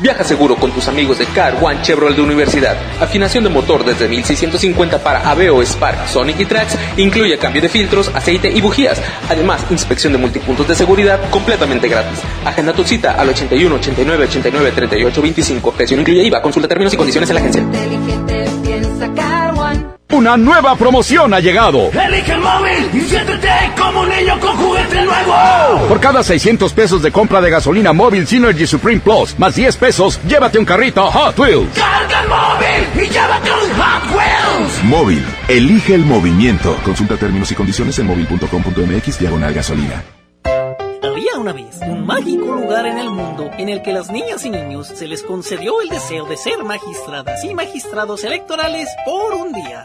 Viaja seguro con tus amigos de Car One Chevrolet de Universidad. Afinación de motor desde 1650 para Aveo, Spark, Sonic y Trax. Incluye cambio de filtros, aceite y bujías. Además, inspección de multipuntos de seguridad completamente gratis. Agenda tu cita al 81 89 89 38 25. Precio incluye IVA. Consulta términos y condiciones en la agencia. Una nueva promoción ha llegado. Elige el móvil y siéntete como un niño con juguete nuevo. Por cada 600 pesos de compra de gasolina móvil Synergy Supreme Plus, más 10 pesos, llévate un carrito Hot Wheels. Carga el móvil y llévate un Hot Wheels. Móvil, elige el movimiento. Consulta términos y condiciones en móvil.com.mx diagonal gasolina. Había una vez un mágico lugar en el mundo en el que las niñas y niños se les concedió el deseo de ser magistradas y magistrados electorales por un día.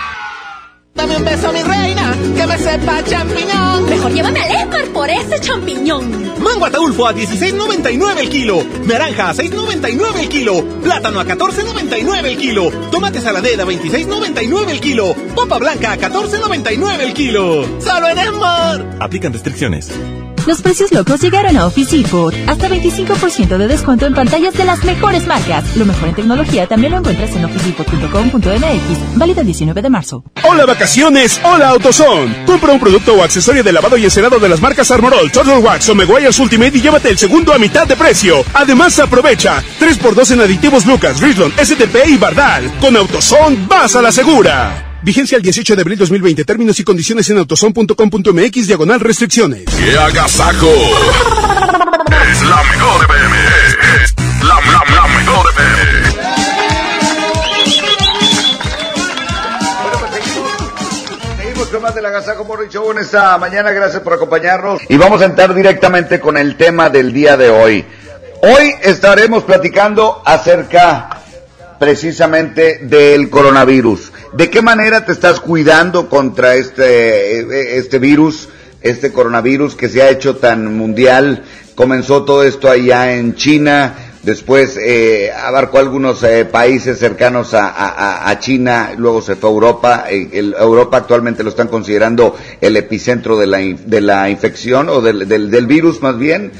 Dame un beso, mi reina, que me sepa champiñón. Mejor llévame al Esmar por ese champiñón. Mango Ataulfo a 16.99 el kilo. Naranja a 6.99 el kilo. Plátano a 14.99 el kilo. Tomate saladera a 26.99 el kilo. Papa blanca a 14.99 el kilo. ¡Solo en Esmar! Aplican restricciones. Los precios locos llegaron a Office Depot. Hasta 25% de descuento en pantallas de las mejores marcas. Lo mejor en tecnología también lo encuentras en officedepot.com.mx. Válido el 19 de marzo. Hola vacaciones, hola AutoZone. Compra un producto o accesorio de lavado y encerado de las marcas Armorol, Total Wax o Meguiar's Ultimate y llévate el segundo a mitad de precio. Además aprovecha 3x2 en aditivos Lucas, Rislon, STP y Bardal. Con AutoZone vas a la segura. Vigencia el 18 de abril 2020. Términos y condiciones en autoson.com.mx diagonal restricciones. ¡Qué agasajo! es la mejor FM. Es la, la, la mejor FM. Seguimos con más de la Agasajo Morning Show en esta mañana. Gracias por acompañarnos. Y vamos a entrar directamente con el tema del día de hoy. Hoy estaremos platicando acerca precisamente del coronavirus. ¿De qué manera te estás cuidando contra este, este virus, este coronavirus que se ha hecho tan mundial? Comenzó todo esto allá en China, después eh, abarcó algunos eh, países cercanos a, a, China, luego se fue a Europa. Eh, el, Europa actualmente lo están considerando el epicentro de la, de la infección o del, del virus más bien.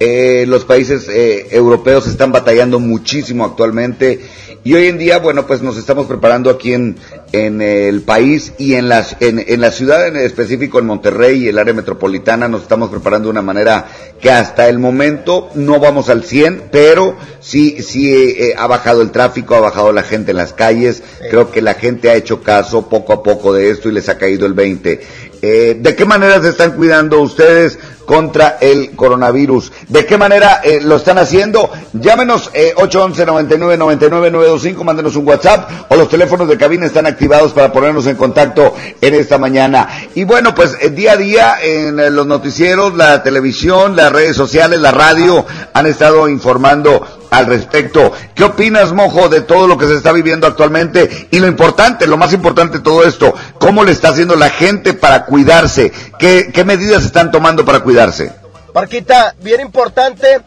Eh, los países eh, europeos están batallando muchísimo actualmente y hoy en día, bueno, pues nos estamos preparando aquí en, en el país y en, las, en, en la ciudad en específico, en Monterrey y el área metropolitana, nos estamos preparando de una manera que hasta el momento no vamos al 100, pero sí, sí eh, ha bajado el tráfico, ha bajado la gente en las calles, creo que la gente ha hecho caso poco a poco de esto y les ha caído el 20. Eh, ¿De qué manera se están cuidando ustedes contra el coronavirus? ¿De qué manera eh, lo están haciendo? Llámenos eh, 811-99-99-925, mándenos un WhatsApp o los teléfonos de cabina están activados para ponernos en contacto en esta mañana. Y bueno, pues eh, día a día en eh, los noticieros, la televisión, las redes sociales, la radio han estado informando al respecto. ¿Qué opinas, Mojo, de todo lo que se está viviendo actualmente? Y lo importante, lo más importante de todo esto, ¿cómo le está haciendo la gente para cuidarse? ¿Qué, medidas están tomando para cuidarse? Parquita, bien importante,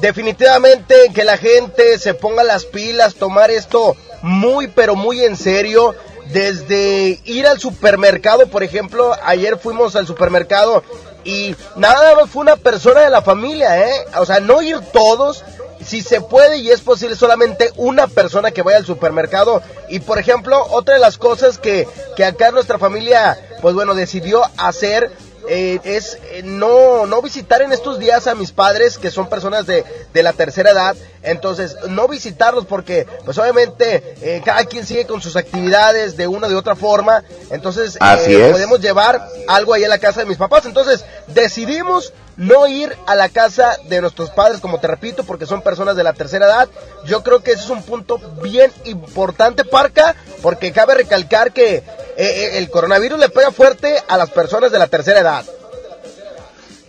definitivamente que la gente se ponga las pilas, tomar esto muy, pero muy en serio. Desde ir al supermercado, por ejemplo, ayer fuimos al supermercado y nada más fue una persona de la familia, ¿eh? O sea, no ir todos, si se puede y es posible solamente una persona que vaya al supermercado. Y por ejemplo, otra de las cosas que, que acá nuestra familia, pues bueno, decidió hacer eh, es eh, no, no visitar en estos días a mis padres, que son personas de, de la tercera edad. Entonces, no visitarlos porque, pues obviamente, eh, cada quien sigue con sus actividades de una de otra forma. Entonces, Así eh, es. podemos llevar algo ahí a la casa de mis papás. Entonces, decidimos no ir a la casa de nuestros padres, como te repito, porque son personas de la tercera edad. Yo creo que ese es un punto bien importante, Parca, porque cabe recalcar que eh, eh, el coronavirus le pega fuerte a las personas de la tercera edad.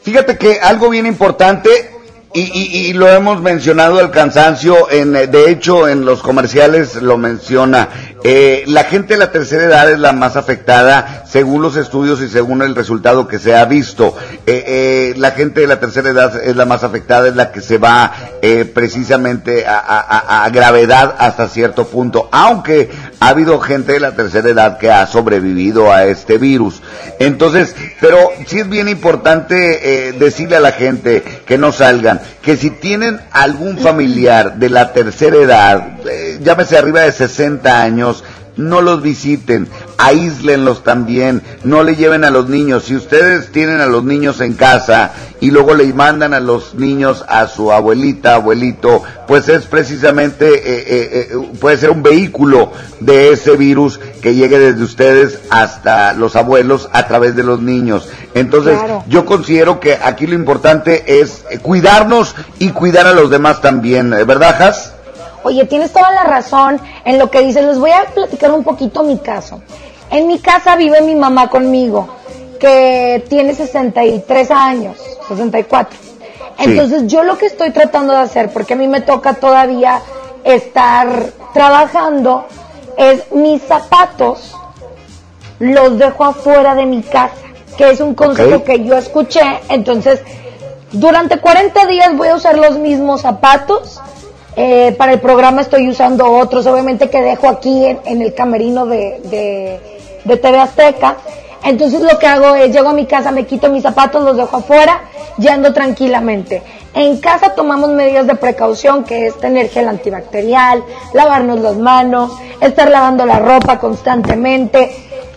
Fíjate que algo bien importante, y, y- y lo hemos mencionado al cansancio, en, eh, de hecho en los comerciales lo menciona, eh, la gente de la tercera edad es la más afectada según los estudios y según el resultado que se ha visto. Eh, eh, la gente de la tercera edad es la más afectada, es la que se va precisamente a, a- gravedad hasta cierto punto, aunque ha habido gente de la tercera edad que ha sobrevivido a este virus. Entonces, pero sí es bien importante decirle a la gente que no salgan, que si tienen algún familiar de la tercera edad, eh, llámese arriba de 60 años, no los visiten, aíslenlos también, no le lleven a los niños. Si ustedes tienen a los niños en casa y luego le mandan a los niños a su abuelita, abuelito, pues es precisamente, eh, eh, eh, puede ser un vehículo de ese virus que llegue desde ustedes hasta los abuelos a través de los niños. Entonces, Claro. yo considero que aquí lo importante es eh, cuidarnos y cuidar a los demás también. ¿verdad, Has? Oye, tienes toda la razón en lo que dices. Les voy a platicar un poquito mi caso. En mi casa vive mi mamá conmigo, que tiene 63 años, 64. Sí. Entonces yo lo que estoy tratando de hacer, porque a mí me toca todavía estar trabajando, es mis zapatos los dejo afuera de mi casa, que es un consejo que yo escuché. Entonces, durante 40 días voy a usar los mismos zapatos. Eh, para el programa estoy usando otros, obviamente que dejo aquí en, el camerino de, de, de TV Azteca. Entonces lo que hago es, llego a mi casa, me quito mis zapatos, los dejo afuera y ando tranquilamente. En casa tomamos medidas de precaución, que es tener gel antibacterial, lavarnos las manos, estar lavando la ropa constantemente,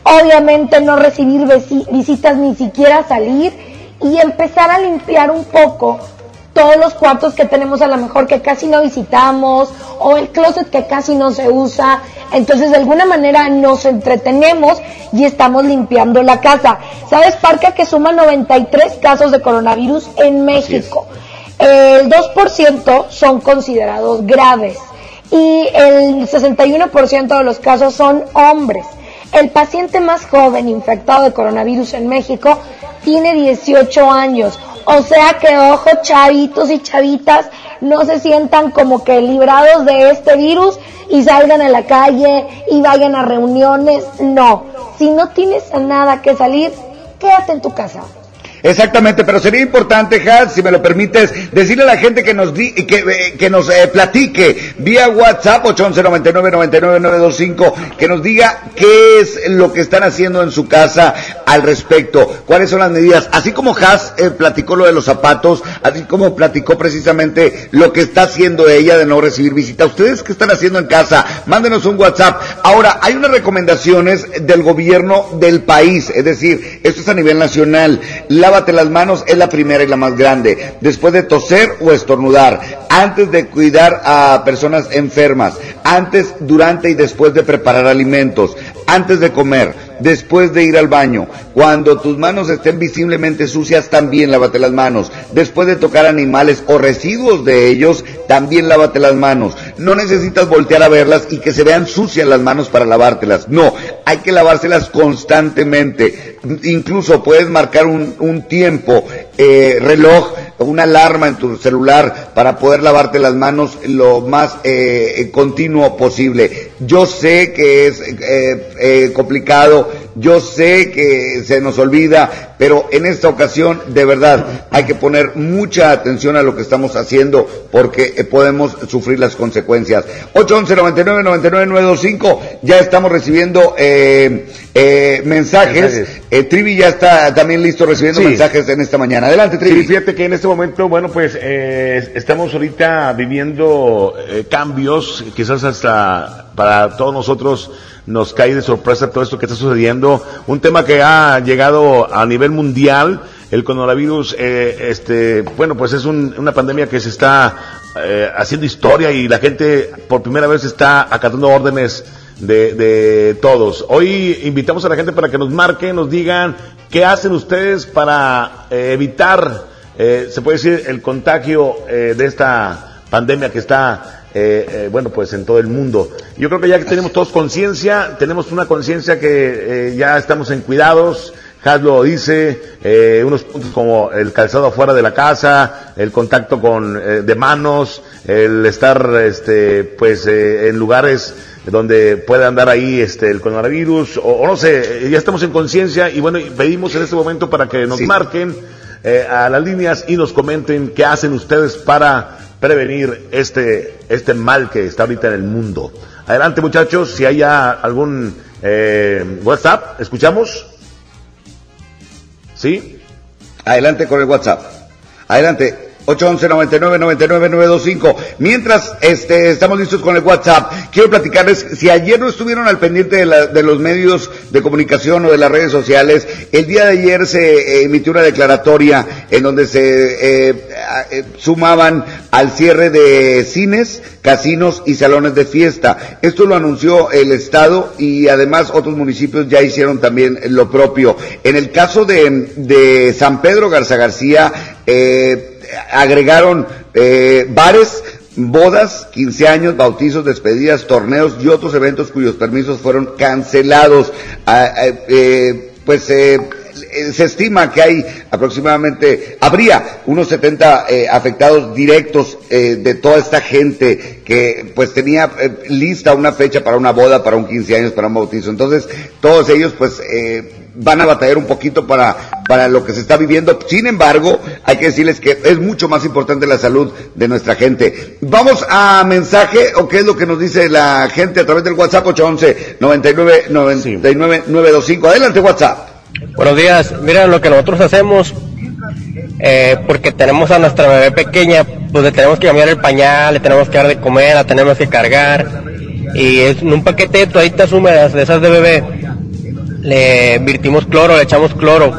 obviamente no recibir visi- visitas ni siquiera salir y empezar a limpiar un poco todos los cuartos que tenemos a lo mejor que casi no visitamos o el closet que casi no se usa. Entonces de alguna manera nos entretenemos y estamos limpiando la casa. ¿Sabes, Parca, que suma 93 casos de coronavirus en México? El 2% son considerados graves y el 61% de los casos son hombres. El paciente más joven infectado de coronavirus en México tiene 18 años. O sea que, ojo, chavitos y chavitas, no se sientan como que librados de este virus y salgan a la calle y vayan a reuniones. No, si no tienes a nada que salir, quédate en tu casa. Exactamente, pero sería importante, Has, si me lo permites, decirle a la gente que nos di, que, eh, que nos eh, platique vía WhatsApp 811 99 que nos diga qué es lo que están haciendo en su casa. al respecto. ¿Cuáles son las medidas? Así como Has eh, platicó lo de los zapatos, así como platicó precisamente lo que está haciendo ella de no recibir visita. ¿Ustedes qué están haciendo en casa? Mándenos un WhatsApp. Ahora, hay unas recomendaciones del gobierno del país, es decir, esto es a nivel nacional. Lávate las manos es la primera y la más grande. Después de toser o estornudar, antes de cuidar a personas enfermas, antes, durante y después de preparar alimentos, antes de comer, después de ir al baño, cuando tus manos estén visiblemente sucias, también lávate las manos. Después de tocar animales o residuos de ellos, también lávate las manos. No necesitas voltear a verlas y que se vean sucias las manos para lavártelas. No, hay que lavárselas constantemente. Incluso puedes marcar un, tiempo, eh, reloj, una alarma en tu celular para poder lavarte las manos lo más eh, continuo posible. Yo sé que es eh, eh, complicado, yo sé que se nos olvida, pero en esta ocasión de verdad hay que poner mucha atención a lo que estamos haciendo porque eh, podemos sufrir las consecuencias. 811 99 99 925 ya estamos recibiendo eh, eh, mensajes. Eh, Trivi ya está también listo recibiendo Sí. mensajes en esta mañana. Adelante, Trivi. Sí, fíjate que en este momento, bueno, pues eh, estamos ahorita viviendo cambios, quizás hasta para todos nosotros nos cae de sorpresa todo esto que está sucediendo. Un tema que ha llegado a nivel mundial, el coronavirus, eh, este, bueno, pues es un- una pandemia que se está eh, haciendo historia y la gente por primera vez está acatando órdenes de, de todos. Hoy invitamos a la gente para que nos marquen, nos digan qué hacen ustedes para eh, evitar, eh, se puede decir, el contagio eh, de esta pandemia que está, eh, eh, bueno, pues en todo el mundo. Yo creo que ya que tenemos todos conciencia, tenemos una conciencia que eh, ya estamos en cuidados. Has lo dice, eh, unos puntos como el calzado afuera de la casa, el contacto con eh, de manos, el estar, este, pues, eh, en lugares donde pueda andar ahí este el coronavirus o, o no sé, ya estamos en conciencia y bueno, pedimos en este momento para que nos marquen a las líneas y nos comenten qué hacen ustedes para prevenir este este mal que está ahorita en el mundo. Adelante muchachos, si hay algún eh, WhatsApp, escuchamos. ¿Sí? Adelante con el WhatsApp. Adelante. 811 99 99 925. Mientras este, estamos listos con el WhatsApp, quiero platicarles, si ayer no estuvieron al pendiente de, la- de los medios de comunicación o de las redes sociales, el día de ayer se eh, emitió una declaratoria en donde se eh, eh, sumaban al cierre de cines, casinos y salones de fiesta. Esto lo anunció el Estado y además otros municipios ya hicieron también lo propio. En el caso de, de San Pedro Garza García, eh, agregaron eh, bares, bodas, 15 años, bautizos, despedidas, torneos y otros eventos cuyos permisos fueron cancelados. Ah, ah, eh, pues eh, se estima que hay aproximadamente, habría unos 70 eh, afectados directos eh, de toda esta gente que pues tenía eh, lista una fecha para una boda, para un 15 años, para un bautizo. Entonces, todos ellos pues eh, van a batallar un poquito para, para lo que se está viviendo. Sin embargo, hay que decirles que es mucho más importante la salud de nuestra gente. Vamos a mensaje, o qué es lo que nos dice la gente a través del WhatsApp 811 99 99 925. Adelante, WhatsApp. Buenos días. Mira, lo que nosotros hacemos, eh, porque tenemos a nuestra bebé pequeña, pues le tenemos que cambiar el pañal, le tenemos que dar de comer, la tenemos que cargar. Y en un paquete de toallitas húmedas, de esas de bebé, le virtimos cloro, le echamos cloro.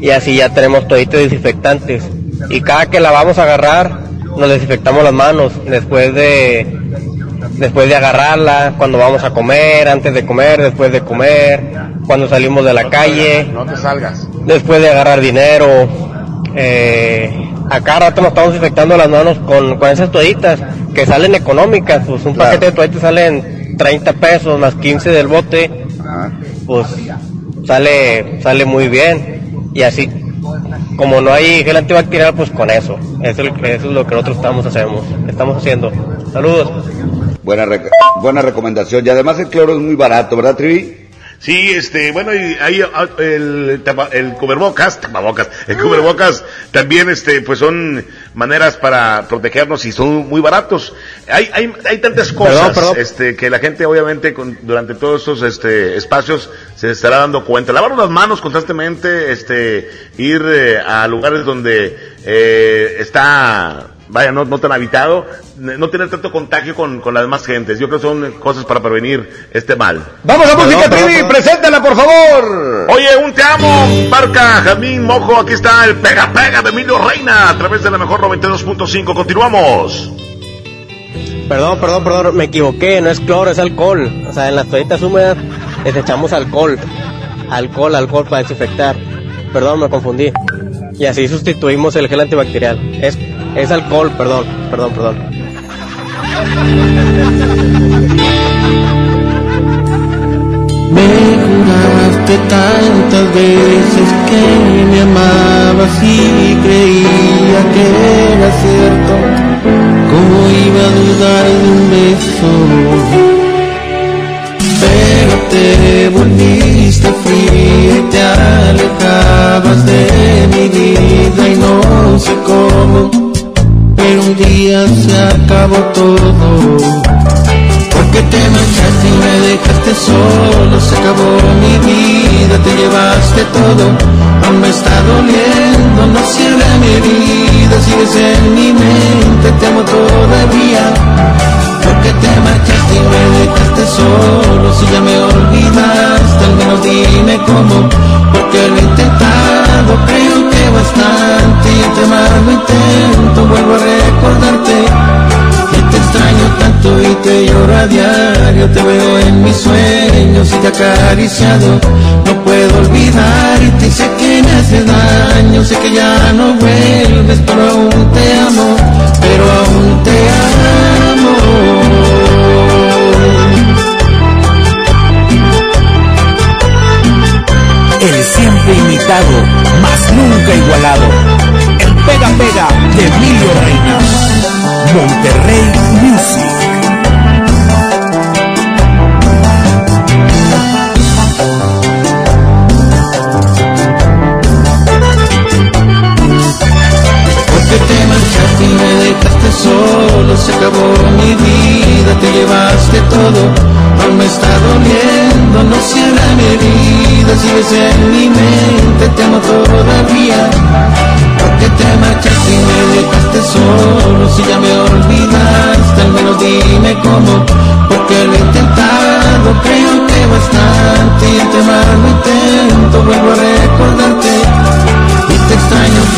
Y así ya tenemos toallitas desinfectantes. Y cada que la vamos a agarrar, nos desinfectamos las manos después de después de agarrarla, cuando vamos a comer, antes de comer, después de comer, cuando salimos de la calle, No te salgas. después de agarrar dinero. Eh, a cada rato nos estamos infectando las manos con, con esas toallitas que salen económicas, pues un paquete de toallitas salen 30 pesos más 15 del bote, pues sale, sale muy bien y así. Como no hay gel antibacterial, pues con eso. Eso, es lo que- eso es lo que nosotros estamos, hacemos, estamos haciendo. Saludos. Buena, rec- buena recomendación. Y además el cloro es muy barato, ¿verdad, Trivi? Sí, este, bueno, y ahí ah, el, tapa- el cubrebocas, tapabocas, el cubrebocas también, este, pues son maneras para protegernos y son muy baratos. Hay, hay, hay tantas cosas Perdón, perdón. Este, que la gente obviamente con- durante todos estos este, espacios se estará dando cuenta. Lavarnos las manos constantemente, este, ir eh, a lugares donde eh, está, vaya, no, no tan habitado, no tener tanto contagio con, con las demás gentes. Yo creo que son cosas para prevenir este mal. Vamos a Música Trivi, preséntala por favor. Oye, un te amo, Barca, Jamín, Mojo, aquí está el Pega Pega de Emilio Reina a través de la mejor 92.5. Continuamos. Perdón, perdón, perdón, me equivoqué, no es cloro, es alcohol. O sea, en las toallitas húmedas les echamos alcohol. Alcohol, alcohol para desinfectar. Perdón, me confundí. Y así sustituimos el gel antibacterial. Es, es alcohol, perdón, perdón, perdón. Me juraste tantas veces que me amabas y creía que era cierto. ¿Cómo iba a dudar de un beso? Pero te volviste fría y te alejabas de mi vida y no sé cómo. Un día se acabó todo. Porque te marchaste y me dejaste solo, se acabó mi vida, te llevaste todo, aún me está doliendo, no cierra mi herida, sigues en mi mente, te amo todavía. Porque te marchaste y me dejaste solo, si ya me olvidaste, al menos dime cómo, porque lo he intentado, creo bastante, y entre más intento, vuelvo a recordarte. Y te extraño tanto y te lloro a diario, te veo en mis sueños y te acariciado. No puedo olvidarte y sé que me hace daño, sé que ya no vuelves, pero aún te amo, pero aún te amo. El siempre imitado, nunca igualado. El pega pega de Emilio Reina. Monterrey Music. Porque te marchaste y me dejaste solo, se acabó mi vida, te llevaste todo, aún me está doliendo, no cierra mi herida, sigues en mi mente, te amo todavía. Porque te marchaste y me dejaste solo, si ya me olvidaste, al menos dime cómo, porque lo he intentado, creo que bastante, y entre más lo intento, vuelvo a recordarte. Y te extraño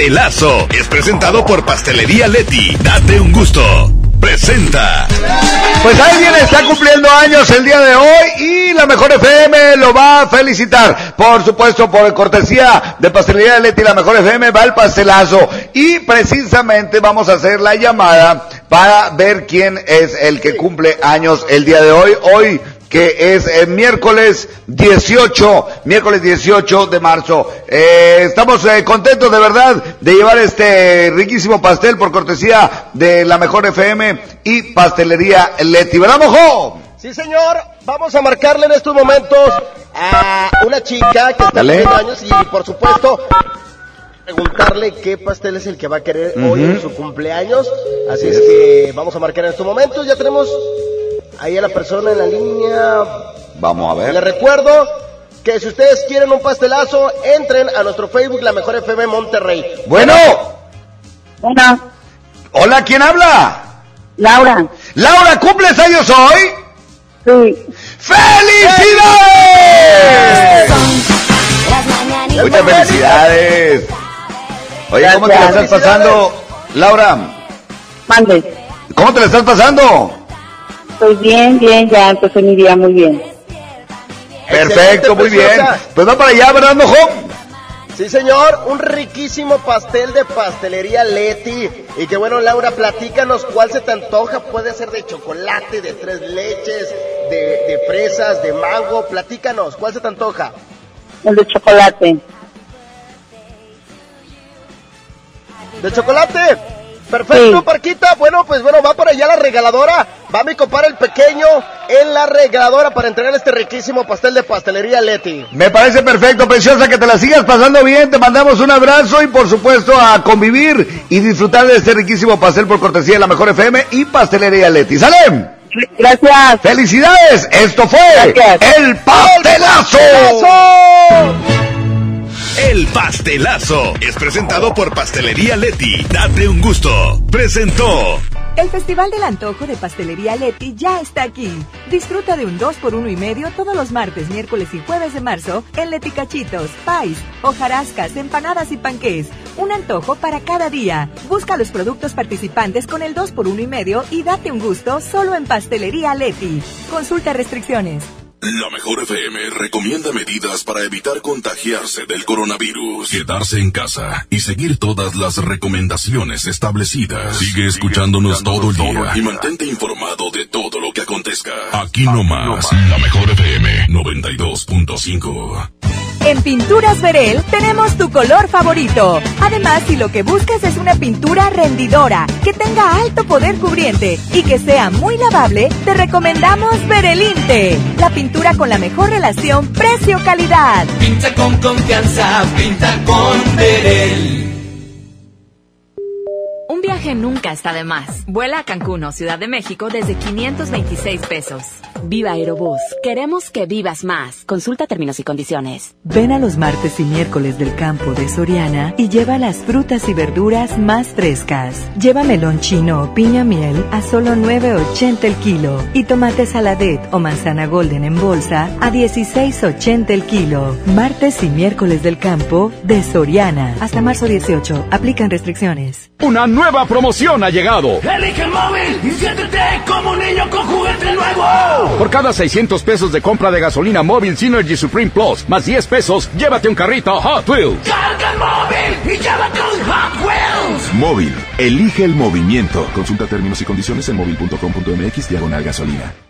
Pastelazo es presentado por Pastelería Leti. Date un gusto. Presenta. Pues alguien está cumpliendo años el día de hoy y la mejor FM lo va a felicitar. Por supuesto, por cortesía de Pastelería Leti, la mejor FM va el pastelazo. Y precisamente vamos a hacer la llamada para ver quién es el que cumple años el día de hoy. Hoy que es eh, miércoles 18, miércoles 18 de marzo. Eh, estamos eh, contentos de verdad de llevar este riquísimo pastel por cortesía de la mejor FM y pastelería Leti. ¿Verdad, mojo? Sí, señor. Vamos a marcarle en estos momentos a una chica que está cumpliendo años y, por supuesto, preguntarle qué pastel es el que va a querer hoy en su cumpleaños. Así es que vamos a marcar en estos momentos. Ya tenemos ahí a la persona en la línea. Vamos a Les ver. recuerdo que si ustedes quieren un pastelazo, entren a nuestro Facebook, la mejor FM Monterrey. Bueno. Hola. Hola, ¿quién habla? Laura. Laura, ¿cumples años hoy? Sí. ¡Felicidades! Muchas felicidades. Oye, ¿cómo te la estás pasando, Laura? Mande. ¿Cómo te la estás pasando? Pues bien, bien, ya empecé mi día muy bien. Perfecto, muy bien. Pues va para allá, ¿verdad, mojo? Sí, señor, un riquísimo pastel de pastelería Leti. Y que bueno, Laura, platícanos cuál se te antoja. Puede ser de chocolate, de tres leches, de, de fresas, de mango. Platícanos, ¿cuál se te antoja? El de chocolate. ¿De chocolate? Perfecto, Parquita. Bueno, pues bueno, va por allá la regaladora. Va mi compadre el pequeño en la regaladora para entregar este riquísimo pastel de pastelería Leti. Me parece perfecto, preciosa, que te la sigas pasando bien. Te mandamos un abrazo y, por supuesto, a convivir y disfrutar de este riquísimo pastel por cortesía de la Mejor FM y Pastelería Leti. ¡Sale! Gracias. ¡Felicidades! Esto fue El Pastelazo. El pastelazo es presentado por Pastelería Leti. Date un gusto. Presentó. El Festival del Antojo de Pastelería Leti ya está aquí. Disfruta de un 2 por 1 y medio todos los martes, miércoles y jueves de marzo en Leti Cachitos, Pais, hojarascas, empanadas y panqués. Un antojo para cada día. Busca los productos participantes con el 2 por 1 y medio y date un gusto solo en Pastelería Leti. Consulta restricciones. La Mejor FM recomienda medidas para evitar contagiarse del coronavirus. Quedarse en casa y seguir todas las recomendaciones establecidas. Sigue escuchándonos todo el día y mantente informado de todo lo que acontezca. Aquí nomás, La Mejor FM 92.5. En Pinturas Verel tenemos tu color favorito. Además, si lo que buscas es una pintura rendidora, que tenga alto poder cubriente y que sea muy lavable, te recomendamos Verelinte, la pintura con la mejor relación precio-calidad. Pinta con confianza, pinta con Verel. Un viaje nunca está de más. Vuela a Cancún o Ciudad de México desde 526 pesos. Viva Aerobús. Queremos que vivas más. Consulta términos y condiciones. Ven a los martes y miércoles del campo de Soriana y lleva las frutas y verduras más frescas. Lleva melón chino o piña miel a solo 9.80 el kilo y tomate saladet o manzana golden en bolsa a 16.80 el kilo. Martes y miércoles del campo de Soriana. Hasta marzo 18. Aplican restricciones. Una nueva promoción ha llegado. Elige el móvil y siéntete como un niño con juguete nuevo. Por cada 600 pesos de compra de gasolina móvil Synergy Supreme Plus, más 10 pesos, llévate un carrito Hot Wheels. Carga el móvil y llévate un Hot Wheels. Móvil, elige el movimiento. Consulta términos y condiciones en móvil.com.mx diagonal gasolina.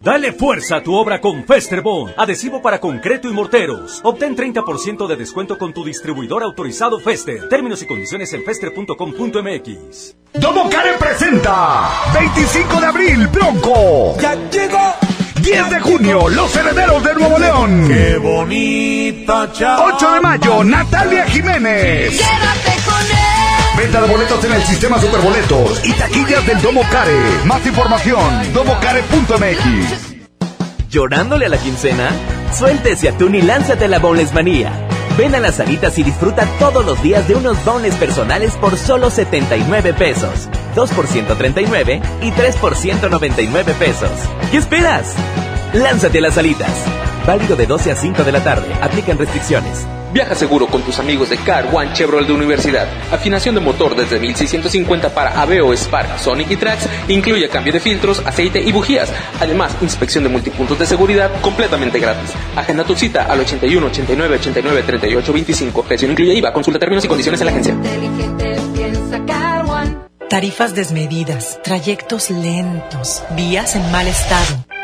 Dale fuerza a tu obra con Festerbond, adhesivo para concreto y morteros. Obtén 30% de descuento con tu distribuidor autorizado Fester. Términos y condiciones en fester.com.mx. Domo Care presenta 25 de abril, Bronco. Ya llegó. 10 de junio, Los Herederos de Nuevo León. Qué bonita chava. 8 de mayo, Natalia Jiménez. Quédate. Venta de boletos en el sistema Superboletos y taquillas del Domo Care. Más información, domocare.mx. ¿Llorándole a la quincena? Suéltese atún y lánzate la Boneless Manía. Ven a las salitas y disfruta todos los días de unos boneless personales por solo 79 pesos. 2 por 139 y 3 por 199 pesos. ¿Qué esperas? Lánzate a las salitas. Válido de 12 a 5 de la tarde. Aplican restricciones. Viaja seguro con tus amigos de Car One Chevrolet de Universidad. Afinación de motor desde 1650 para Aveo, Spark, Sonic y Trax. Incluye cambio de filtros, aceite y bujías. Además, inspección de multipuntos de seguridad completamente gratis. Agenda tu cita al 81 89 89 38 25. Precio incluye IVA. Consulta términos y condiciones en la agencia. Tarifas desmedidas, trayectos lentos, vías en mal estado.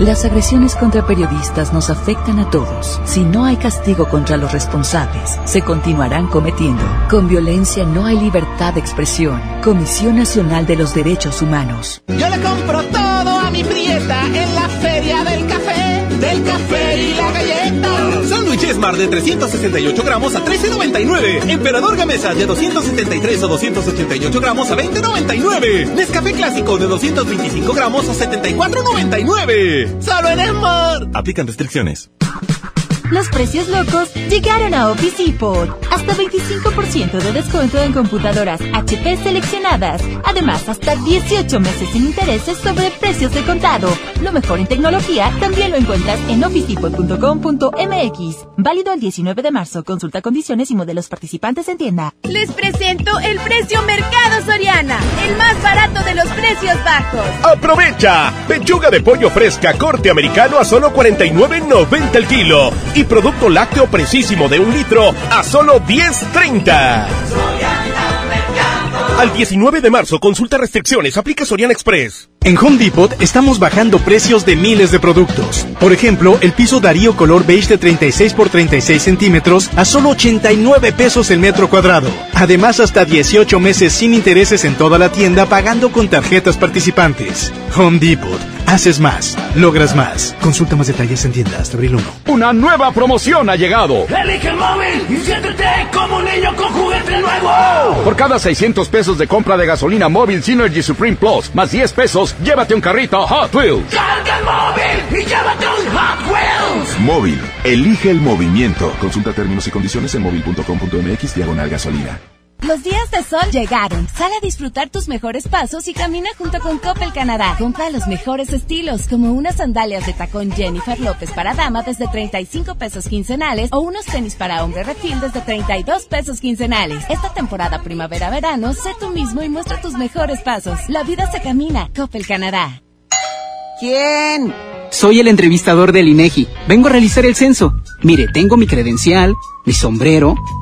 Las agresiones contra periodistas nos afectan a todos. Si no hay castigo contra los responsables, se continuarán cometiendo. Con violencia no hay libertad de expresión. Comisión Nacional de los Derechos Humanos. Yo le compro todo a mi prieta en la feria del café, Smart de 368 gramos a 13.99. Emperador Gamesa de 273 o 288 gramos a 20.99. Nescafé Clásico de 225 gramos a 74.99. ¡Solo en Smart! Aplican restricciones. Los precios locos llegaron a Office Depot. Hasta 25% de descuento en computadoras HP seleccionadas. Además, hasta 18 meses sin intereses sobre precios de contado. Lo mejor en tecnología también lo encuentras en officedepot.com.mx. Válido el 19 de marzo. Consulta condiciones y modelos participantes en tienda. Les presento el precio Mercado Soriana. El más barato de los precios bajos. ¡Aprovecha! Pechuga de pollo fresca corte americano a solo 49.90 el kilo. Y producto lácteo precisísimo de un litro a solo 10.30. Al 19 de marzo, consulta restricciones, aplica Soriana Express. En Home Depot estamos bajando precios de miles de productos. Por ejemplo, el piso Darío color beige de 36 por 36 centímetros a solo 89 pesos el metro cuadrado. Además, hasta 18 meses sin intereses en toda la tienda pagando con tarjetas participantes. Home Depot. Haces más, logras más. Consulta más detalles en tiendas hasta abril 1. Una nueva promoción ha llegado. Elige el móvil y siéntete como un niño con juguete nuevo. Por cada 600 pesos de compra de gasolina móvil Synergy Supreme Plus, más 10 pesos, llévate un carrito Hot Wheels. Carga el móvil y llévate un Hot Wheels. Móvil. Elige el movimiento. Consulta términos y condiciones en móvil.com.mx diagonal gasolina. Los días de sol llegaron. Sal a disfrutar tus mejores pasos y camina junto con Coppel Canadá. Compra los mejores estilos, como unas sandalias de tacón Jennifer López para dama desde 35 pesos quincenales o unos tenis para hombre refil desde 32 pesos quincenales. Esta temporada primavera-verano, sé tú mismo y muestra tus mejores pasos. La vida se camina. Coppel Canadá. ¿Quién? Soy el entrevistador del INEGI. Vengo a realizar el censo. Mire, tengo mi credencial, mi sombrero,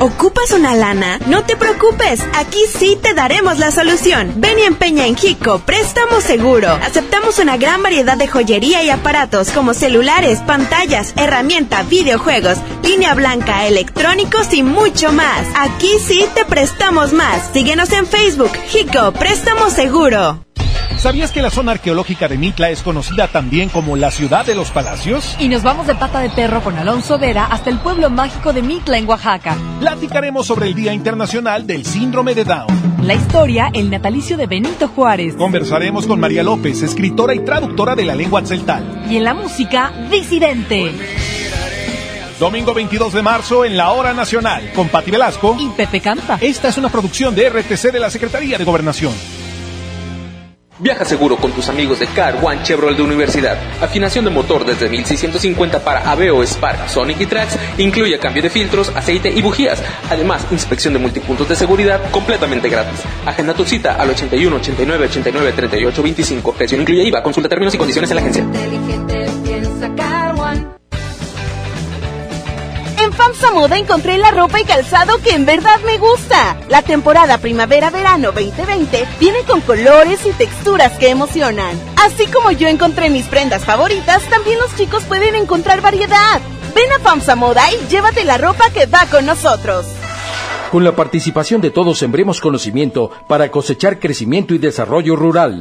¿Ocupas una lana? No te preocupes, aquí sí te daremos la solución. Ven y empeña en Jico, préstamo seguro. Aceptamos una gran variedad de joyería y aparatos como celulares, pantallas, herramienta, videojuegos, línea blanca, electrónicos y mucho más. Aquí sí te prestamos más. Síguenos en Facebook, Jico, préstamo seguro. ¿Sabías que la zona arqueológica de Mitla es conocida también como la ciudad de los palacios? Y nos vamos de pata de perro con Alonso Vera hasta el pueblo mágico de Mitla en Oaxaca. Platicaremos sobre el Día Internacional del Síndrome de Down. La historia, el natalicio de Benito Juárez. Conversaremos con María López, escritora y traductora de la lengua tzeltal. Y en la música, Disidente. Domingo 22 de marzo en la Hora Nacional con Pati Velasco y Pepe Campa. Esta es una producción de RTC de la Secretaría de Gobernación. Viaja seguro con tus amigos de Car One Chevrolet de Universidad. Afinación de motor desde 1650 para Aveo, Spark, Sonic y Trax. Incluye cambio de filtros, aceite y bujías. Además, inspección de multipuntos de seguridad completamente gratis. Agenda tu cita al 81 89 89 38 25. Precio incluye IVA. Consulta términos y condiciones en la agencia. FAMSA Moda encontré la ropa y calzado que en verdad me gusta. La temporada primavera-verano 2020 viene con colores y texturas que emocionan. Así como yo encontré mis prendas favoritas, también los chicos pueden encontrar variedad. Ven a FAMSA Moda y llévate la ropa que va con nosotros. Con la participación de todos sembremos conocimiento para cosechar crecimiento y desarrollo rural.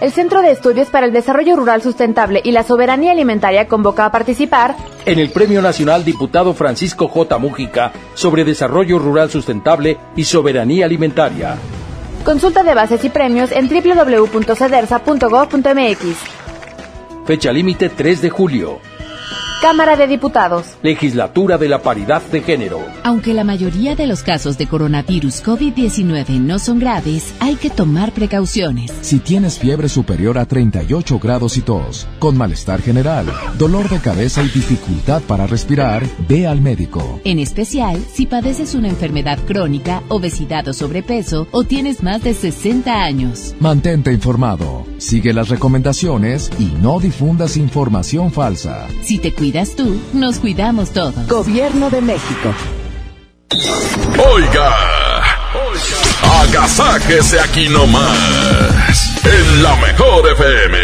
El Centro de Estudios para el Desarrollo Rural Sustentable y la Soberanía Alimentaria convoca a participar en el Premio Nacional Diputado Francisco J. Mújica sobre Desarrollo Rural Sustentable y Soberanía Alimentaria. Consulta de bases y premios en www.cedersa.gov.mx. Fecha límite 3 de julio. Cámara de Diputados. Legislatura de la Paridad de Género. Aunque la mayoría de los casos de coronavirus COVID-19 no son graves, hay que tomar precauciones. Si tienes fiebre superior a 38 grados y tos, con malestar general, dolor de cabeza y dificultad para respirar, ve al médico. En especial si padeces una enfermedad crónica, obesidad o sobrepeso o tienes más de 60 años. Mantente informado, sigue las recomendaciones y no difundas información falsa. Si te cuidas tú, nos cuidamos todos. Gobierno de México. Oiga, oiga, agasáquese aquí nomás, en la mejor FM.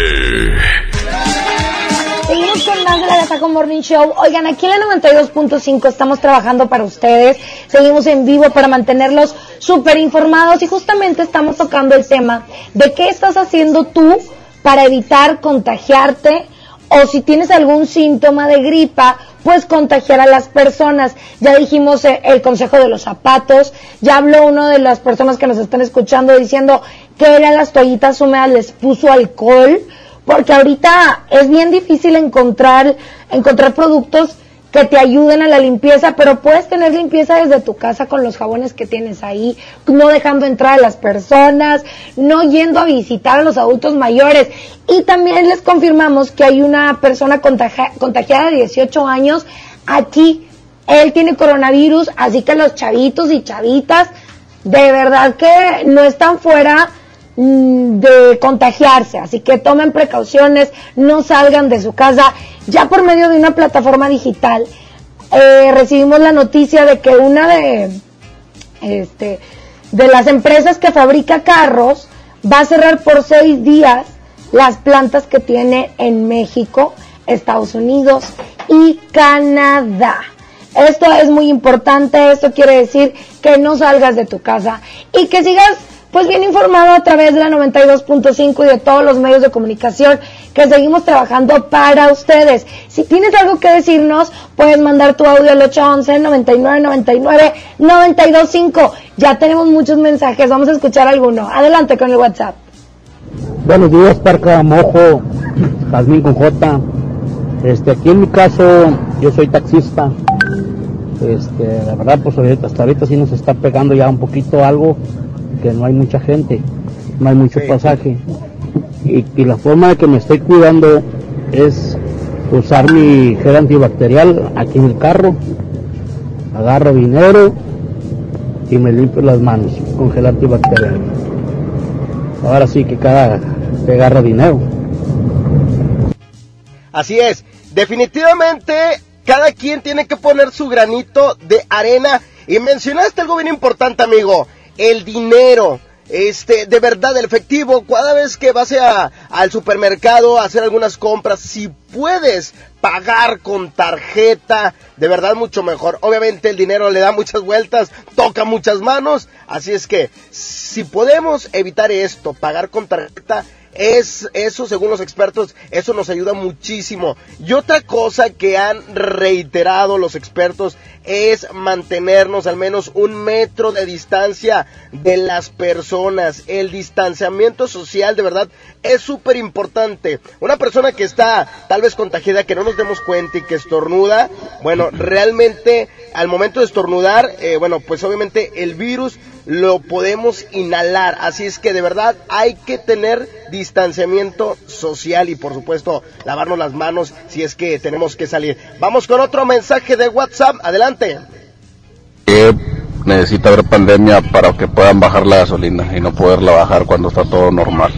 Seguimos con más de la Gazaco Morning Show. Oigan, aquí en la 92.5 estamos trabajando para ustedes. Seguimos en vivo para mantenerlos súper informados y justamente estamos tocando el tema de qué estás haciendo tú para evitar contagiarte o si tienes algún síntoma de gripa, puedes contagiar a las personas. Ya dijimos eh, el consejo de los zapatos, ya habló una de las personas que nos están escuchando diciendo que eran las toallitas húmedas, les puso alcohol, porque ahorita es bien difícil encontrar, encontrar productos que te ayuden a la limpieza, pero puedes tener limpieza desde tu casa con los jabones que tienes ahí, no dejando entrar a las personas, no yendo a visitar a los adultos mayores. Y también les confirmamos que hay una persona contagiada de 18 años aquí. Él tiene coronavirus, así que los chavitos y chavitas, de verdad que no están fuera de contagiarse, así que tomen precauciones, no salgan de su casa ya por medio de una plataforma digital, eh, recibimos la noticia de que una de, este, de las empresas que fabrica carros va a cerrar por seis días las plantas que tiene en México, Estados Unidos y Canadá. Esto es muy importante, esto quiere decir que no salgas de tu casa y que sigas pues bien informado a través de la 92.5 y de todos los medios de comunicación que seguimos trabajando para ustedes. Si tienes algo que decirnos, puedes mandar tu audio al 811 9999 925. Ya tenemos muchos mensajes, vamos a escuchar alguno. Adelante con el WhatsApp. Buenos días, Parca Mojo, Jazmín con J. Este, aquí en mi caso, yo soy taxista. Este, la verdad, pues hasta ahorita sí nos está pegando ya un poquito algo que no hay mucha gente, no hay mucho pasaje. Y, la forma de que me estoy cuidando es usar mi gel antibacterial aquí en el carro, agarro dinero y me limpio las manos con gel antibacterial. Ahora sí que cada que agarra dinero. Así es, definitivamente cada quien tiene que poner su granito de arena. Y mencionaste algo bien importante, amigo el dinero. Este, de verdad, el efectivo, cada vez que vas a, al supermercado a hacer algunas compras, si puedes pagar con tarjeta, de verdad mucho mejor. Obviamente el dinero le da muchas vueltas, toca muchas manos, así es que si podemos evitar esto, pagar con tarjeta, es eso, según los expertos, eso nos ayuda muchísimo. Y otra cosa que han reiterado los expertos es mantenernos al menos un metro de distancia de las personas. El distanciamiento social de verdad es súper importante. Una persona que está tal vez contagiada, que no nos demos cuenta y que estornuda, bueno, realmente al momento de estornudar, eh, bueno, pues obviamente el virus lo podemos inhalar. Así es que de verdad hay que tener distanciamiento social y por supuesto lavarnos las manos si es que tenemos que salir. Vamos con otro mensaje de WhatsApp. Adelante. necesita haber pandemia para que puedan bajar la gasolina y no poderla bajar cuando está todo normal.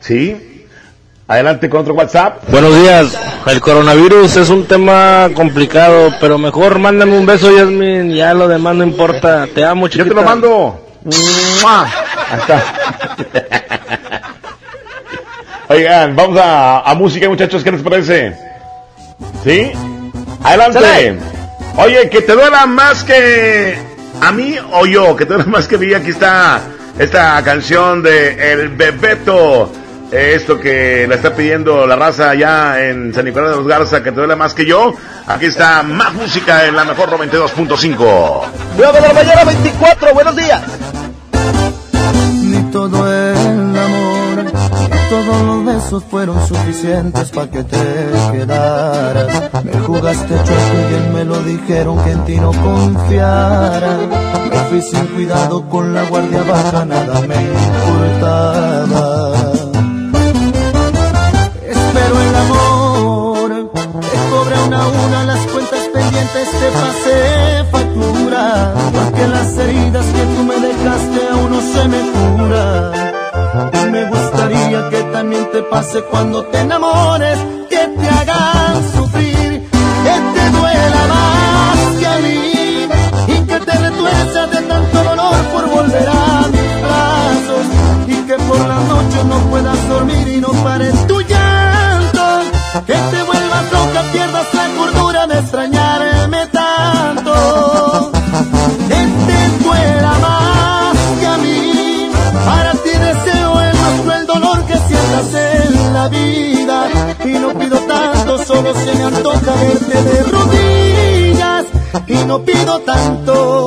¿Sí? Adelante con otro WhatsApp. Buenos días. El coronavirus es un tema complicado, pero mejor mándame un beso, Yasmin. Ya lo demás no importa. Te amo, chiquita. Yo te lo mando. Ahí está. Oigan, vamos a, música, muchachos. ¿Qué les parece? ¿Sí? Adelante. Oye, que te duela más que ¿A mí o yo? Que tú más que vi, aquí está esta canción de El Bebeto. Esto que la está pidiendo la raza allá en San Nicolás de los Garza, que te duele más que yo. Aquí está más música en la mejor 92.5. Nueva de la mañana 24, buenos días. Ni todo el amor, ni todos los besos fueron suficientes para que te quedaras. Me jugaste chueco y bien me lo dijeron que en ti no confiara. Me fui sin cuidado con la guardia baja, nada me importaba. Una las cuentas pendientes, te pasé factura. Porque las heridas que tú me dejaste aún no se me curan. Me gustaría que también te pase cuando te enamores, que te hagan sufrir, que te duela más que a mí y que te retuerzas de tanto dolor por volver a mis brazos y que por la noche no puedas dormir y no pares tu llanto, que te vuelvas loca, extrañarme tanto, que te duela más que a mí, para ti deseo el más cruel dolor que sientas en la vida. Y no pido tanto, solo se me antoja verte de rodillas. Y no pido tanto,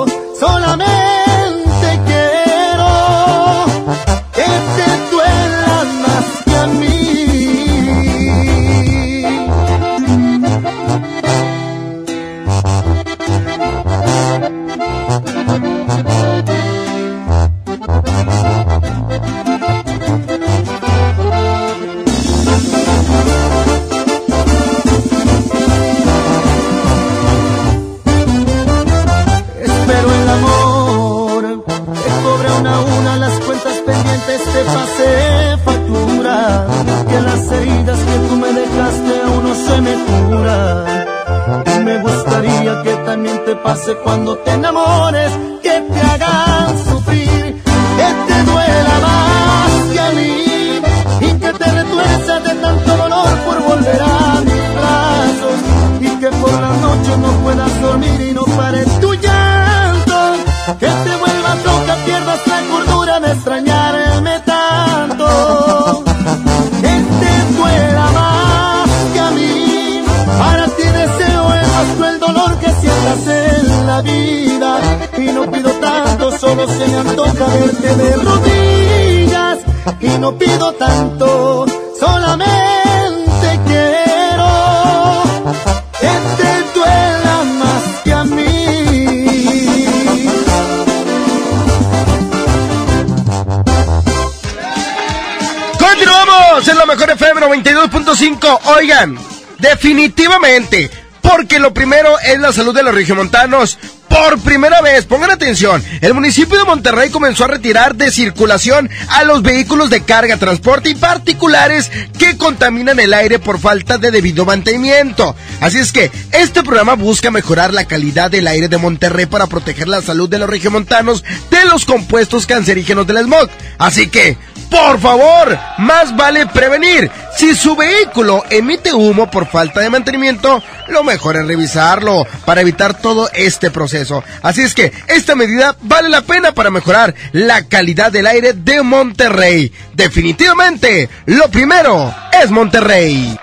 92.5. Oigan, definitivamente, porque lo primero es la salud de los regiomontanos. Por primera vez, pongan atención, el municipio de Monterrey comenzó a retirar de circulación a los vehículos de carga, transporte y particulares que contaminan el aire por falta de debido mantenimiento. Así es que este programa busca mejorar la calidad del aire de Monterrey para proteger la salud de los regiomontanos de los compuestos cancerígenos del smog. Así que, por favor, más vale prevenir. Si su vehículo emite humo por falta de mantenimiento, lo mejor es revisarlo para evitar todo este proceso. Así es que esta medida vale la pena para mejorar la calidad del aire de Monterrey. Definitivamente, lo primero es Monterrey.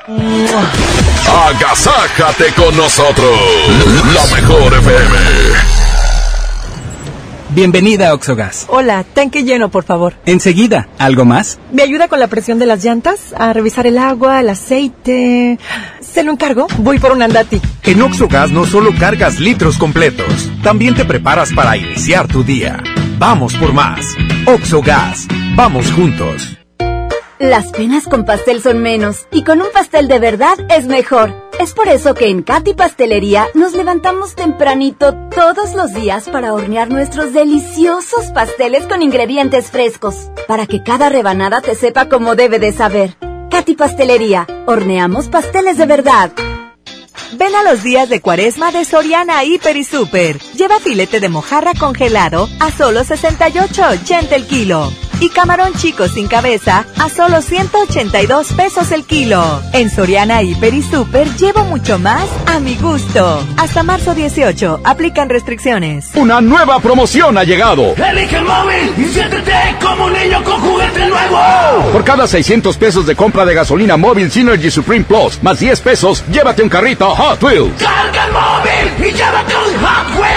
Agasájate con nosotros. La mejor FM. Bienvenida a Oxogas. Hola, tanque lleno, por favor. Enseguida, ¿algo más? ¿Me ayuda con la presión de las llantas? A revisar el agua, el aceite. ¿Se lo encargo? Voy por un andati. En Oxogas no solo cargas litros completos, también te preparas para iniciar tu día. Vamos por más. Oxogas. Vamos juntos. Las penas con pastel son menos y con un pastel de verdad es mejor. Es por eso que en Katy Pastelería nos levantamos tempranito todos los días para hornear nuestros deliciosos pasteles con ingredientes frescos, para que cada rebanada te sepa como debe de saber. Katy Pastelería, horneamos pasteles de verdad. Ven a los días de cuaresma de Soriana Hiper y Super. Lleva filete de mojarra congelado a solo 68.80 el kilo. Y camarón chico sin cabeza a solo 182 pesos el kilo. En Soriana Hiper y Super llevo mucho más a mi gusto. Hasta marzo 18, aplican restricciones. Una nueva promoción ha llegado. Elige el móvil y siéntete como un niño con juguete nuevo. Por cada 600 pesos de compra de gasolina móvil Synergy Supreme Plus, más 10 pesos, llévate un carrito Hot Wheels. Carga el móvil y llévate un Hot Wheels.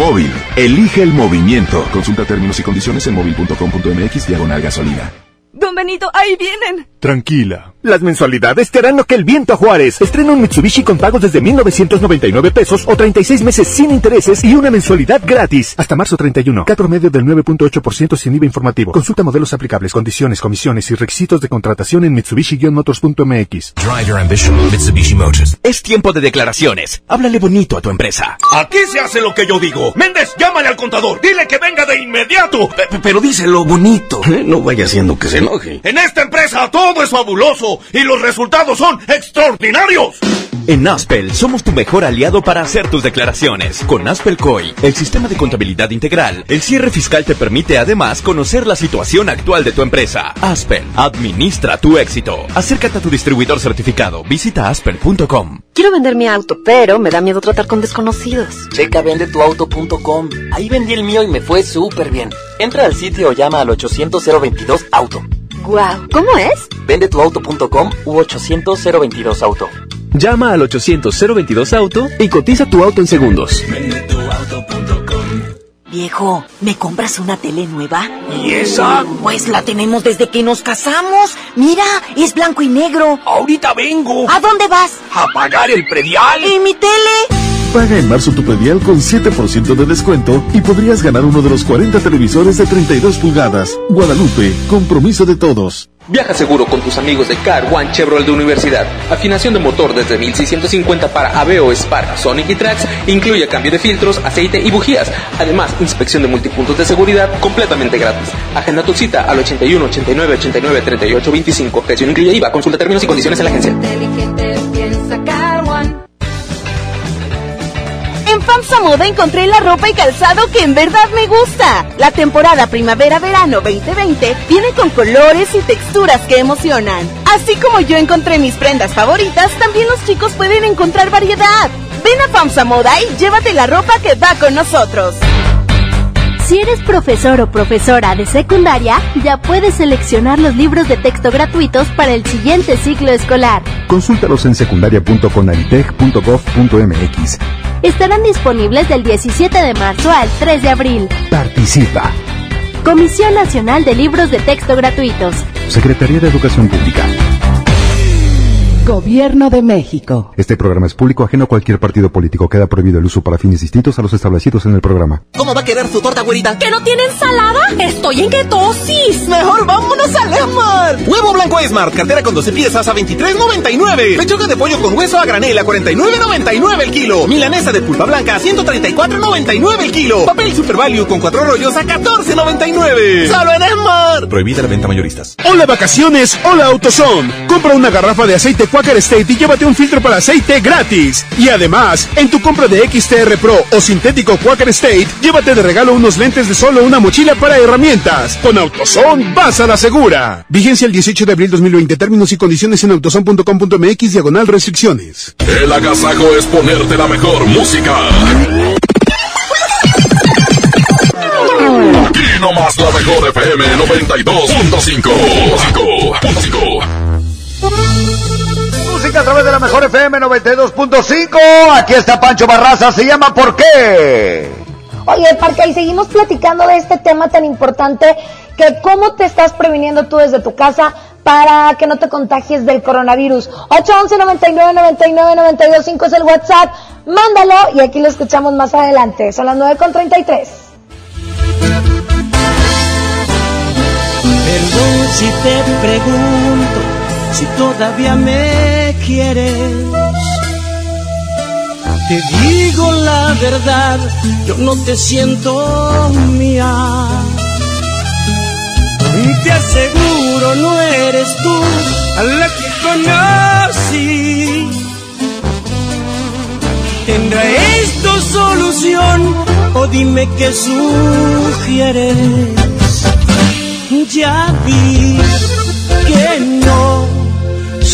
Móvil, elige el movimiento. Consulta términos y condiciones en móvil.com.mx diagonal gasolina. Don Benito, ahí vienen. Tranquila. Las mensualidades te harán lo que el viento a Juárez. Estrena un Mitsubishi con pagos desde 1,999 pesos o 36 meses sin intereses y una mensualidad gratis. Hasta marzo 31. Cat promedio del 9.8% sin IVA informativo. Consulta modelos aplicables, condiciones, comisiones y requisitos de contratación en Mitsubishi-motors.mx. Drive your ambition, Mitsubishi Motors. Es tiempo de declaraciones. Háblale bonito a tu empresa. Aquí se hace lo que yo digo. Méndez, llámale al contador. Dile que venga de inmediato. pero díselo bonito. ¿eh? No vaya haciendo que se enoje. En esta empresa todo es fabuloso y los resultados son extraordinarios. En Aspel somos tu mejor aliado para hacer tus declaraciones. Con Aspel COI, el sistema de contabilidad integral, el cierre fiscal te permite además conocer la situación actual de tu empresa. Aspel, administra tu éxito. Acércate a tu distribuidor certificado. Visita aspel.com. Quiero vender mi auto, pero me da miedo tratar con desconocidos. Checa vendetuauto.com. Ahí vendí el mío y me fue súper bien. Entra al sitio o llama al 800 022 auto. Guau, ¿cómo es? Vendetuauto.com u 800 022 auto. Llama al 800-022-AUTO y cotiza tu auto en segundos. Viejo, ¿me compras una tele nueva? ¿Y esa? Pues la tenemos desde que nos casamos. Mira, es blanco y negro. Ahorita vengo. ¿A dónde vas? A pagar el predial. ¿Y mi tele? Paga en marzo tu predial con 7% de descuento y podrías ganar uno de los 40 televisores de 32 pulgadas. Guadalupe, compromiso de todos. Viaja seguro con tus amigos de Car One Chevrolet de Universidad. Afinación de motor desde 1650 para Aveo, Spark, Sonic y Trax. Incluye cambio de filtros, aceite y bujías. Además, inspección de multipuntos de seguridad completamente gratis. Agenda tu cita al 81 89 89 38 25. Precio incluye IVA. Consulta términos y condiciones en la agencia. FAMSA Moda encontré la ropa y calzado que en verdad me gusta. La temporada primavera-verano 2020 viene con colores y texturas que emocionan. Así como yo encontré mis prendas favoritas, también los chicos pueden encontrar variedad. Ven a FAMSA Moda y llévate la ropa que va con nosotros. Si eres profesor o profesora de secundaria, ya puedes seleccionar los libros de texto gratuitos para el siguiente ciclo escolar. Consúltalos en secundaria.conalitech.gov.mx. Estarán disponibles del 17 de marzo al 3 de abril. Participa. Comisión Nacional de Libros de Texto Gratuitos. Secretaría de Educación Pública. Gobierno de México. Este programa es público ajeno a cualquier partido político. Queda prohibido el uso para fines distintos a los establecidos en el programa. ¿Cómo va a quedar su torta, güerita? ¿Que no tiene ensalada? Estoy en ketosis. Mejor vámonos al Esmar. Huevo blanco Esmar, cartera con 12 piezas a 23.99. Pechuga de pollo con hueso a granel a 49.99 el kilo. Milanesa de pulpa blanca a 134.99 el kilo. Papel Super Value con cuatro rollos a 14.99. Solo en Esmar. Prohibida la venta mayoristas. Hola vacaciones, hola AutoZone. Compra una garrafa de aceite Quaker State y llévate un filtro para aceite gratis. Y además, en tu compra de XTR Pro o sintético Quaker State, llévate de regalo unos lentes de solo una mochila para herramientas. Con AutoZone vas a la segura. Vigencia el 18 de abril 2020. Términos y condiciones en autozone.com.mx diagonal restricciones. El agasajo es ponerte la mejor música. Aquí nomás la mejor FM 92.5. Música a través de la mejor FM 92.5. Aquí está Pancho Barraza. Se llama ¿Por qué? Oye, Parca, y seguimos platicando de este tema tan importante que cómo te estás previniendo tú desde tu casa para que no te contagies del coronavirus. 811 99 99 92 5 es el WhatsApp. Mándalo y aquí lo escuchamos más adelante. Son las 9 con 33. Perdón si te pregunto si todavía me quieres. Te digo la verdad, yo no te siento mía. Te aseguro no eres tú a la que conocí. ¿Tendrá esto solución o dime qué sugieres? Ya vi que no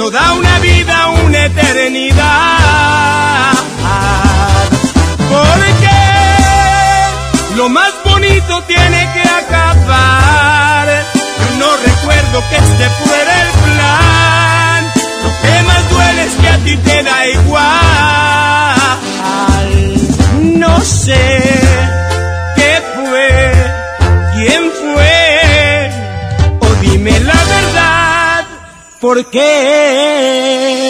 toda una vida, una eternidad. Porque lo más bonito tiene que acabar. Yo no recuerdo que este fuera el plan. Lo que más duele es que a ti te da igual. No sé ¿por qué?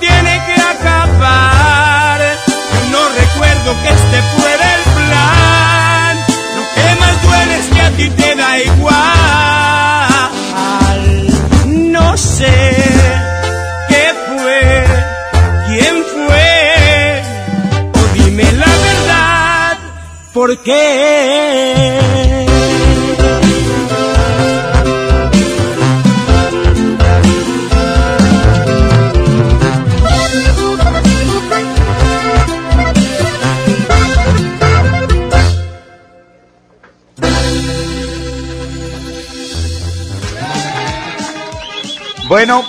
tiene que acabar. No recuerdo que este fuera el plan. Lo que más duele es que a ti te da igual. No sé qué fue, quién fue, dime la verdad, ¿por qué? Bueno,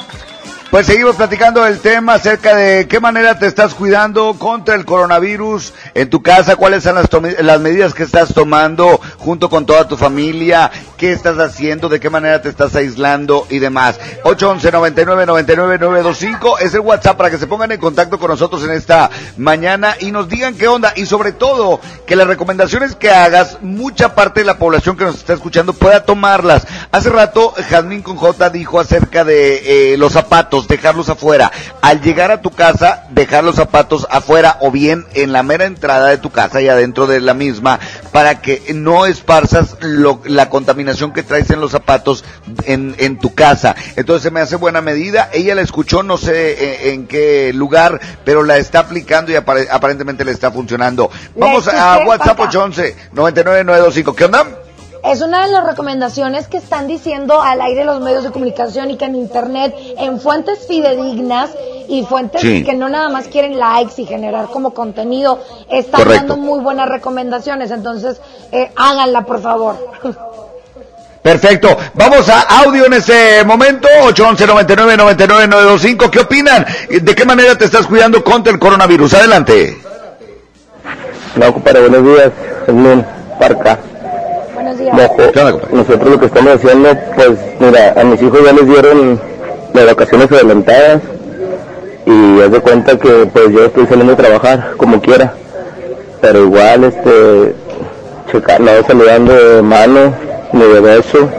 pues seguimos platicando del tema acerca de qué manera te estás cuidando contra el coronavirus en tu casa, cuáles son las, las medidas que estás tomando junto con toda tu familia, qué estás haciendo, de qué manera te estás aislando y demás. 811 99 99 925 es el WhatsApp para que se pongan en contacto con nosotros en esta mañana y nos digan qué onda y sobre todo que las recomendaciones que hagas, mucha parte de la población que nos está escuchando pueda tomarlas. Hace rato Jazmín con J dijo acerca de eh, los zapatos, dejarlos afuera. Al llegar a tu casa, dejar los zapatos afuera o bien en la mera entrada de tu casa y adentro de la misma para que no esparzas la contaminación que traes en los zapatos en, en tu casa. Entonces se me hace buena medida. Ella la escuchó, no sé eh, en, qué lugar, pero la está aplicando y apare- aparentemente le está funcionando. Vamos a escuché, WhatsApp Paca. 811 99925. ¿Qué onda? Es una de las recomendaciones que están diciendo al aire los medios de comunicación y que en internet, en fuentes fidedignas y fuentes Sí. que no nada más quieren likes y generar como contenido, están Correcto. dando muy buenas recomendaciones. Entonces, eh, háganla, por favor. Perfecto. Vamos a audio en este momento. 811 99 99 925. ¿Qué opinan? ¿De qué manera te estás cuidando contra el coronavirus? Adelante. No, compadre, buenos días. Edmund Parca. Buenos días. Mojo. Nosotros lo que estamos haciendo, pues, mira, a mis hijos ya les dieron las vacaciones adelantadas y haz de cuenta que, pues, yo estoy saliendo a trabajar como quiera, pero igual, este, checar, no saludando de mano ni de beso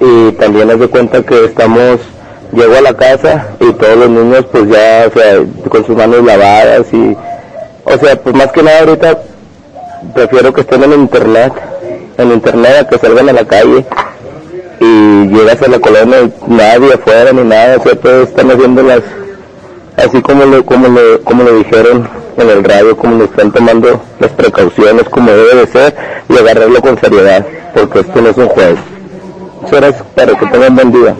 y también haz de cuenta que estamos, llego a la casa y todos los niños, pues, ya, o sea, con sus manos lavadas y, o sea, pues, más que nada ahorita prefiero que estén en internet, en internet a que salgan a la calle y llegas a la colonia y nadie afuera ni nada, o sea, todos están haciendo las, así como lo, como lo, como lo dijeron en el radio, como lo están tomando las precauciones como debe de ser y agarrarlo con seriedad, porque esto no es un juego. Muchas gracias para que tengan buen día.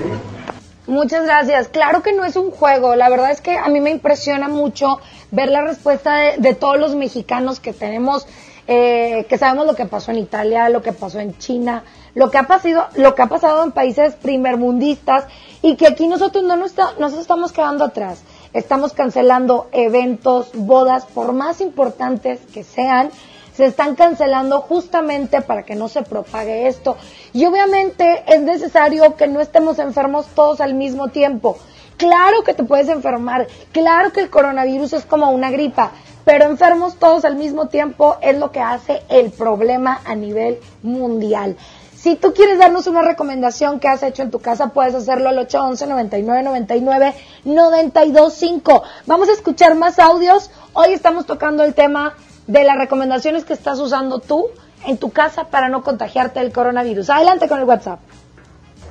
Muchas gracias. Claro que no es un juego. La verdad es que a mí me impresiona mucho ver la respuesta de, todos los mexicanos que tenemos, eh, que sabemos lo que pasó en Italia, lo que pasó en China, lo que ha pasado, lo que ha pasado en países primermundistas y que aquí nosotros no nos estamos quedando atrás. Estamos cancelando eventos, bodas, por más importantes que sean, se están cancelando justamente para que no se propague esto. Y obviamente es necesario que no estemos enfermos todos al mismo tiempo. Claro que te puedes enfermar, claro que el coronavirus es como una gripa, pero enfermos todos al mismo tiempo es lo que hace el problema a nivel mundial. Si tú quieres darnos una recomendación que has hecho en tu casa, puedes hacerlo al 811-9999-925. Vamos a escuchar más audios. Hoy estamos tocando el tema de las recomendaciones que estás usando tú en tu casa para no contagiarte del coronavirus. Adelante con el WhatsApp.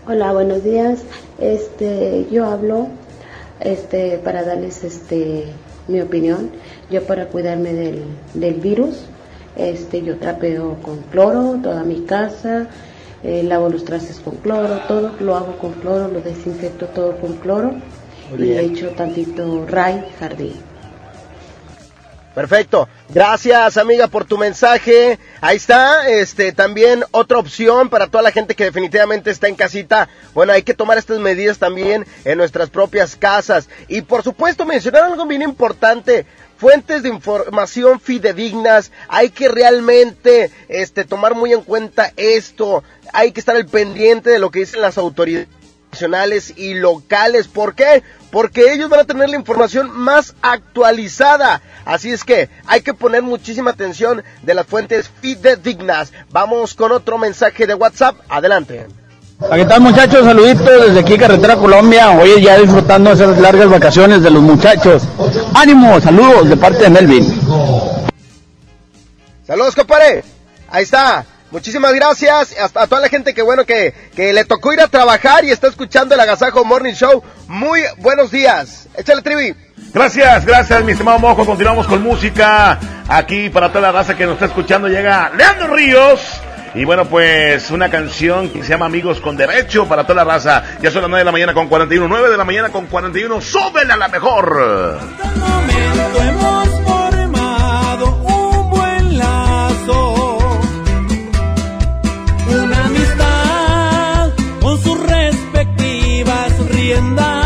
Hola, buenos días. Este, yo hablo este para darles este mi opinión. Yo para cuidarme del, del virus, este yo trapeo con cloro toda mi casa, eh, lavo los trastes con cloro, todo lo hago con cloro, lo desinfecto todo con cloro y bien. echo tantito ray jardín. Perfecto. Gracias, amiga, por tu mensaje. Ahí está, este, también otra opción para toda la gente que definitivamente está en casita. Bueno, hay que tomar estas medidas también en nuestras propias casas. Y por supuesto, mencionar algo bien importante. Fuentes de información fidedignas, hay que realmente este, tomar muy en cuenta esto, hay que estar al pendiente de lo que dicen las autoridades nacionales y locales. ¿Por qué? Porque ellos van a tener la información más actualizada. Así es que hay que poner muchísima atención de las fuentes fidedignas. Vamos con otro mensaje de WhatsApp. Adelante. ¿Qué tal muchachos? Saluditos desde aquí Carretera Colombia. Hoy ya disfrutando esas largas vacaciones de los muchachos. Ánimo, saludos de parte de Melvin. Saludos, compadre. Ahí está. Muchísimas gracias hasta a toda la gente que bueno que, que le tocó ir a trabajar y está escuchando el Agasajo Morning Show. Muy buenos días. Échale trivi. Gracias, gracias, mi estimado Mojo. Continuamos con música. Aquí para toda la raza que nos está escuchando llega Leandro Ríos. Y bueno, pues una canción que se llama Amigos con Derecho para toda la raza. Ya son las 9 de la mañana con 41, 9 de la mañana con 41. ¡Súbela a la mejor! hemos formado un buen lazo, una amistad con sus respectivas riendas.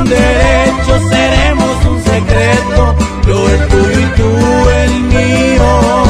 Con derecho seremos un secreto, yo el tuyo y tú el mío.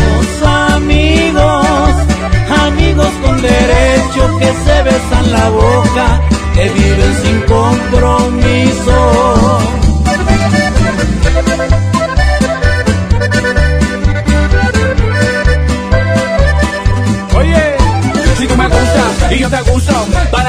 derecho que se besan la boca, que viven sin compromiso. Oye, si tú me gustas y yo te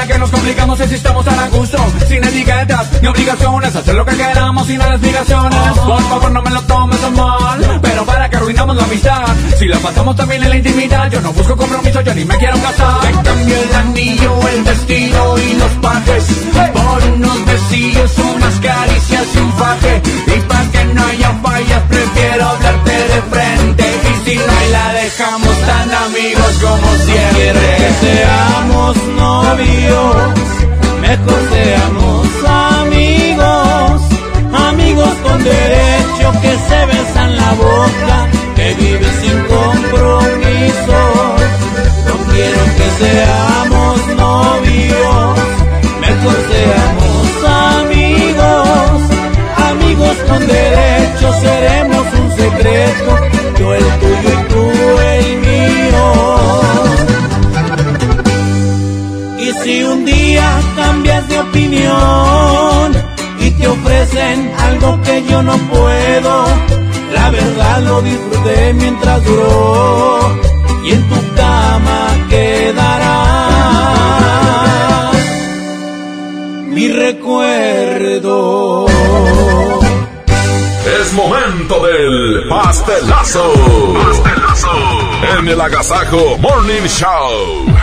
que nos complicamos si estamos a gusto, sin etiquetas ni obligaciones, hacer lo que queramos sin explicaciones. Por favor, no me lo tomes a mal, pero para que arruinamos la amistad, si la pasamos también en la intimidad, yo no busco compromiso, yo ni me quiero casar. Te cambio el anillo, el vestido y los pajes, por unos besillos, unas caricias y un faje, y para que no haya fallas, prefiero hablarte de frente, no y la dejamos tan amigos como siempre. Quiero que seamos novios, mejor seamos amigos, amigos con derecho que se besan la boca, que viven sin compromisos. No quiero que seamos novios, mejor seamos amigos, amigos con derecho seremos un secreto. Yo el si un día cambias de opinión y te ofrecen algo que yo no puedo, la verdad lo disfruté mientras duró y en tu cama quedará mi recuerdo. Es momento del pastelazo. Pastelazo. En el Agasajo Morning Show.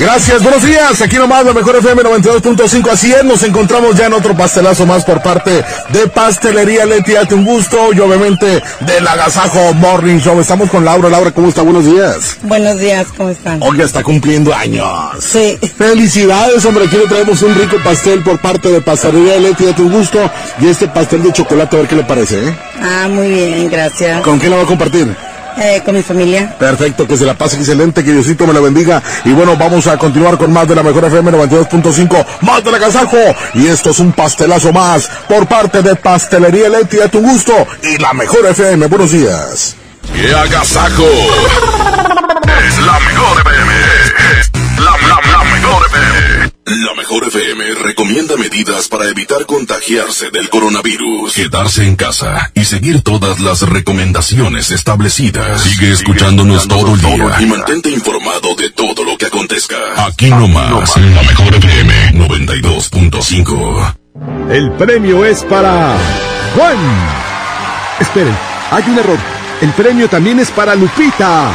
Gracias, buenos días. Aquí nomás la mejor FM 92.5. Así es, nos encontramos ya en otro pastelazo más por parte de Pastelería Leti. Hazte un gusto y obviamente del Agasajo Morning Show. Estamos con Laura. Laura, ¿cómo está? Buenos días. Buenos días, ¿cómo están? Hoy está cumpliendo años. Sí. Felicidades, hombre. Aquí le traemos un rico pastel por parte de Pastelería Leti. Hazte un gusto. Y este pastel de chocolate, a ver qué le parece, ¿eh? Ah, muy bien, gracias. ¿Con quién la va a compartir? Eh, con mi familia. Perfecto, que se la pase excelente, que Diosito me la bendiga. Y bueno, vamos a continuar con más de la mejor FM 92.5, más de la Casajo. Y esto es un pastelazo más por parte de Pastelería Leti a tu gusto y la mejor FM. Buenos días. ¡Qué agasajo! es la mejor FM. Es la, la, la mejor FM. La mejor FM recomienda medidas para evitar contagiarse del coronavirus. Quedarse en casa y seguir todas las recomendaciones establecidas. Sigue escuchándonos todo el día y mantente informado de todo lo que acontezca. Aquí nomás, en la mejor FM 92.5. El premio es para Juan. Esperen, hay un error. El premio también es para Lupita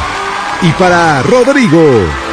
y para Rodrigo.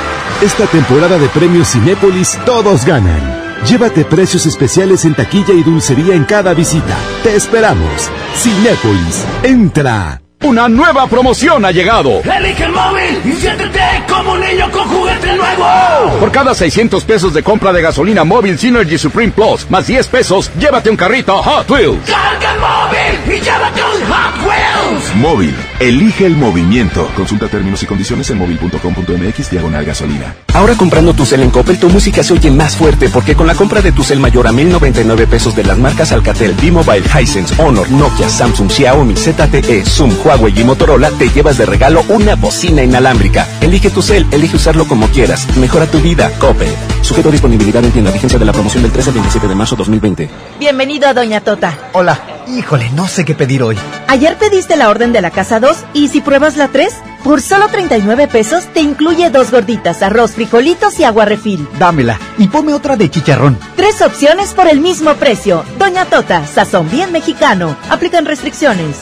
Esta temporada de premios Cinépolis todos ganan. Llévate precios especiales en taquilla y dulcería en cada visita. Te esperamos. Cinépolis, entra. Una nueva promoción ha llegado. Elige el móvil y siéntete como un niño con juguete nuevo. Por cada 600 pesos de compra de gasolina móvil Synergy Supreme Plus, más 10 pesos, llévate un carrito Hot Wheels. Carga el móvil y llévate un Hot Wheels. Móvil, elige el movimiento. Consulta términos y condiciones en móvil.com.mx diagonal gasolina. Ahora comprando tu cel en Coppel, tu música se oye más fuerte porque con la compra de tu cel mayor a 1099 pesos de las marcas Alcatel, B-Mobile, Hisense, Honor, Nokia, Samsung, Xiaomi, ZTE, Zoom, Huawei y Motorola, te llevas de regalo una bocina inalámbrica. Elige tu cel, elige usarlo como quieras. Mejora tu vida, Coppel. Sujeto a disponibilidad en tienda. Vigencia de la promoción del 13 al 27 de marzo 2020. Bienvenido a Doña Tota. Hola. Híjole, no sé qué pedir hoy. Ayer pediste la orden de la casa 2 y si pruebas la 3, por solo 39 pesos te incluye dos gorditas, arroz, frijolitos y agua refil. Dámela y ponme otra de chicharrón. Tres opciones por el mismo precio. Doña Tota, sazón bien mexicano. Aplican restricciones.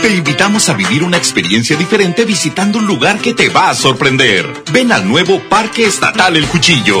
Te invitamos a vivir una experiencia diferente visitando un lugar que te va a sorprender. Ven al nuevo Parque Estatal El Cuchillo.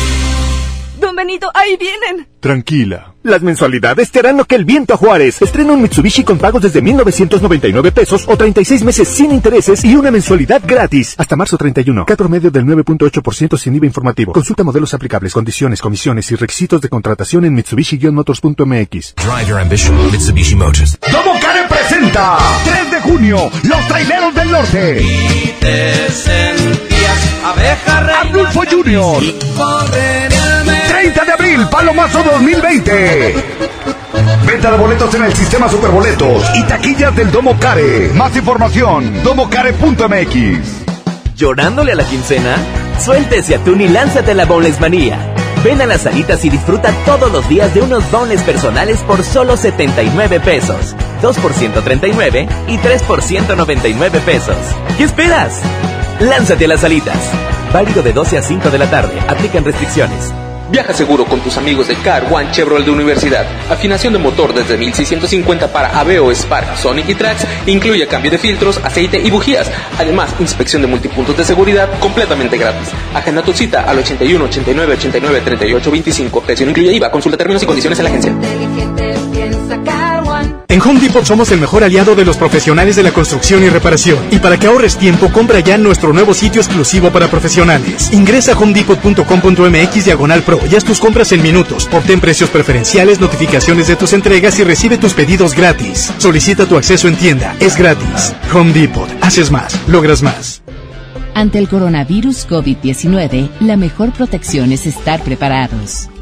Benito, ahí vienen. Tranquila. Las mensualidades te harán lo que el viento a Juárez. Estrena un Mitsubishi con pagos desde 1,999 pesos o 36 meses sin intereses y una mensualidad gratis. Hasta marzo 31. Cat promedio del 9.8% sin IVA informativo. Consulta modelos aplicables, condiciones, comisiones y requisitos de contratación en Mitsubishi-motors.mx. Drive your ambition, Mitsubishi Motors. Domo Care presenta 3 de junio, Los Traileros del Norte. Y te sentías abeja reina. Junior. 30 de abril, Palomazo 2020. Venta de boletos en el sistema Superboletos y taquillas del Domo Care. Más información, domocare.mx. ¿Llorándole a la quincena? Suéltese atún y lánzate a la Boneless. Ven a las salitas y disfruta todos los días de unos dones personales por solo 79 pesos. 2 por 139 y 3 por 199 pesos. ¿Qué esperas? Lánzate a las salitas. Válido de 12 a 5 de la tarde. Aplican restricciones. Viaja seguro con tus amigos de Car One Chevrolet de Universidad. Afinación de motor desde 1650 para Aveo, Spark, Sonic y Trax. Incluye cambio de filtros, aceite y bujías. Además, inspección de multipuntos de seguridad completamente gratis. Agenda tu cita al 81 89 89 38 25. Precio incluye IVA. Consulta términos y condiciones en la agencia. En Home Depot somos el mejor aliado de los profesionales de la construcción y reparación. Y para que ahorres tiempo, compra ya nuestro nuevo sitio exclusivo para profesionales. Ingresa a homedepot.com.mx diagonal pro y haz tus compras en minutos. Obtén precios preferenciales, notificaciones de tus entregas y recibe tus pedidos gratis. Solicita tu acceso en tienda. Es gratis. Home Depot. Haces más. Logras más. Ante el coronavirus COVID-19, la mejor protección es estar preparados.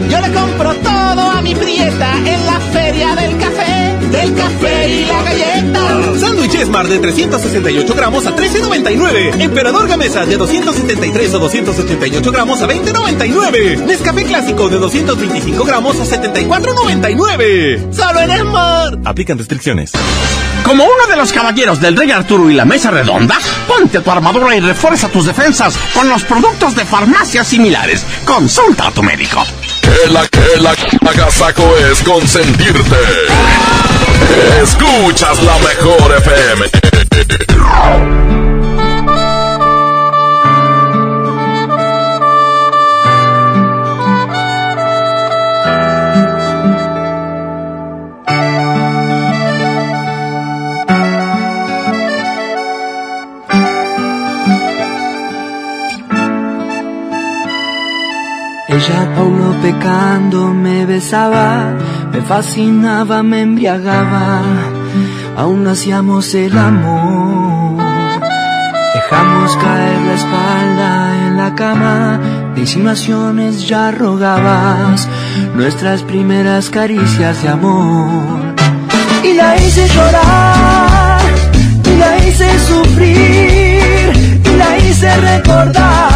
Yo le compro todo a mi prieta en la feria del café, del café y la galleta. Sándwich Esmar de 368 gramos a 13.99. Emperador Gamesa de 273 o 288 gramos a 20.99. Nescafé Clásico de 225 gramos a 74.99. Solo en Esmar. Aplican restricciones. Como uno de los caballeros del Rey Arturo y la Mesa Redonda, ponte tu armadura y refuerza tus defensas con los productos de farmacias similares. Consulta a tu médico. Que la que la agasaco es consentirte. Escuchas la mejor FM. Ella no pecando me besaba, me fascinaba, me embriagaba, aún hacíamos el amor. Dejamos caer la espalda en la cama, de insinuaciones ya rogabas, nuestras primeras caricias de amor. Y la hice llorar, y la hice sufrir, y la hice recordar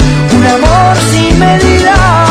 amor sin medida.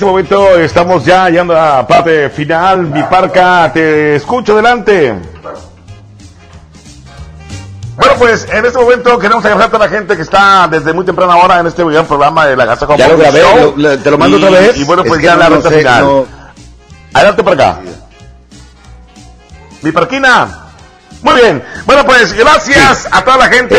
Este momento estamos ya llegando a la parte final. Mi parca, te escucho adelante. Bueno, pues en este momento queremos agradecer a toda la gente que está desde muy temprana hora en este gran programa de la Gaza Ya lo grabé, lo- lo- te lo mando Y- otra vez. Y bueno, Es pues ya no la recta final. no. Adelante para acá. Mi parquina. Muy bien. Bueno, pues gracias a toda la gente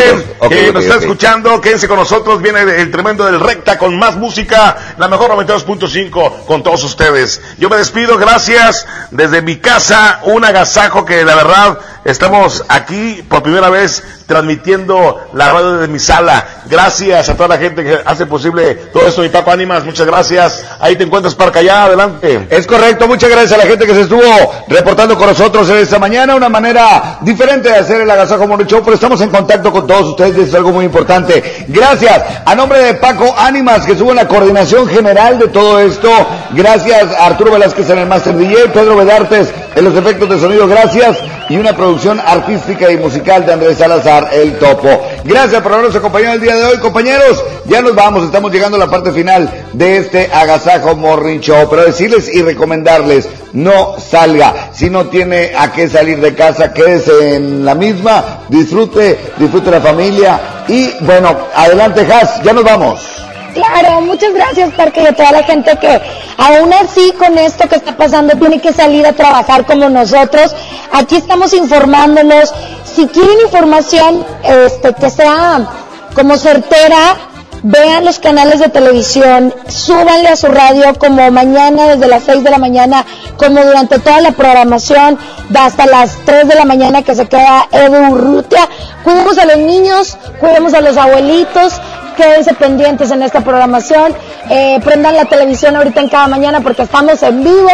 que nos está escuchando. Quédense con nosotros. Viene el tremendo del Recta con más música. La mejor 92.5 con todos ustedes. Yo me despido. Gracias. Desde mi casa, un agasajo que la verdad estamos aquí por primera vez transmitiendo la radio de mi sala. Gracias a toda la gente que hace posible todo esto. Mi Paco Ánimas, muchas gracias. Ahí te encuentras, Parca, allá. Adelante. Es correcto, muchas gracias a la gente que se estuvo reportando con nosotros en esta mañana, una manera diferente de hacer el Agasajo Morning pero estamos en contacto con todos ustedes, es algo muy importante. Gracias, a nombre de Paco Ánimas, que estuvo en la coordinación general de todo esto, gracias a Arturo Velázquez en el Master DJ, Pedro Vedartes en los efectos de sonido, gracias, y una producción artística y musical de Andrés Salazar, el Topo. Gracias por habernos acompañado el día de hoy, compañeros, ya nos vamos, estamos llegando a la parte final de este Agasajo Morning Show, pero decirles y recomendarles, no salga, si no tiene a qué salir de casa, quédese en la misma, disfrute, disfrute la familia y bueno, adelante Has, ya nos vamos. Claro, muchas gracias Parque y a toda la gente que aún así con esto que está pasando tiene que salir a trabajar como nosotros. Aquí estamos informándolos. Si quieren información este, que sea como certera, vean los canales de televisión, súbanle a su radio como mañana desde las 6 de la mañana, como durante toda la programación, hasta las 3 de la mañana que se queda Edu Urrutia. Cuidemos a los niños, cuidemos a los abuelitos, quédense pendientes en esta programación, eh, prendan la televisión ahorita en cada mañana porque estamos en vivo.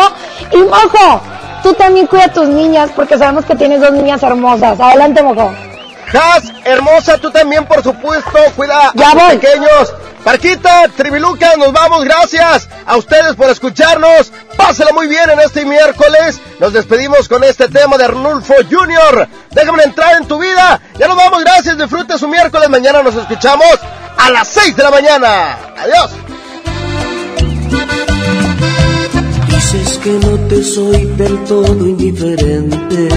Y Mojo, tú también cuida a tus niñas porque sabemos que tienes dos niñas hermosas. Adelante, Mojo. Has, hermosa, tú también, por supuesto, cuida Ya a tus voy. pequeños. Parquita, Tribiluca, nos vamos, gracias a ustedes por escucharnos. Pásela muy bien en este miércoles. Nos despedimos con este tema de Arnulfo Jr. Déjame entrar en tu vida. Ya nos vamos, gracias, disfrute su miércoles. Mañana nos escuchamos a las 6 de la mañana. Adiós. Dices que no te soy del todo indiferente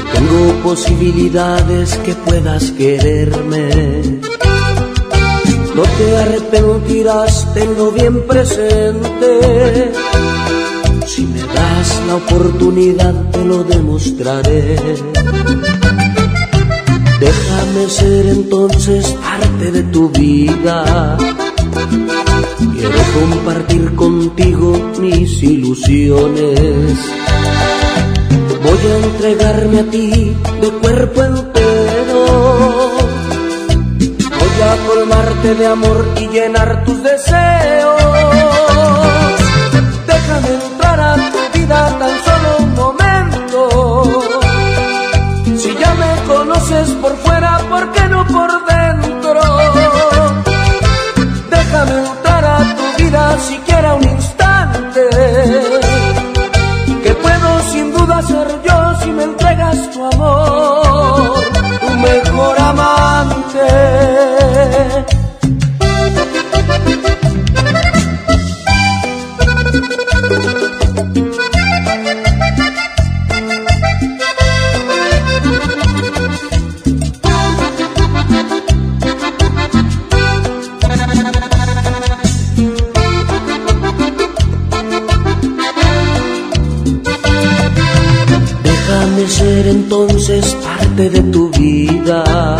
tengo posibilidades que puedas quererme. No te arrepentirás, tenlo bien presente. Si me das la oportunidad, te lo demostraré. Déjame ser entonces parte de tu vida. Quiero compartir contigo mis ilusiones. Voy a entregarme a ti de cuerpo entero. Voy a colmarte de amor y llenar tus deseos. Ser entonces parte de tu vida.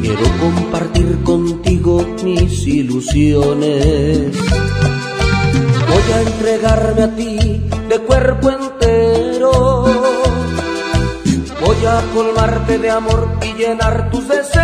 Quiero compartir contigo mis ilusiones. Voy a entregarme a ti de cuerpo entero. Voy a colmarte de amor y llenar tus deseos.